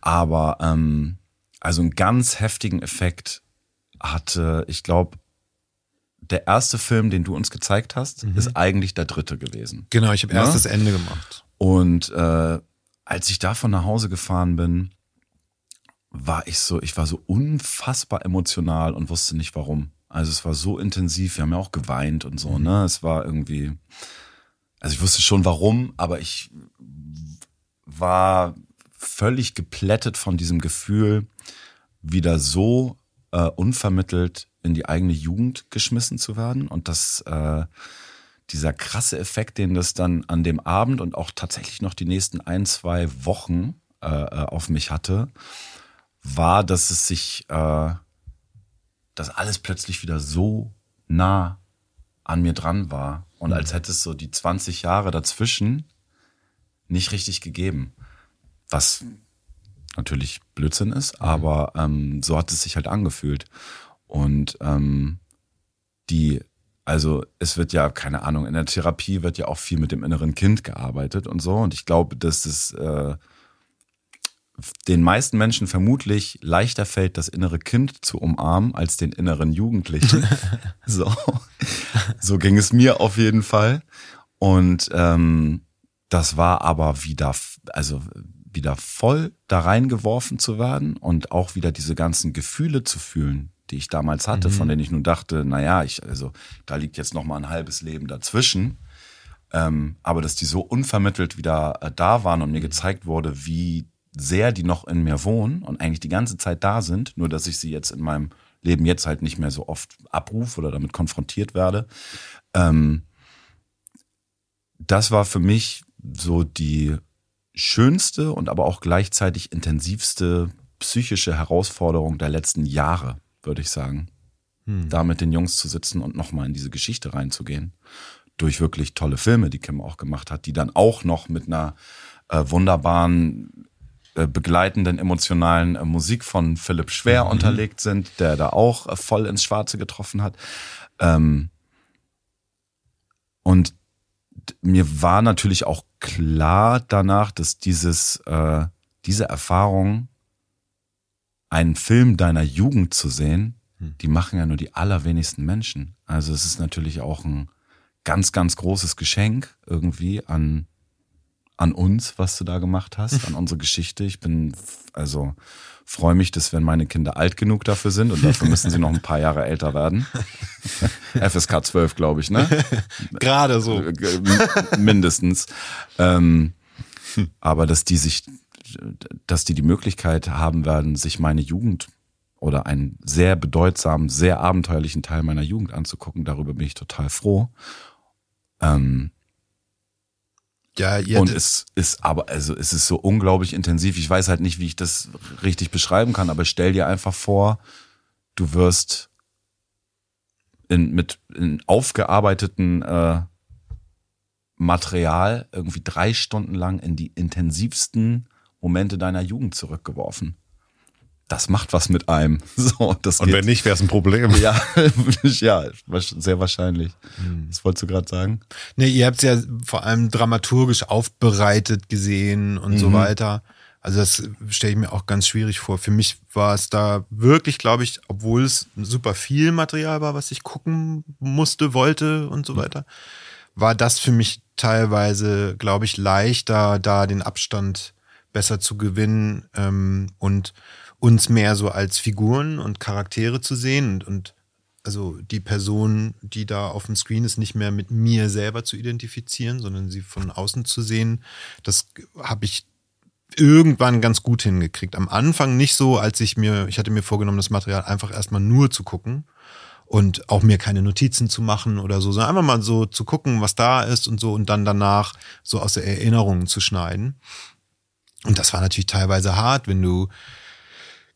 Aber ähm, also einen ganz heftigen Effekt hatte, ich glaube, der erste Film, den du uns gezeigt hast, ist eigentlich der dritte gewesen. genau, ich habe Ja? erst das Ende gemacht. Und äh, als ich davon nach Hause gefahren bin, war ich so, ich war so unfassbar emotional und wusste nicht warum. Also es war so intensiv, wir haben ja auch geweint und so, ne? Es war irgendwie, also ich wusste schon warum, aber ich war völlig geplättet von diesem Gefühl, wieder so äh, unvermittelt in die eigene Jugend geschmissen zu werden und das äh, dieser krasse Effekt, den das dann an dem Abend und auch tatsächlich noch die nächsten ein, zwei Wochen äh, äh, auf mich hatte, war, dass es sich, äh, dass alles plötzlich wieder so nah an mir dran war. Und als hätte es so die 20 Jahre dazwischen nicht richtig gegeben. Was natürlich Blödsinn ist, aber ähm, so hat es sich halt angefühlt. Und ähm, die, also es wird ja, keine Ahnung, in der Therapie wird ja auch viel mit dem inneren Kind gearbeitet und so. Und ich glaube, dass es äh, den meisten Menschen vermutlich leichter fällt, das innere Kind zu umarmen, als den inneren Jugendlichen. so. so ging es mir auf jeden Fall. Und ähm, das war aber wieder, also wieder voll da reingeworfen zu werden und auch wieder diese ganzen Gefühle zu fühlen, die ich damals hatte, von denen ich nun dachte, na ja, ich, also da liegt jetzt noch mal ein halbes Leben dazwischen. Ähm, aber dass die so unvermittelt wieder äh, da waren und mir gezeigt wurde, wie sehr die noch in mir wohnen und eigentlich die ganze Zeit da sind, nur dass ich sie jetzt in meinem Leben jetzt halt nicht mehr so oft abrufe oder damit konfrontiert werde. Ähm, das war für mich so die schönste und aber auch gleichzeitig intensivste psychische Herausforderung der letzten Jahre, würde ich sagen. hm. da mit den Jungs zu sitzen und nochmal in diese Geschichte reinzugehen. Durch wirklich tolle Filme, die Kim auch gemacht hat, die dann auch noch mit einer äh, wunderbaren äh, begleitenden emotionalen äh, Musik von Philipp Schwer mhm. unterlegt sind, der da auch äh, voll ins Schwarze getroffen hat. Ähm, und mir war natürlich auch klar danach, dass dieses, diese Erfahrung, einen Film deiner Jugend zu sehen, hm. die machen ja nur die allerwenigsten Menschen. Also es ist natürlich auch ein ganz, ganz großes Geschenk irgendwie an an uns, was du da gemacht hast, an unsere Geschichte. Ich bin also freue mich, dass wenn meine Kinder alt genug dafür sind und dafür müssen sie noch ein paar Jahre älter werden. FSK 12, glaube ich, ne? Gerade so. Mindestens. Ähm, aber dass die sich, dass die die Möglichkeit haben werden, sich meine Jugend oder einen sehr bedeutsamen, sehr abenteuerlichen Teil meiner Jugend anzugucken, darüber bin ich total froh. Ähm, ja, ihr und es ist aber, also es ist so unglaublich intensiv. Ich weiß halt nicht, wie ich das richtig beschreiben kann, aber stell dir einfach vor, du wirst in, mit in aufgearbeiteten äh, Material irgendwie drei Stunden lang in die intensivsten Momente deiner Jugend zurückgeworfen das macht was mit einem. So, das Und wenn nicht, wäre es ein Problem. Ja, ja, sehr wahrscheinlich. Hm. Was wolltest du gerade sagen? Nee, ihr habt es ja vor allem dramaturgisch aufbereitet gesehen und mhm. so weiter. Also das stelle ich mir auch ganz schwierig vor. Für mich war es da wirklich, glaube ich, obwohl es super viel Material war, was ich gucken musste, wollte und so weiter, war das für mich teilweise, glaube ich, leichter, da den Abstand besser zu gewinnen ähm, und uns mehr so als Figuren und Charaktere zu sehen und, und also die Person, die da auf dem Screen ist, nicht mehr mit mir selber zu identifizieren, sondern sie von außen zu sehen, das habe ich irgendwann ganz gut hingekriegt. Am Anfang nicht so, als ich mir, ich hatte mir vorgenommen, das Material einfach erstmal nur zu gucken und auch mir keine Notizen zu machen oder so, sondern einfach mal so zu gucken, was da ist und so und dann danach so aus der Erinnerung zu schneiden. Und das war natürlich teilweise hart, wenn du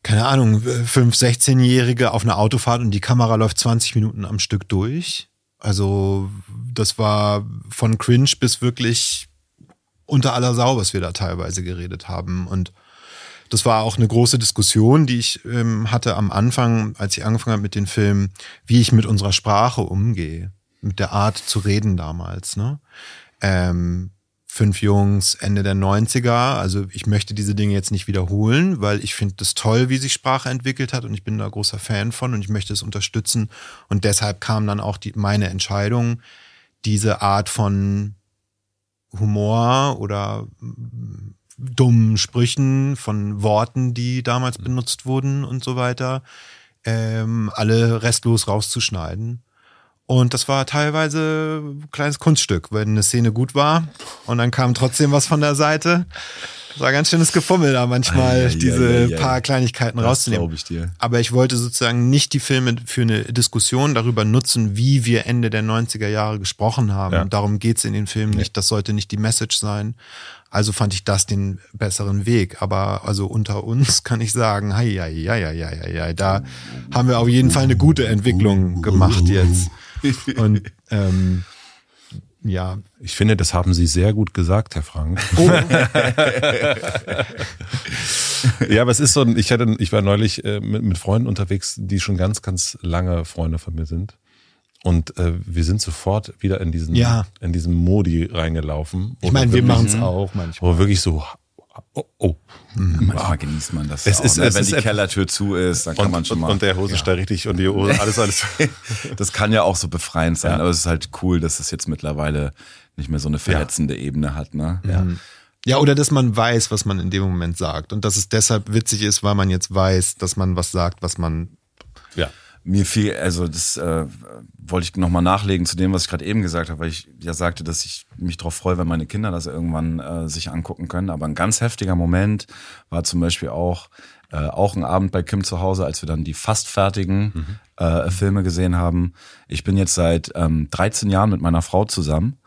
keine Ahnung, fünf, 16-Jährige auf einer Autofahrt und die Kamera läuft 20 Minuten am Stück durch. Also das war von cringe bis wirklich unter aller Sau, was wir da teilweise geredet haben. Und das war auch eine große Diskussion, die ich ähm, hatte am Anfang, als ich angefangen habe mit den Filmen, wie ich mit unserer Sprache umgehe, mit der Art zu reden damals. Ne? Ähm, fünf Jungs Ende der 90er. Also ich möchte diese Dinge jetzt nicht wiederholen, weil ich finde das toll, wie sich Sprache entwickelt hat und ich bin da großer Fan von und ich möchte es unterstützen. Und deshalb kam dann auch die, meine Entscheidung, diese Art von Humor oder mm, dummen Sprüchen, von Worten, die damals benutzt wurden und so weiter, ähm, alle restlos rauszuschneiden und das war teilweise ein kleines Kunststück, wenn eine Szene gut war und dann kam trotzdem was von der Seite. Das war ganz schönes Gefummel da manchmal, ai, ai, diese ai, paar Kleinigkeiten das rauszunehmen. Ich dir. Aber ich wollte sozusagen nicht die Filme für eine Diskussion darüber nutzen, wie wir Ende der 90er Jahre gesprochen haben. Ja. Darum geht's in den Filmen nicht. Das sollte nicht die Message sein. Also fand ich das den besseren Weg. Aber also unter uns kann ich sagen, hei, hei, hei, hei, hei, da haben wir auf jeden Fall eine gute Entwicklung gemacht jetzt. Und ähm, ja. Ich finde, das haben Sie sehr gut gesagt, Herr Frank. Oh. ja, aber es ist so, ich hatte, ich war neulich äh, mit, mit Freunden unterwegs, die schon ganz, ganz lange Freunde von mir sind. Und äh, wir sind sofort wieder in diesen, ja. in diesen Modi reingelaufen. Ich meine, wir machen es auch manchmal. Wo wirklich so, oh, oh. Manchmal genießt man das. Es auch, ist, ne? es Wenn ist die Kellertür zu ist, dann kann man schon mal. Und der Hosenstall ja. richtig und die Hose, alles, alles. das kann ja auch so befreiend sein, ja. aber es ist halt cool, dass es jetzt mittlerweile nicht mehr so eine verletzende ja. Ebene hat, ne? Ja. Mhm. Ja, oder dass man weiß, was man in dem Moment sagt. Und dass es deshalb witzig ist, weil man jetzt weiß, dass man was sagt, was man ja. Mir fiel, also das äh, wollte ich nochmal nachlegen zu dem, was ich gerade eben gesagt habe, weil ich ja sagte, dass ich mich darauf freue, wenn meine Kinder das irgendwann äh, sich angucken können. Aber ein ganz heftiger Moment war zum Beispiel auch, äh, auch ein Abend bei Kim zu Hause, als wir dann die fast fertigen mhm. äh, Filme gesehen haben. Ich bin jetzt seit ähm, 13 Jahren mit meiner Frau zusammen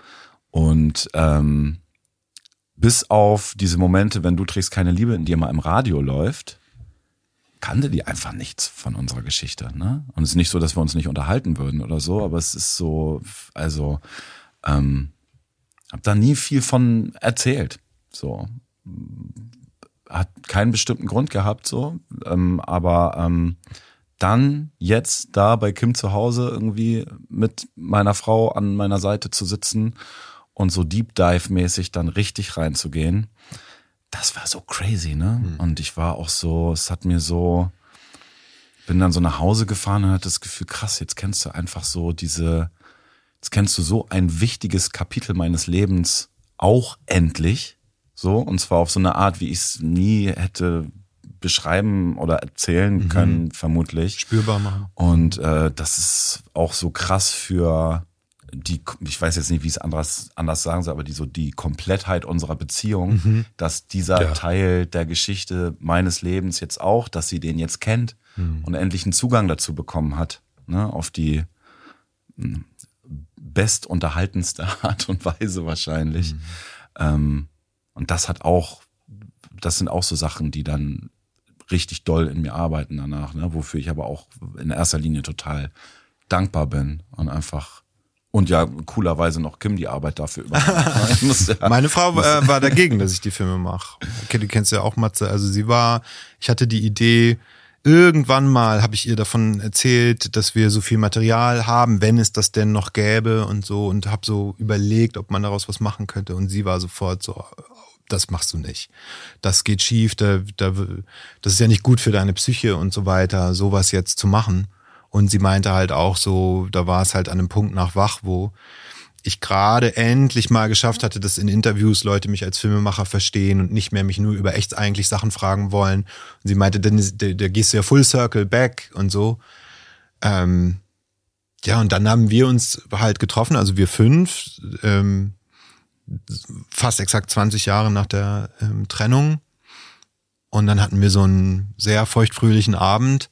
und ähm, bis auf diese Momente, wenn du trägst keine Liebe in dir mal im Radio läuft, kannte die einfach nichts von unserer Geschichte. Ne? Und es ist nicht so, dass wir uns nicht unterhalten würden oder so, aber es ist so, also ähm, habe da nie viel von erzählt. So hat keinen bestimmten Grund gehabt, so, ähm, aber ähm, dann jetzt da bei Kim zu Hause irgendwie mit meiner Frau an meiner Seite zu sitzen und so Deep Dive mäßig dann richtig reinzugehen, das war so crazy, ne? Mhm. Und ich war auch so, es hat mir so, bin dann so nach Hause gefahren und hatte das Gefühl, krass, jetzt kennst du einfach so diese, jetzt kennst du so ein wichtiges Kapitel meines Lebens auch endlich, so, und zwar auf so eine Art, wie ich es nie hätte beschreiben oder erzählen mhm. können, vermutlich. Spürbar machen. Und äh, das ist auch so krass für die, ich weiß jetzt nicht, wie ich es anders, anders sagen soll, aber die so die Komplettheit unserer Beziehung, mhm. dass dieser ja. Teil der Geschichte meines Lebens jetzt auch, dass sie den jetzt kennt mhm. und endlich einen Zugang dazu bekommen hat, ne, auf die hm, bestunterhaltenste Art und Weise wahrscheinlich. Mhm. Ähm, und das hat auch, das sind auch so Sachen, die dann richtig doll in mir arbeiten danach, ne? wofür ich aber auch in erster Linie total dankbar bin und einfach und ja, coolerweise noch Kim die Arbeit dafür übernimmt. ja, Meine Frau äh, war dagegen, dass ich die Filme mache. Okay, du kennst ja auch Matze. Also sie war, ich hatte die Idee, irgendwann mal habe ich ihr davon erzählt, dass wir so viel Material haben, wenn es das denn noch gäbe und so und habe so überlegt, ob man daraus was machen könnte und sie war sofort so das machst du nicht. Das geht schief, da, da, das ist ja nicht gut für deine Psyche und so weiter, sowas jetzt zu machen. Und sie meinte halt auch so, da war es halt an einem Punkt nach wach, wo ich gerade endlich mal geschafft hatte, dass in Interviews Leute mich als Filmemacher verstehen und nicht mehr mich nur über echt eigentlich Sachen fragen wollen. Und sie meinte, dann da, gehst du ja full circle back und so. Ähm, ja, und dann haben wir uns halt getroffen, also wir fünf, ähm, fast exakt 20 Jahre nach der ähm, Trennung. Und dann hatten wir so einen sehr feuchtfröhlichen Abend.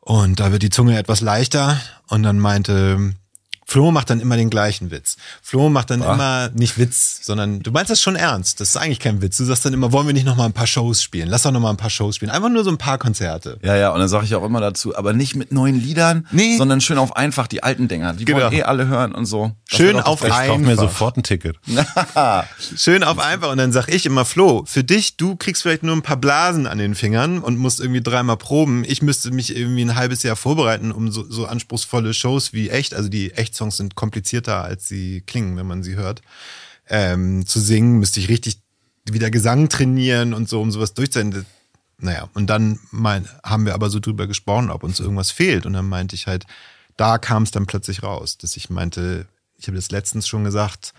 Und da wird die Zunge etwas leichter. Und dann meinte Flo macht dann immer den gleichen Witz. Flo macht dann Boah. immer nicht Witz, sondern du meinst das schon ernst. Das ist eigentlich kein Witz. Du sagst dann immer, wollen wir nicht noch mal ein paar Shows spielen? Lass doch noch mal ein paar Shows spielen. Einfach nur so ein paar Konzerte. Ja, ja, und dann sage ich auch immer dazu, aber nicht mit neuen Liedern, nee. sondern schön auf einfach die alten Dinger. Die genau. wollen eh alle hören und so. Das schön auf einfach. Ich kauf mir sofort ein Ticket. schön auf einfach. Und dann sag ich immer, Flo, für dich, du kriegst vielleicht nur ein paar Blasen an den Fingern und musst irgendwie dreimal proben. Ich müsste mich irgendwie ein halbes Jahr vorbereiten, um so, so anspruchsvolle Shows wie echt, also die Echt-Songs sind kompliziert komplizierter, als sie klingen, wenn man sie hört. Ähm, zu singen müsste ich richtig wieder Gesang trainieren und so, um sowas durchzusetzen. Naja, und dann mein, haben wir aber so drüber gesprochen, ob uns irgendwas fehlt. Und dann meinte ich halt, da kam es dann plötzlich raus, dass ich meinte, ich habe das letztens schon gesagt,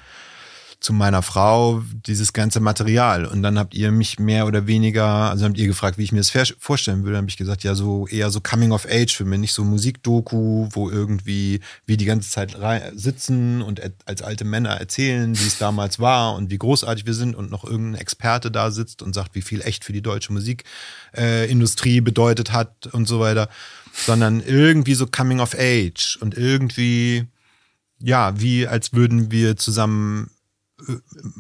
zu meiner Frau dieses ganze Material. Und dann habt ihr mich mehr oder weniger, also habt ihr gefragt, wie ich mir das vorstellen würde. Dann habe ich gesagt, ja, so eher so Coming of Age für mich, nicht so Musikdoku, wo irgendwie wir die ganze Zeit sitzen und als alte Männer erzählen, wie es damals war und wie großartig wir sind und noch irgendein Experte da sitzt und sagt, wie viel echt für die deutsche Musikindustrie äh, bedeutet hat und so weiter, sondern irgendwie so Coming of Age und irgendwie ja, wie als würden wir zusammen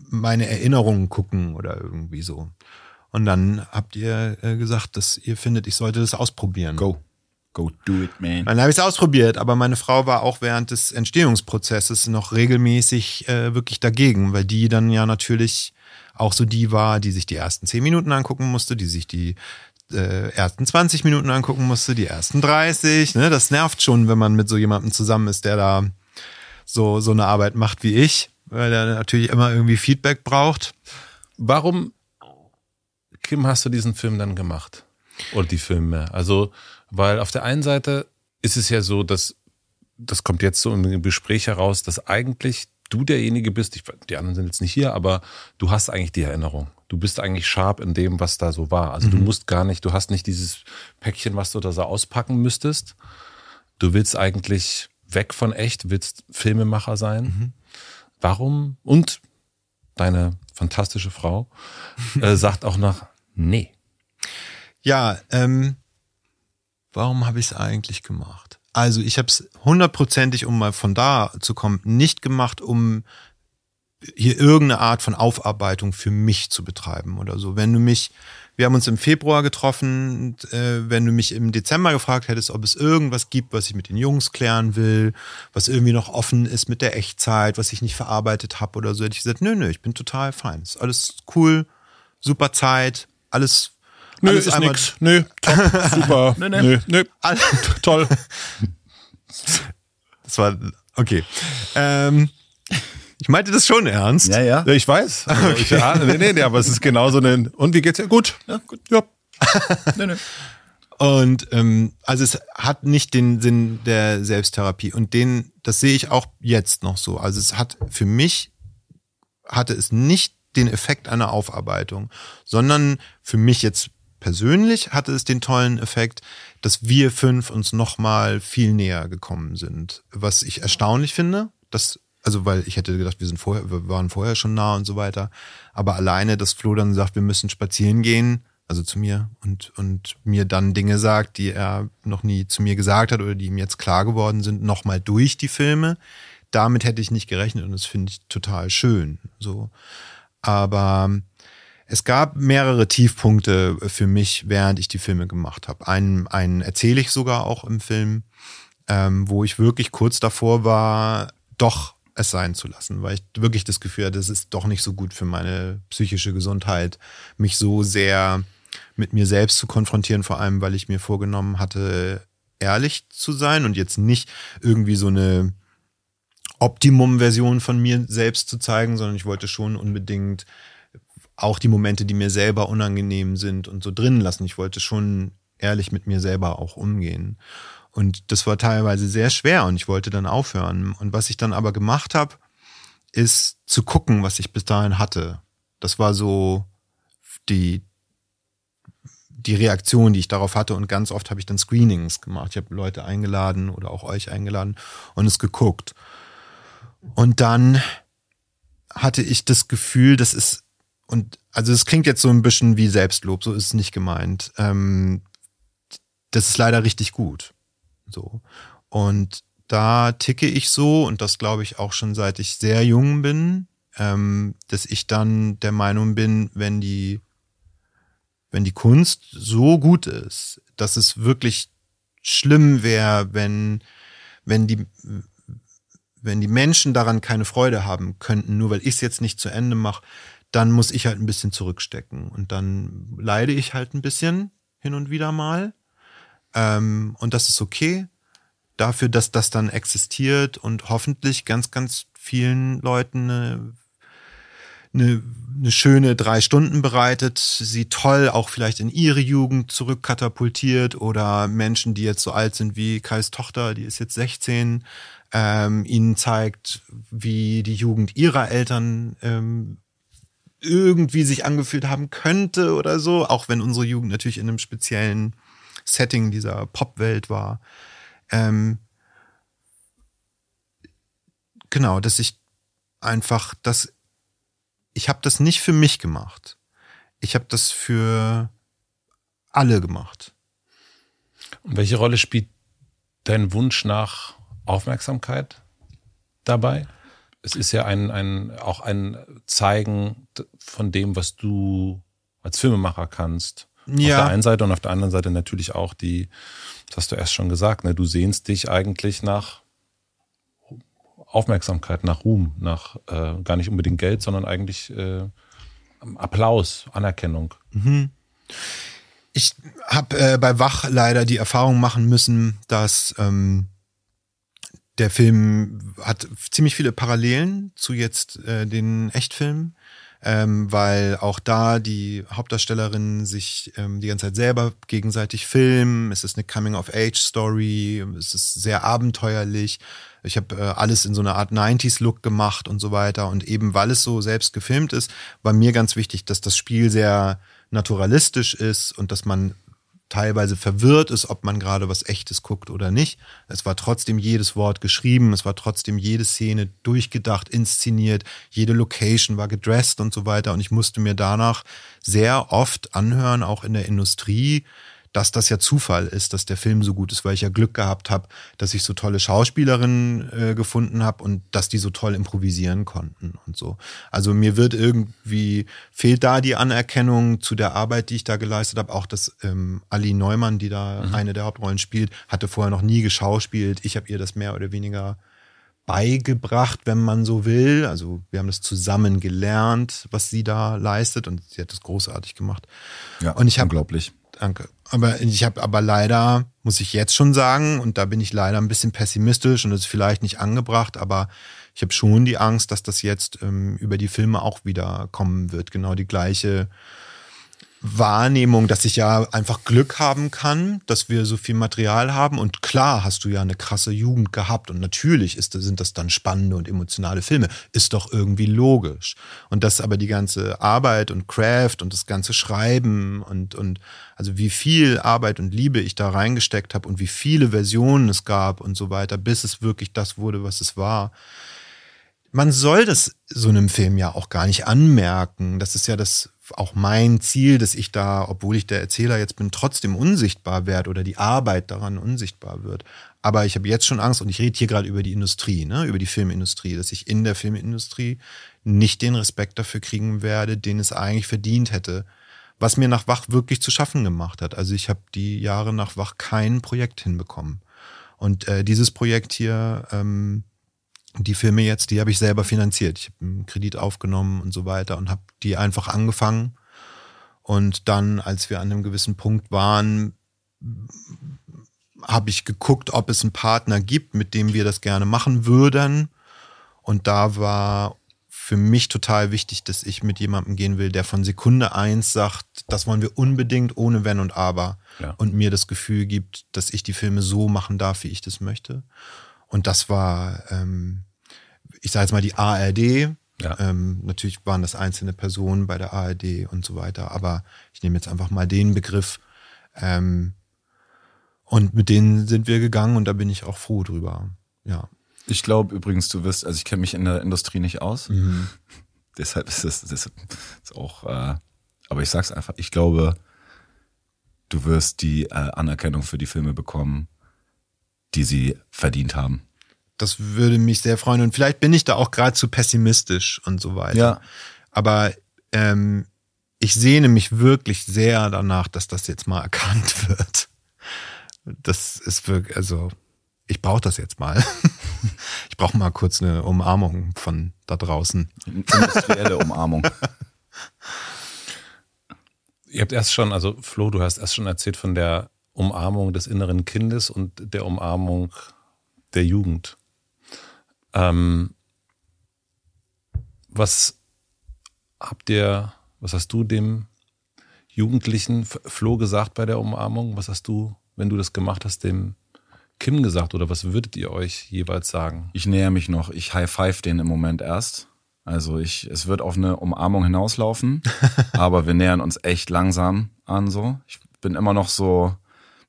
meine Erinnerungen gucken oder irgendwie so. Und dann habt ihr äh, gesagt, dass ihr findet, ich sollte das ausprobieren. Go. Go do it, man. Dann habe ich es ausprobiert, aber meine Frau war auch während des Entstehungsprozesses noch regelmäßig äh, wirklich dagegen, weil die dann ja natürlich auch so die war, die sich die ersten zehn Minuten angucken musste, die sich die äh, ersten 20 Minuten angucken musste, die ersten 30. Ne? Das nervt schon, wenn man mit so jemandem zusammen ist, der da so, so eine Arbeit macht wie ich weil er natürlich immer irgendwie Feedback braucht. Warum, Kim, hast du diesen Film dann gemacht? Oder die Filme? Also, weil auf der einen Seite ist es ja so, dass das kommt jetzt so im Gespräch heraus, dass eigentlich du derjenige bist, ich, die anderen sind jetzt nicht hier, aber du hast eigentlich die Erinnerung. Du bist eigentlich sharp in dem, was da so war. Also mhm. du musst gar nicht, du hast nicht dieses Päckchen, was du da so auspacken müsstest. Du willst eigentlich weg von echt, willst Filmemacher sein. Mhm. Warum? Und deine fantastische Frau äh, sagt auch noch, nee. Ja, ähm, warum habe ich es eigentlich gemacht? Also ich habe es hundertprozentig, um mal von da zu kommen, nicht gemacht, um hier irgendeine Art von Aufarbeitung für mich zu betreiben oder so. Wenn du mich Wir haben uns im Februar getroffen. Und, äh, wenn du mich im Dezember gefragt hättest, ob es irgendwas gibt, was ich mit den Jungs klären will, was irgendwie noch offen ist mit der Echtzeit, was ich nicht verarbeitet habe oder so, hätte ich gesagt, nö, nö, ich bin total fein. Ist alles cool, super Zeit, alles. Nö, alles ist einmal- nix. Nö, top, super. nö, nö, nö. All- Toll. Das war okay. Ähm, ich meinte das schon ernst. Ja, ja. Ja, ich weiß. Also ich, ja, nee, nee, nee, aber es ist genauso ein. Und wie geht's dir? Gut. Ja, gut. Ja. Nö, nö. Und ähm, also es hat nicht den Sinn der Selbsttherapie. Und den, das sehe ich auch jetzt noch so. Also es hat für mich hatte es nicht den Effekt einer Aufarbeitung, sondern für mich jetzt persönlich hatte es den tollen Effekt, dass wir fünf uns nochmal viel näher gekommen sind. Was ich erstaunlich finde, dass, also weil ich hätte gedacht, wir sind vorher, wir waren vorher schon nah und so weiter. Aber alleine, dass Flo dann sagt, wir müssen spazieren gehen, also zu mir und, und mir dann Dinge sagt, die er noch nie zu mir gesagt hat oder die ihm jetzt klar geworden sind, nochmal durch die Filme. Damit hätte ich nicht gerechnet und das finde ich total schön. So. Aber es gab mehrere Tiefpunkte für mich, während ich die Filme gemacht habe. Einen, einen erzähle ich sogar auch im Film, ähm, wo ich wirklich kurz davor war, doch es sein zu lassen, weil ich wirklich das Gefühl hatte, es ist doch nicht so gut für meine psychische Gesundheit, mich so sehr mit mir selbst zu konfrontieren, vor allem weil ich mir vorgenommen hatte, ehrlich zu sein und jetzt nicht irgendwie so eine Optimum-Version von mir selbst zu zeigen, sondern ich wollte schon unbedingt auch die Momente, die mir selber unangenehm sind und so drin lassen. Ich wollte schon ehrlich mit mir selber auch umgehen. Und das war teilweise sehr schwer und ich wollte dann aufhören. Und was ich dann aber gemacht habe, ist zu gucken, was ich bis dahin hatte. Das war so die, die Reaktion, die ich darauf hatte. Und ganz oft habe ich dann Screenings gemacht. Ich habe Leute eingeladen oder auch euch eingeladen und es geguckt. Und dann hatte ich das Gefühl, das ist, und also es klingt jetzt so ein bisschen wie Selbstlob, so ist es nicht gemeint. Ähm, das ist leider richtig gut. So. Und da ticke ich so, und das glaube ich auch schon seit ich sehr jung bin, ähm, dass ich dann der Meinung bin, wenn die, wenn die Kunst so gut ist, dass es wirklich schlimm wäre, wenn, wenn die, wenn die Menschen daran keine Freude haben könnten, nur weil ich es jetzt nicht zu Ende mache, dann muss ich halt ein bisschen zurückstecken. Und dann leide ich halt ein bisschen hin und wieder mal. Ähm, und das ist okay. Dafür, dass das dann existiert und hoffentlich ganz, ganz vielen Leuten eine, eine, eine schöne drei Stunden bereitet, sie toll auch vielleicht in ihre Jugend zurückkatapultiert oder Menschen, die jetzt so alt sind wie Kais Tochter, die ist jetzt 16, ähm, ihnen zeigt, wie die Jugend ihrer Eltern ähm, irgendwie sich angefühlt haben könnte oder so, auch wenn unsere Jugend natürlich in einem speziellen Setting dieser Popwelt war. Ähm, genau, dass ich einfach das, ich habe das nicht für mich gemacht. Ich habe das für alle gemacht. Und welche Rolle spielt dein Wunsch nach Aufmerksamkeit dabei? Es ist ja ein, ein, auch ein Zeigen von dem, was du als Filmemacher kannst. Auf Ja. der einen Seite und auf der anderen Seite natürlich auch die, das hast du erst schon gesagt, ne? du sehnst dich eigentlich nach Aufmerksamkeit, nach Ruhm, nach äh, gar nicht unbedingt Geld, sondern eigentlich äh, Applaus, Anerkennung. Ich habe äh, bei Wach leider die Erfahrung machen müssen, dass ähm, der Film hat ziemlich viele Parallelen zu jetzt äh, den Echtfilmen, ähm, weil auch da die Hauptdarstellerinnen sich ähm, die ganze Zeit selber gegenseitig filmen. Es ist eine Coming-of-Age-Story, es ist sehr abenteuerlich. Ich habe äh, alles in so einer Art 90s-Look gemacht und so weiter. Und eben weil es so selbst gefilmt ist, war mir ganz wichtig, dass das Spiel sehr naturalistisch ist und dass man teilweise verwirrt ist, ob man gerade was Echtes guckt oder nicht. Es war trotzdem jedes Wort geschrieben, es war trotzdem jede Szene durchgedacht, inszeniert, jede Location war gedressed und so weiter. Und ich musste mir danach sehr oft anhören, auch in der Industrie, dass das ja Zufall ist, dass der Film so gut ist, weil ich ja Glück gehabt habe, dass ich so tolle Schauspielerinnen äh, gefunden habe und dass die so toll improvisieren konnten und so. Also mir wird irgendwie, fehlt da die Anerkennung zu der Arbeit, die ich da geleistet habe. Auch dass ähm, Ali Neumann, die da mhm. eine der Hauptrollen spielt, hatte vorher noch nie geschauspielt. Ich habe ihr das mehr oder weniger beigebracht, wenn man so will. Also wir haben das zusammen gelernt, was sie da leistet und sie hat das großartig gemacht. Ja, und ich hab, unglaublich. Danke. Aber ich habe aber leider, muss ich jetzt schon sagen, und da bin ich leider ein bisschen pessimistisch und das ist vielleicht nicht angebracht, aber ich habe schon die Angst, dass das jetzt ähm, über die Filme auch wieder kommen wird. Genau die gleiche Wahrnehmung, dass ich ja einfach Glück haben kann, dass wir so viel Material haben. Und klar hast du ja eine krasse Jugend gehabt. Und natürlich ist, sind das dann spannende und emotionale Filme. Ist doch irgendwie logisch. Und dass aber die ganze Arbeit und Craft und das ganze Schreiben und, und also wie viel Arbeit und Liebe ich da reingesteckt habe und wie viele Versionen es gab und so weiter, bis es wirklich das wurde, was es war man soll das so einem Film ja auch gar nicht anmerken. Das ist ja das auch mein Ziel, dass ich da, obwohl ich der Erzähler jetzt bin, trotzdem unsichtbar werde oder die Arbeit daran unsichtbar wird. Aber ich habe jetzt schon Angst und ich rede hier gerade über die Industrie, ne, über die Filmindustrie, dass ich in der Filmindustrie nicht den Respekt dafür kriegen werde, den es eigentlich verdient hätte, was mir nach Wach wirklich zu schaffen gemacht hat. Also ich habe die Jahre nach Wach kein Projekt hinbekommen. Und äh, dieses Projekt hier, ähm, die Filme jetzt, die habe ich selber finanziert. Ich habe einen Kredit aufgenommen und so weiter und habe die einfach angefangen. Und dann, als wir an einem gewissen Punkt waren, habe ich geguckt, ob es einen Partner gibt, mit dem wir das gerne machen würden. Und da war für mich total wichtig, dass ich mit jemandem gehen will, der von Sekunde eins sagt, das wollen wir unbedingt ohne Wenn und Aber. Ja. Und mir das Gefühl gibt, dass ich die Filme so machen darf, wie ich das möchte. Und das war, ähm, ich sage jetzt mal die ARD. Ja. Ähm, natürlich waren das einzelne Personen bei der ARD und so weiter, aber ich nehme jetzt einfach mal den Begriff. Ähm, und mit denen sind wir gegangen und da bin ich auch froh drüber. Ja. Ich glaube übrigens, du wirst, also ich kenne mich in der Industrie nicht aus. Mhm. Deshalb ist es das ist auch, äh, aber ich sag's einfach, ich glaube, du wirst die äh, Anerkennung für die Filme bekommen, die sie verdient haben. Das würde mich sehr freuen. Und vielleicht bin ich da auch gerade zu pessimistisch und so weiter. Ja. Aber ähm, ich sehne mich wirklich sehr danach, dass das jetzt mal erkannt wird. Das ist wirklich, also ich brauche das jetzt mal. Ich brauche mal kurz eine Umarmung von da draußen. Industrielle Umarmung. Ihr habt erst schon, also Flo, du hast erst schon erzählt von der Umarmung des inneren Kindes und der Umarmung der Jugend. Ähm, was habt ihr, was hast du dem Jugendlichen Flo gesagt bei der Umarmung? Was hast du, wenn du das gemacht hast, dem Kim gesagt oder was würdet ihr euch jeweils sagen? Ich näher mich noch. Ich high five den im Moment erst. Also ich, es wird auf eine Umarmung hinauslaufen, aber wir nähern uns echt langsam an so. Ich bin immer noch so,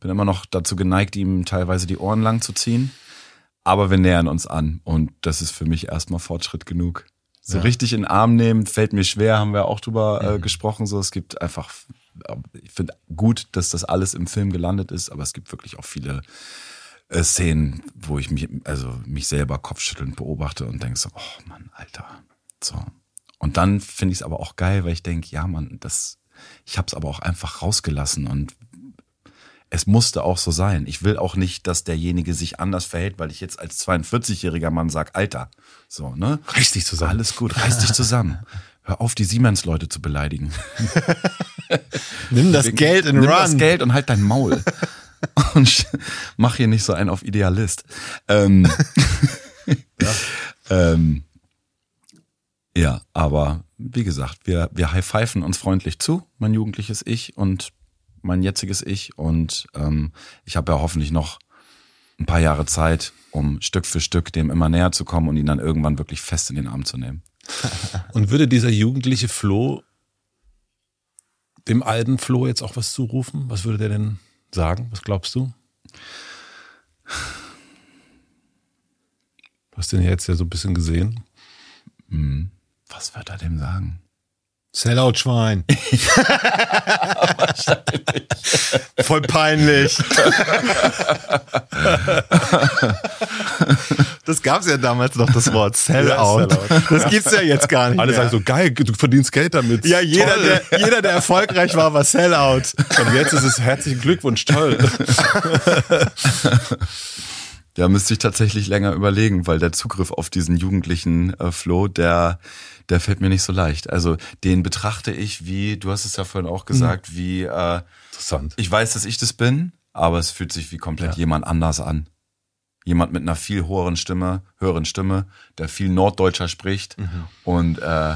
bin immer noch dazu geneigt, ihm teilweise die Ohren lang zu ziehen. Aber wir nähern uns an und das ist für mich erstmal Fortschritt genug. So ja. richtig in den Arm nehmen fällt mir schwer, haben wir auch drüber äh, mhm. gesprochen. So, es gibt einfach, ich finde gut, dass das alles im Film gelandet ist, aber es gibt wirklich auch viele äh, Szenen, wo ich mich, also mich selber kopfschüttelnd beobachte und denke so, oh Mann, Alter. So. Und dann finde ich es aber auch geil, weil ich denke, ja, Mann, das, ich habe es aber auch einfach rausgelassen und es musste auch so sein. Ich will auch nicht, dass derjenige sich anders verhält, weil ich jetzt als 42-jähriger Mann sag, Alter, so, ne? Reiß dich zusammen. Alles gut, reiß dich zusammen. Hör auf, die Siemens-Leute zu beleidigen. Nimm das Geld und Nimm run. das Geld und halt dein Maul. und mach hier nicht so einen auf Idealist. Ähm, ja. ähm, ja, aber wie gesagt, wir, wir high-pfeifen uns freundlich zu, mein jugendliches Ich, und mein jetziges Ich. Und ähm, ich habe ja hoffentlich noch ein paar Jahre Zeit, um Stück für Stück dem immer näher zu kommen und ihn dann irgendwann wirklich fest in den Arm zu nehmen. und würde dieser jugendliche Flo dem alten Flo jetzt auch was zurufen? Was würde der denn sagen? Was glaubst du? Du hast den jetzt ja so ein bisschen gesehen. Hm. Was wird er dem sagen? Sellout-Schwein. voll peinlich. das gab's ja damals noch, das Wort Sellout. Ja, Sellout. Das gibt's ja jetzt gar nicht Alle mehr. sagen so, geil, du verdienst Geld damit. ja, jeder der, jeder, der erfolgreich war, war Sellout. Und jetzt ist es herzlichen Glückwunsch, toll. Da müsste ich tatsächlich länger überlegen, weil der Zugriff auf diesen jugendlichen äh, Flow, der, der fällt mir nicht so leicht. Also den betrachte ich wie, du hast es ja vorhin auch gesagt, wie äh, Interessant. ich weiß, dass ich das bin, aber es fühlt sich wie komplett Ja. jemand anders an. Jemand mit einer viel höheren Stimme, höheren Stimme, der viel Norddeutscher spricht und äh,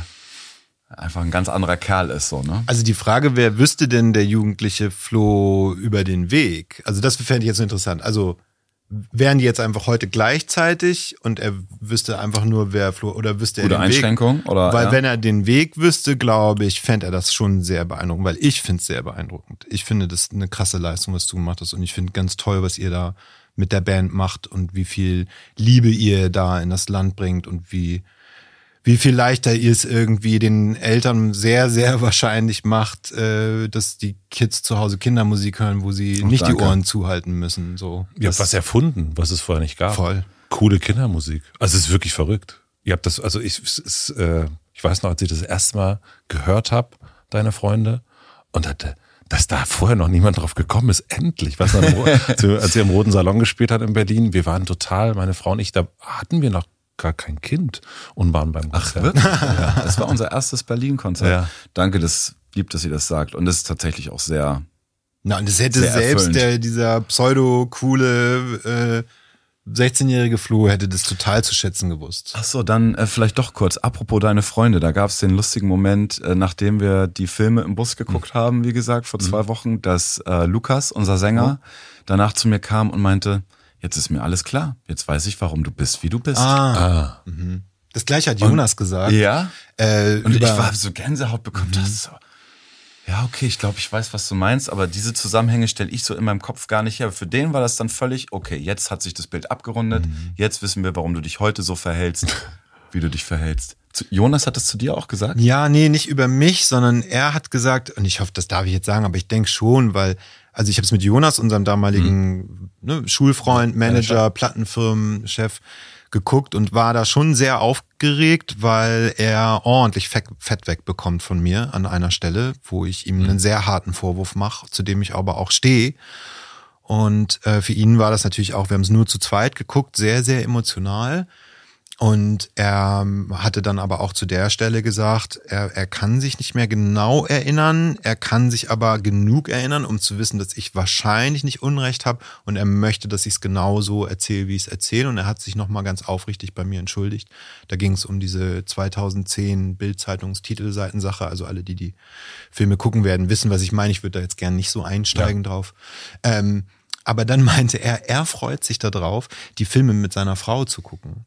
einfach ein ganz anderer Kerl ist so, ne? Also die Frage, wer wüsste denn der jugendliche Flo über den Weg? Also das fände ich jetzt so interessant. Also wären die jetzt einfach heute gleichzeitig und er wüsste einfach nur, wer Flo oder wüsste Gute er den Einschränkung Weg? oder Weil ja? wenn er den Weg wüsste, glaube ich, fände er das schon sehr beeindruckend, weil ich finde es sehr beeindruckend. Ich finde das eine krasse Leistung, was du gemacht hast und ich finde ganz toll, was ihr da mit der Band macht und wie viel Liebe ihr da in das Land bringt und wie wie viel leichter ihr es irgendwie den Eltern sehr, sehr wahrscheinlich macht, äh, dass die Kids zu Hause Kindermusik hören, wo sie Oh, nicht danke. die Ohren zuhalten müssen. So. Ihr habt was erfunden, was es vorher nicht gab. Voll. Coole Kindermusik. Also es ist wirklich verrückt. Ihr habt das, also ich, es ist, äh, ich weiß noch, als ich das erste Mal gehört habe, deine Freunde, und hatte, dass da vorher noch niemand drauf gekommen ist, endlich. Was dann, als wir- im Roten Salon gespielt hat in Berlin, wir waren total, meine Frau und ich, da hatten wir noch gar kein Kind und waren beim Ach, Konzert. wirklich? Ja. Das war unser erstes Berlin-Konzert. Ja. Danke, das lieb, dass ihr das sagt. Und das ist tatsächlich auch sehr. Na, und das hätte selbst der, dieser pseudo-coole äh, 16-jährige Flo hätte das total zu schätzen gewusst. Ach so, dann äh, vielleicht doch kurz. Apropos deine Freunde, da gab es den lustigen Moment, äh, nachdem wir die Filme im Bus geguckt haben, wie gesagt, vor zwei Wochen, dass äh, Lukas, unser Sänger, danach zu mir kam und meinte, jetzt ist mir alles klar. Jetzt weiß ich, warum du bist, wie du bist. Ah, Das gleiche hat Jonas gesagt. Ja. Äh, Und ich war so Gänsehaut bekommen. Das ist so, ja, okay, ich glaube, ich weiß, was du meinst, aber diese Zusammenhänge stelle ich so in meinem Kopf gar nicht her. Für den war das dann völlig, okay, jetzt hat sich das Bild abgerundet, jetzt wissen wir, warum du dich heute so verhältst, wie du dich verhältst. Zu, Jonas hat das zu dir auch gesagt? Ja, nee, nicht über mich, sondern er hat gesagt, und ich hoffe, das darf ich jetzt sagen, aber ich denke schon, weil, also ich habe es mit Jonas, unserem damaligen ne, Schulfreund, Manager, Plattenfirmenchef, geguckt und war da schon sehr aufgeregt, weil er ordentlich Fett, wegbekommt von mir an einer Stelle, wo ich ihm einen sehr harten Vorwurf mache, zu dem ich aber auch stehe. Und äh, für ihn war das natürlich auch, wir haben es nur zu zweit geguckt, sehr, sehr emotional. Und er ähm, hatte dann aber auch zu der Stelle gesagt, er, er kann sich nicht mehr genau erinnern, er kann sich aber genug erinnern, um zu wissen, dass ich wahrscheinlich nicht Unrecht habe und er möchte, dass ich es genauso erzähle, wie ich es erzähle. Und er hat sich nochmal ganz aufrichtig bei mir entschuldigt. Da ging es um diese 2010 Bild-Zeitungs-Titelseitensache. Also alle, die die Filme gucken werden, wissen, was ich meine. Ich würde da jetzt gern nicht so einsteigen drauf. Ähm, aber dann meinte er, er freut sich darauf, die Filme mit seiner Frau zu gucken,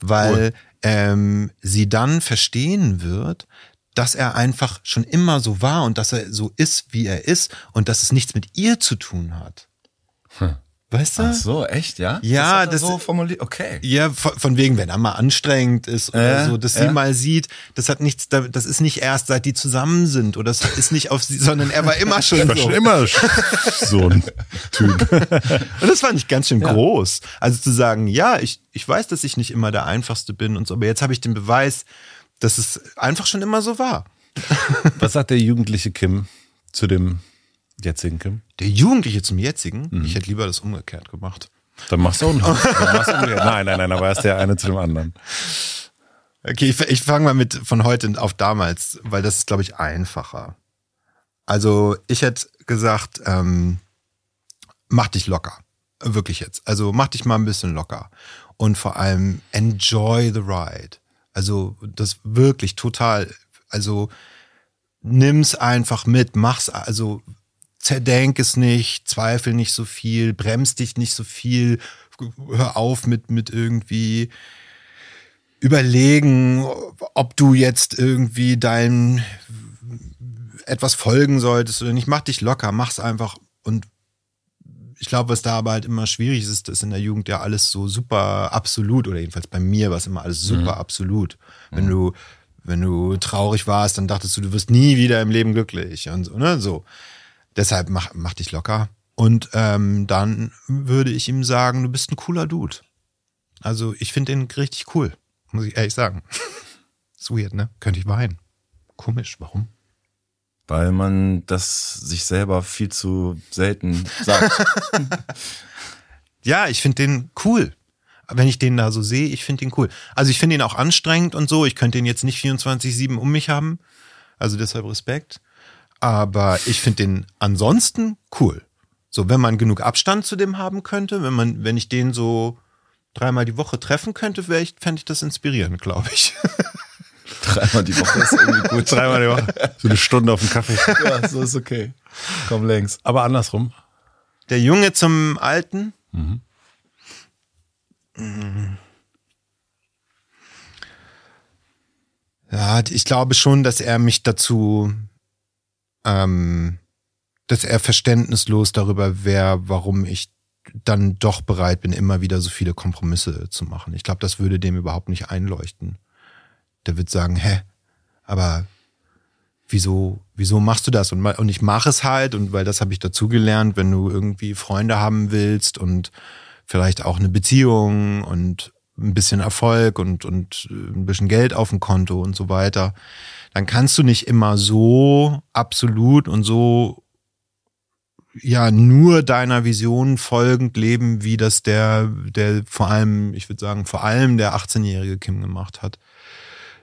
weil ähm, sie dann verstehen wird, dass er einfach schon immer so war und dass er so ist, wie er ist und dass es nichts mit ihr zu tun hat. Weißt du? Ach so, echt, ja? Ja, das, das- so formuliert. Okay. Ja, von, von wegen, wenn er mal anstrengend ist oder Äh, so, dass ja. sie mal sieht, das hat nichts, da- das ist nicht erst seit die zusammen sind oder das ist nicht auf sie, sondern er war immer schon ich war so. schon immer so ein Typ. Und das fand ich ganz schön groß. Also zu sagen, ja, ich, ich weiß, dass ich nicht immer der Einfachste bin und so, aber jetzt habe ich den Beweis, dass es einfach schon immer so war. Was sagt der jugendliche Kim zu dem jetzigen Kim? Der Jugendliche zum jetzigen, Mhm. ich hätte lieber das umgekehrt gemacht. Dann machst du, machst du Nein, nein, nein, aber er ist der eine zu dem anderen. Okay, ich, ich fange mal mit von heute auf damals, weil das ist, glaube ich, einfacher. Also ich hätte gesagt, ähm, mach dich locker. Wirklich jetzt. Also mach dich mal ein bisschen locker. Und vor allem enjoy the ride. Also das wirklich total, also nimm's einfach mit, mach's, also zerdenk es nicht, zweifel nicht so viel, bremst dich nicht so viel, hör auf mit, mit irgendwie überlegen, ob du jetzt irgendwie dein etwas folgen solltest oder nicht. Mach dich locker, mach's einfach. Und ich glaube, was da aber halt immer schwierig ist, ist, dass in der Jugend ja alles so super absolut, oder jedenfalls bei mir war es immer alles super absolut. Wenn du, wenn du traurig warst, dann dachtest du, du wirst nie wieder im Leben glücklich und so, ne, so. Deshalb mach, mach dich locker Und ähm, dann würde ich ihm sagen, du bist ein cooler Dude. Also ich finde den richtig cool, muss ich ehrlich sagen. ist weird, ne? Könnte ich weinen. Komisch, warum? Weil man das sich selber viel zu selten sagt. Ja, ich finde den cool. Wenn ich den da so sehe, ich finde den cool. Also ich finde ihn auch anstrengend und so. Ich könnte ihn jetzt nicht 24-7 um mich haben. Also deshalb Respekt. Aber ich finde den ansonsten cool. So, wenn man genug Abstand zu dem haben könnte, wenn man, wenn ich den so dreimal die Woche treffen könnte, wäre ich, fände ich das inspirierend, glaube ich. Dreimal die Woche ist irgendwie gut. Dreimal die Woche. So eine Stunde auf dem Kaffee. Ja, so ist okay. Komm längs. Aber andersrum. Der Junge zum Alten. Ja, ich glaube schon, dass er mich dazu, ähm, dass er verständnislos darüber wäre, warum ich dann doch bereit bin, immer wieder so viele Kompromisse zu machen. Ich glaube, das würde dem überhaupt nicht einleuchten. Der wird sagen, hä, aber wieso, wieso machst du das? Und, und ich mache es halt, und weil das habe ich dazugelernt, wenn du irgendwie Freunde haben willst und vielleicht auch eine Beziehung und ein bisschen Erfolg und, und äh, ein bisschen Geld auf dem Konto und so weiter, dann kannst du nicht immer so absolut und so ja nur deiner Vision folgend leben, wie das der, der vor allem, ich würde sagen, vor allem der 18-jährige Kim gemacht hat.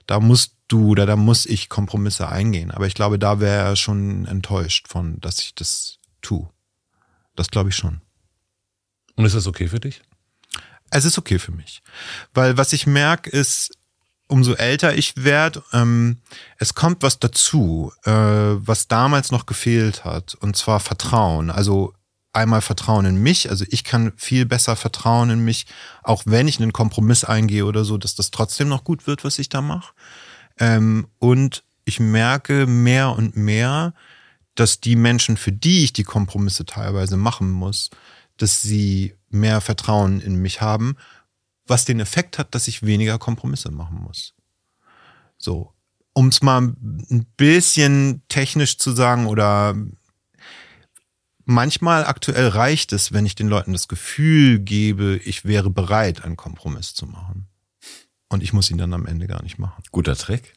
Da musst du oder da muss ich Kompromisse eingehen. Aber ich glaube, da wäre er schon enttäuscht von, dass ich das tue. Das glaube ich schon. Und ist das okay für dich? Es ist okay für mich. Weil was ich merke, ist, umso älter ich werde, ähm, es kommt was dazu, äh, was damals noch gefehlt hat. Und zwar Vertrauen. Also einmal Vertrauen in mich. Also ich kann viel besser vertrauen in mich, auch wenn ich einen Kompromiss eingehe oder so, dass das trotzdem noch gut wird, was ich da mache. Ähm, und ich merke mehr und mehr, dass die Menschen, für die ich die Kompromisse teilweise machen muss, dass sie mehr Vertrauen in mich haben, was den Effekt hat, dass ich weniger Kompromisse machen muss. So, um es mal ein bisschen technisch zu sagen oder manchmal aktuell reicht es, wenn ich den Leuten das Gefühl gebe, ich wäre bereit, einen Kompromiss zu machen. Und ich muss ihn dann am Ende gar nicht machen. Guter Trick.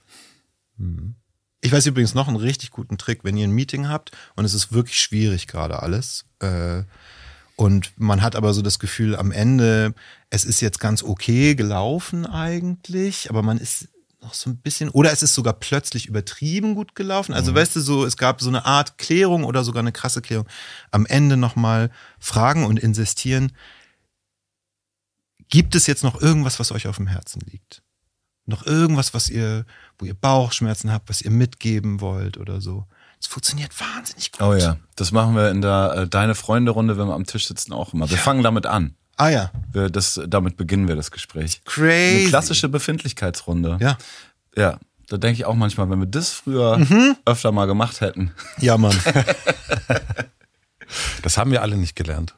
Ich weiß übrigens noch einen richtig guten Trick, wenn ihr ein Meeting habt und es ist wirklich schwierig gerade alles. Äh, und man hat aber so das Gefühl am Ende, es ist jetzt ganz okay gelaufen eigentlich, aber man ist noch so ein bisschen, oder es ist sogar plötzlich übertrieben gut gelaufen. Also weißt du, so, es gab so eine Art Klärung oder sogar eine krasse Klärung. Am Ende nochmal fragen und insistieren. Gibt es jetzt noch irgendwas, was euch auf dem Herzen liegt? Noch irgendwas, was ihr, wo ihr Bauchschmerzen habt, was ihr mitgeben wollt oder so? Es funktioniert wahnsinnig gut. Oh ja, das machen wir in der äh, Deine Freunde-Runde, wenn wir am Tisch sitzen, auch immer. Wir fangen damit an. Ah ja, Wir, das, damit beginnen wir das Gespräch. crazy. Eine klassische Befindlichkeitsrunde. Ja, Ja, da denke ich auch manchmal, wenn wir das früher Mhm. öfter mal gemacht hätten. ja, Mann. Das haben wir alle nicht gelernt.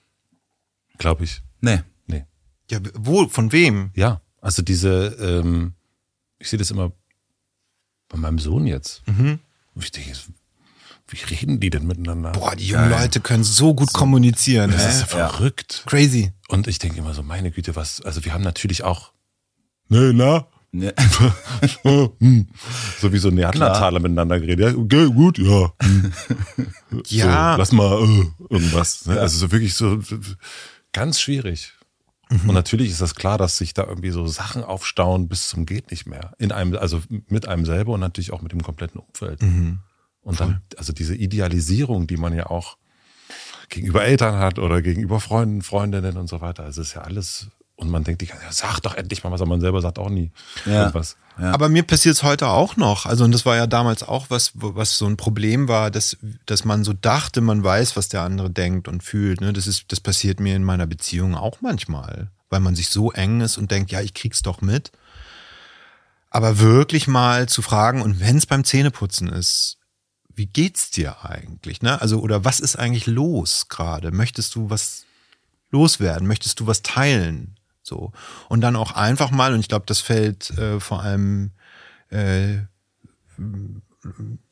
Glaube ich. Nee. Nee. Ja, wo, von wem? Ja, also diese, ähm, ich sehe das immer bei meinem Sohn jetzt. Und ich denke, wie reden die denn miteinander? Boah, die jungen Leute können so gut kommunizieren. das ist ja verrückt. Crazy. Und ich denke immer so, meine Güte, was, also wir haben natürlich auch, ne, na, nee. oh, hm. so wie so Neandertaler miteinander geredet. Ja, okay, gut, ja. hm. Ja. So, lass mal äh, irgendwas. Ne? Also so wirklich so so- ganz schwierig. Und natürlich ist das klar, dass sich da irgendwie so Sachen aufstauen bis zum geht nicht mehr. In einem, also mit einem selber und natürlich auch mit dem kompletten Umfeld. Und dann, also diese Idealisierung, die man ja auch gegenüber Eltern hat oder gegenüber Freunden, Freundinnen und so weiter. Also es ist ja alles, und man denkt, die ganze Zeit, sag doch endlich mal was, aber man selber sagt auch nie Ja. irgendwas. Ja. Aber mir passiert es heute auch noch. Also, und das war ja damals auch was, was so ein Problem war, dass, dass man so dachte, man weiß, was der andere denkt und fühlt. Ne? Das ist, das passiert mir in meiner Beziehung auch manchmal, weil man sich so eng ist und denkt, ja, ich krieg's doch mit. Aber wirklich mal zu fragen, und wenn es beim Zähneputzen ist, wie geht's dir eigentlich? Ne? Also, oder was ist eigentlich los gerade? Möchtest du was loswerden? Möchtest du was teilen? So. Und dann auch einfach mal, und ich glaube, das fällt äh, vor allem äh,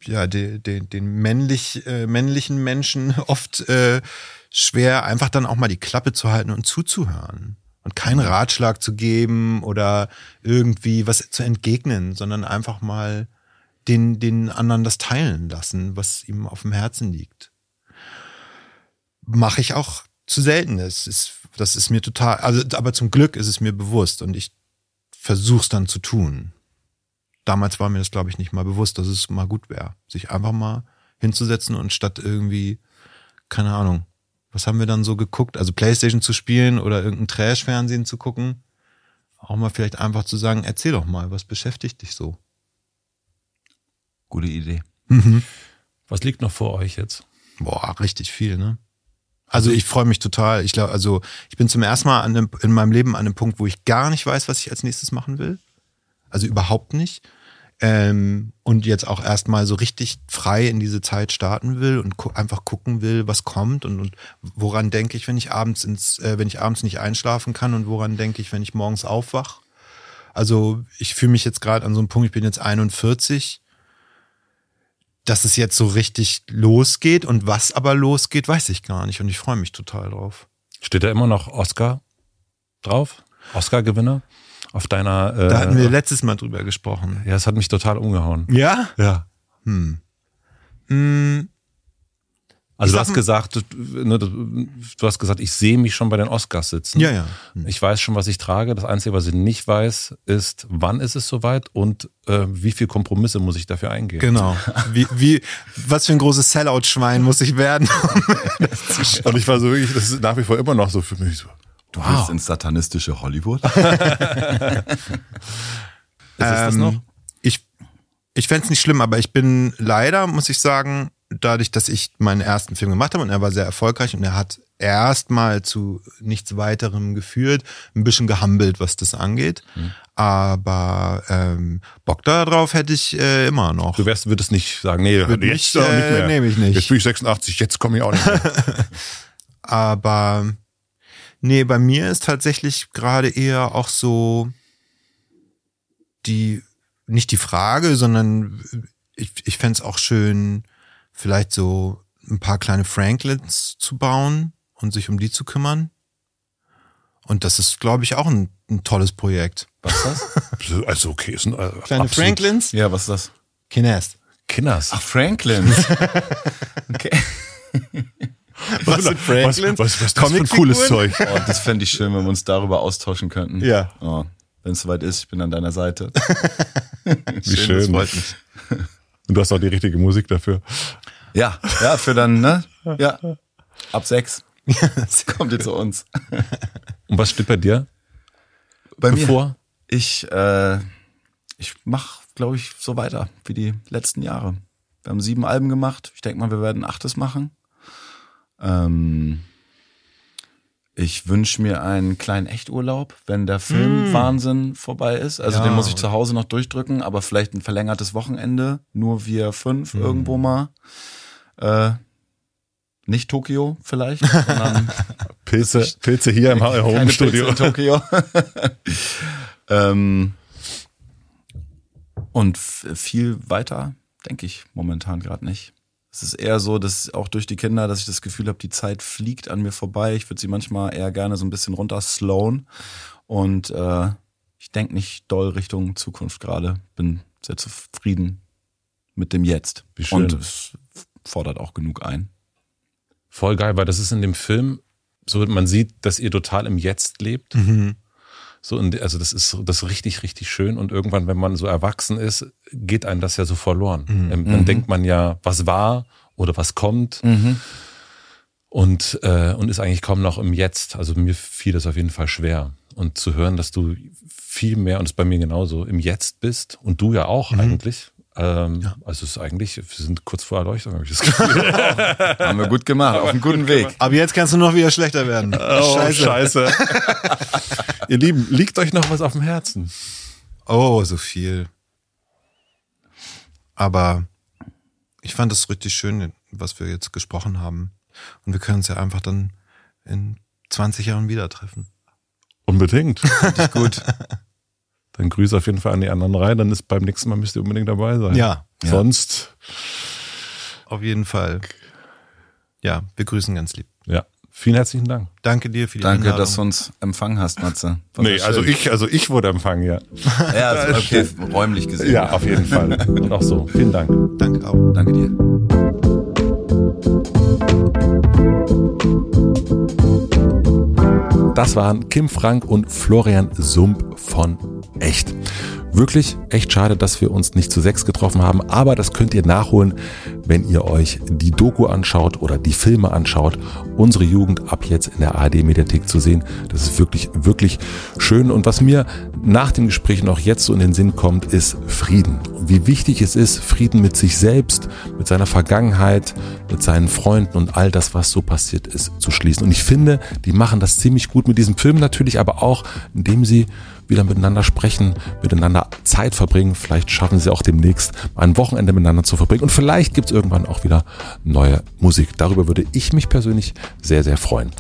ja, de, de, den männlich, äh, männlichen Menschen oft äh, schwer, einfach dann auch mal die Klappe zu halten und zuzuhören. Und keinen Ratschlag zu geben oder irgendwie was zu entgegnen, sondern einfach mal den, den anderen das teilen lassen, was ihm auf dem Herzen liegt. Mache ich auch zu selten. Das ist, das ist mir total, also, aber zum Glück ist es mir bewusst und ich versuche es dann zu tun. Damals war mir das, glaube ich, nicht mal bewusst, dass es mal gut wäre, sich einfach mal hinzusetzen und statt irgendwie, keine Ahnung, was haben wir dann so geguckt? Also Playstation zu spielen oder irgendein Trash-Fernsehen zu gucken. Auch mal vielleicht einfach zu sagen, erzähl doch mal, was beschäftigt dich so? Gute Idee. Was liegt noch vor euch jetzt? Boah, richtig viel, ne? Also ich freue mich total. Ich glaube, also ich bin zum ersten Mal an dem, in meinem Leben an einem Punkt, wo ich gar nicht weiß, was ich als nächstes machen will. Also überhaupt nicht. Ähm, und jetzt auch erstmal so richtig frei in diese Zeit starten will und gu einfach gucken will, was kommt und, und woran denke ich, wenn ich abends ins, äh, wenn ich abends nicht einschlafen kann und woran denke ich, wenn ich morgens aufwach. Also ich fühle mich jetzt gerade an so einem Punkt, ich bin jetzt 41 dass es jetzt so richtig losgeht und was aber losgeht, weiß ich gar nicht und ich freue mich total drauf. Steht da immer noch Oscar drauf? Oscar-Gewinner? Auf deiner. Äh, Da hatten wir letztes Mal drüber gesprochen. ja, es hat mich total umgehauen. Ja? Ja. Hm. Hm, Also du hast gesagt, du, ne, du hast gesagt, ich sehe mich schon bei den Oscars sitzen. ja, ja. Ich weiß schon, was ich trage. Das Einzige, was ich nicht weiß, ist, wann ist es soweit und äh, wie viel Kompromisse muss ich dafür eingehen. Genau. Wie, wie, was für ein großes Sellout-Schwein muss ich werden? Und ich war so wirklich, das ist nach wie vor immer noch so für mich so. Du willst ins satanistische Hollywood? Ist es das Ähm, noch? Ich, ich fänd's nicht schlimm, aber ich bin leider, muss ich sagen, dadurch, dass ich meinen ersten Film gemacht habe und er war sehr erfolgreich und er hat erstmal zu nichts weiterem geführt, ein bisschen gehambelt, was das angeht. Mhm. Aber ähm, Bock darauf hätte ich äh, immer noch. Du wärst, würdest nicht sagen, nee, Würd jetzt nicht, doch nicht äh, mehr. nehme ich nicht. Jetzt bin ich 86, jetzt komme ich auch nicht mehr. Aber nee, bei mir ist tatsächlich gerade eher auch so die, nicht die Frage, sondern ich, ich fänd's auch schön, vielleicht so ein paar kleine Franklins zu bauen und sich um die zu kümmern. Und das ist, glaube ich, auch ein, ein tolles Projekt. Was ist das? also okay, ist ein, äh, Kleine absolut Franklins? Ja, was ist das? Kinest. Kinders. Ach, Franklin. Okay. Was sind Franklins? Was, was, was ist das für ein cooles Zeug? Oh, das fände ich schön, wenn wir uns darüber austauschen könnten. Ja. Oh, wenn es soweit ist, ich bin an deiner Seite. Wie schön. das freut mich. Und du hast auch die richtige Musik dafür. Ja, ja, für dann, ne? Ja. Ab sechs. Kommt ihr zu uns. Und was steht bei dir Bei bevor? Ich, äh, ich mach, glaube ich, so weiter wie die letzten Jahre. Wir haben sieben Alben gemacht. Ich denke mal, wir werden ein achtes machen. Ähm, ich wünsche mir einen kleinen Echturlaub, wenn der Filmwahnsinn vorbei ist. Also Ja. den muss ich zu Hause noch durchdrücken, aber vielleicht ein verlängertes Wochenende. Nur wir fünf irgendwo mal. Äh, nicht Tokio vielleicht, sondern Pilze, Pilze hier im. Pilze in Tokio. ähm, und viel weiter denke ich momentan gerade nicht. Es ist eher so, dass auch durch die Kinder, dass ich das Gefühl habe, die Zeit fliegt an mir vorbei. Ich würde sie manchmal eher gerne so ein bisschen runter slowen. Und äh, ich denke nicht doll Richtung Zukunft gerade. Bin sehr zufrieden mit dem Jetzt. Wie schön. Und es fordert auch genug ein. Voll geil, weil das ist in dem Film so, man sieht, dass ihr total im Jetzt lebt. So, in, also das ist, das ist richtig, richtig schön. Und irgendwann, wenn man so erwachsen ist, geht einem das ja so verloren. Ähm, Dann denkt man ja, was war oder was kommt. Und, äh, und ist eigentlich kaum noch im Jetzt. Also mir fiel das auf jeden Fall schwer. Und zu hören, dass du viel mehr, und es bei mir genauso, im Jetzt bist und du ja auch eigentlich. Ähm, Also es ist eigentlich, wir sind kurz vor Erleuchtung, habe ich das Gefühl. Haben wir gut gemacht, auf einem guten Weg. Aber jetzt kannst du noch wieder schlechter werden. Oh, scheiße. Ihr Lieben, liegt euch noch was auf dem Herzen? Oh, so viel. Aber ich fand es richtig schön, was wir jetzt gesprochen haben. Und wir können uns ja einfach dann in 20 Jahren wieder treffen. Unbedingt. Richtig gut. Dann grüße auf jeden Fall an die anderen rein. Dann ist beim nächsten Mal müsst ihr unbedingt dabei sein. Ja, ja. Sonst, auf jeden Fall. Ja, wir grüßen ganz lieb. Ja. Vielen herzlichen Dank. Danke dir für die Danke, Einladung. dass du uns empfangen hast, Matze. War Nee, also ich, also ich wurde empfangen, ja. Ja, also okay, räumlich gesehen. Ja, auf jeden Fall. Und auch so. Vielen Dank. Danke auch. Danke dir. Das waren Kim Frank und Florian Sump von Echt. Wirklich echt schade, dass wir uns nicht zu sechs getroffen haben, aber das könnt ihr nachholen, wenn ihr euch die Doku anschaut oder die Filme anschaut. Unsere Jugend ab jetzt in der ARD-Mediathek zu sehen. Das ist wirklich, wirklich schön. Und was mir nach dem Gespräch noch jetzt so in den Sinn kommt, ist Frieden. Wie wichtig es ist, Frieden mit sich selbst, mit seiner Vergangenheit, mit seinen Freunden und all das, was so passiert ist, zu schließen. Und ich finde, die machen das ziemlich gut mit diesem Film natürlich, aber auch, indem sie wieder miteinander sprechen, miteinander Zeit verbringen. Vielleicht schaffen sie auch demnächst ein Wochenende miteinander zu verbringen. Und vielleicht gibt es irgendwann auch wieder neue Musik. Darüber würde ich mich persönlich sehr, sehr freuen.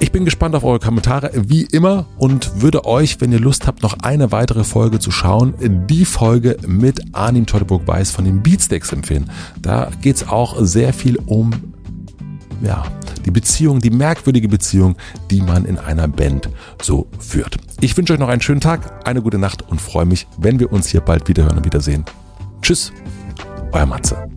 Ich bin gespannt auf eure Kommentare, wie immer, und würde euch, wenn ihr Lust habt, noch eine weitere Folge zu schauen, die Folge mit Arnim Teutoburg-Weiß von den Beatsteaks empfehlen. Da geht's auch sehr viel um ja, die Beziehung, die merkwürdige Beziehung, die man in einer Band so führt. Ich wünsche euch noch einen schönen Tag, eine gute Nacht und freue mich, wenn wir uns hier bald wieder hören und wiedersehen. Tschüss, euer Matze.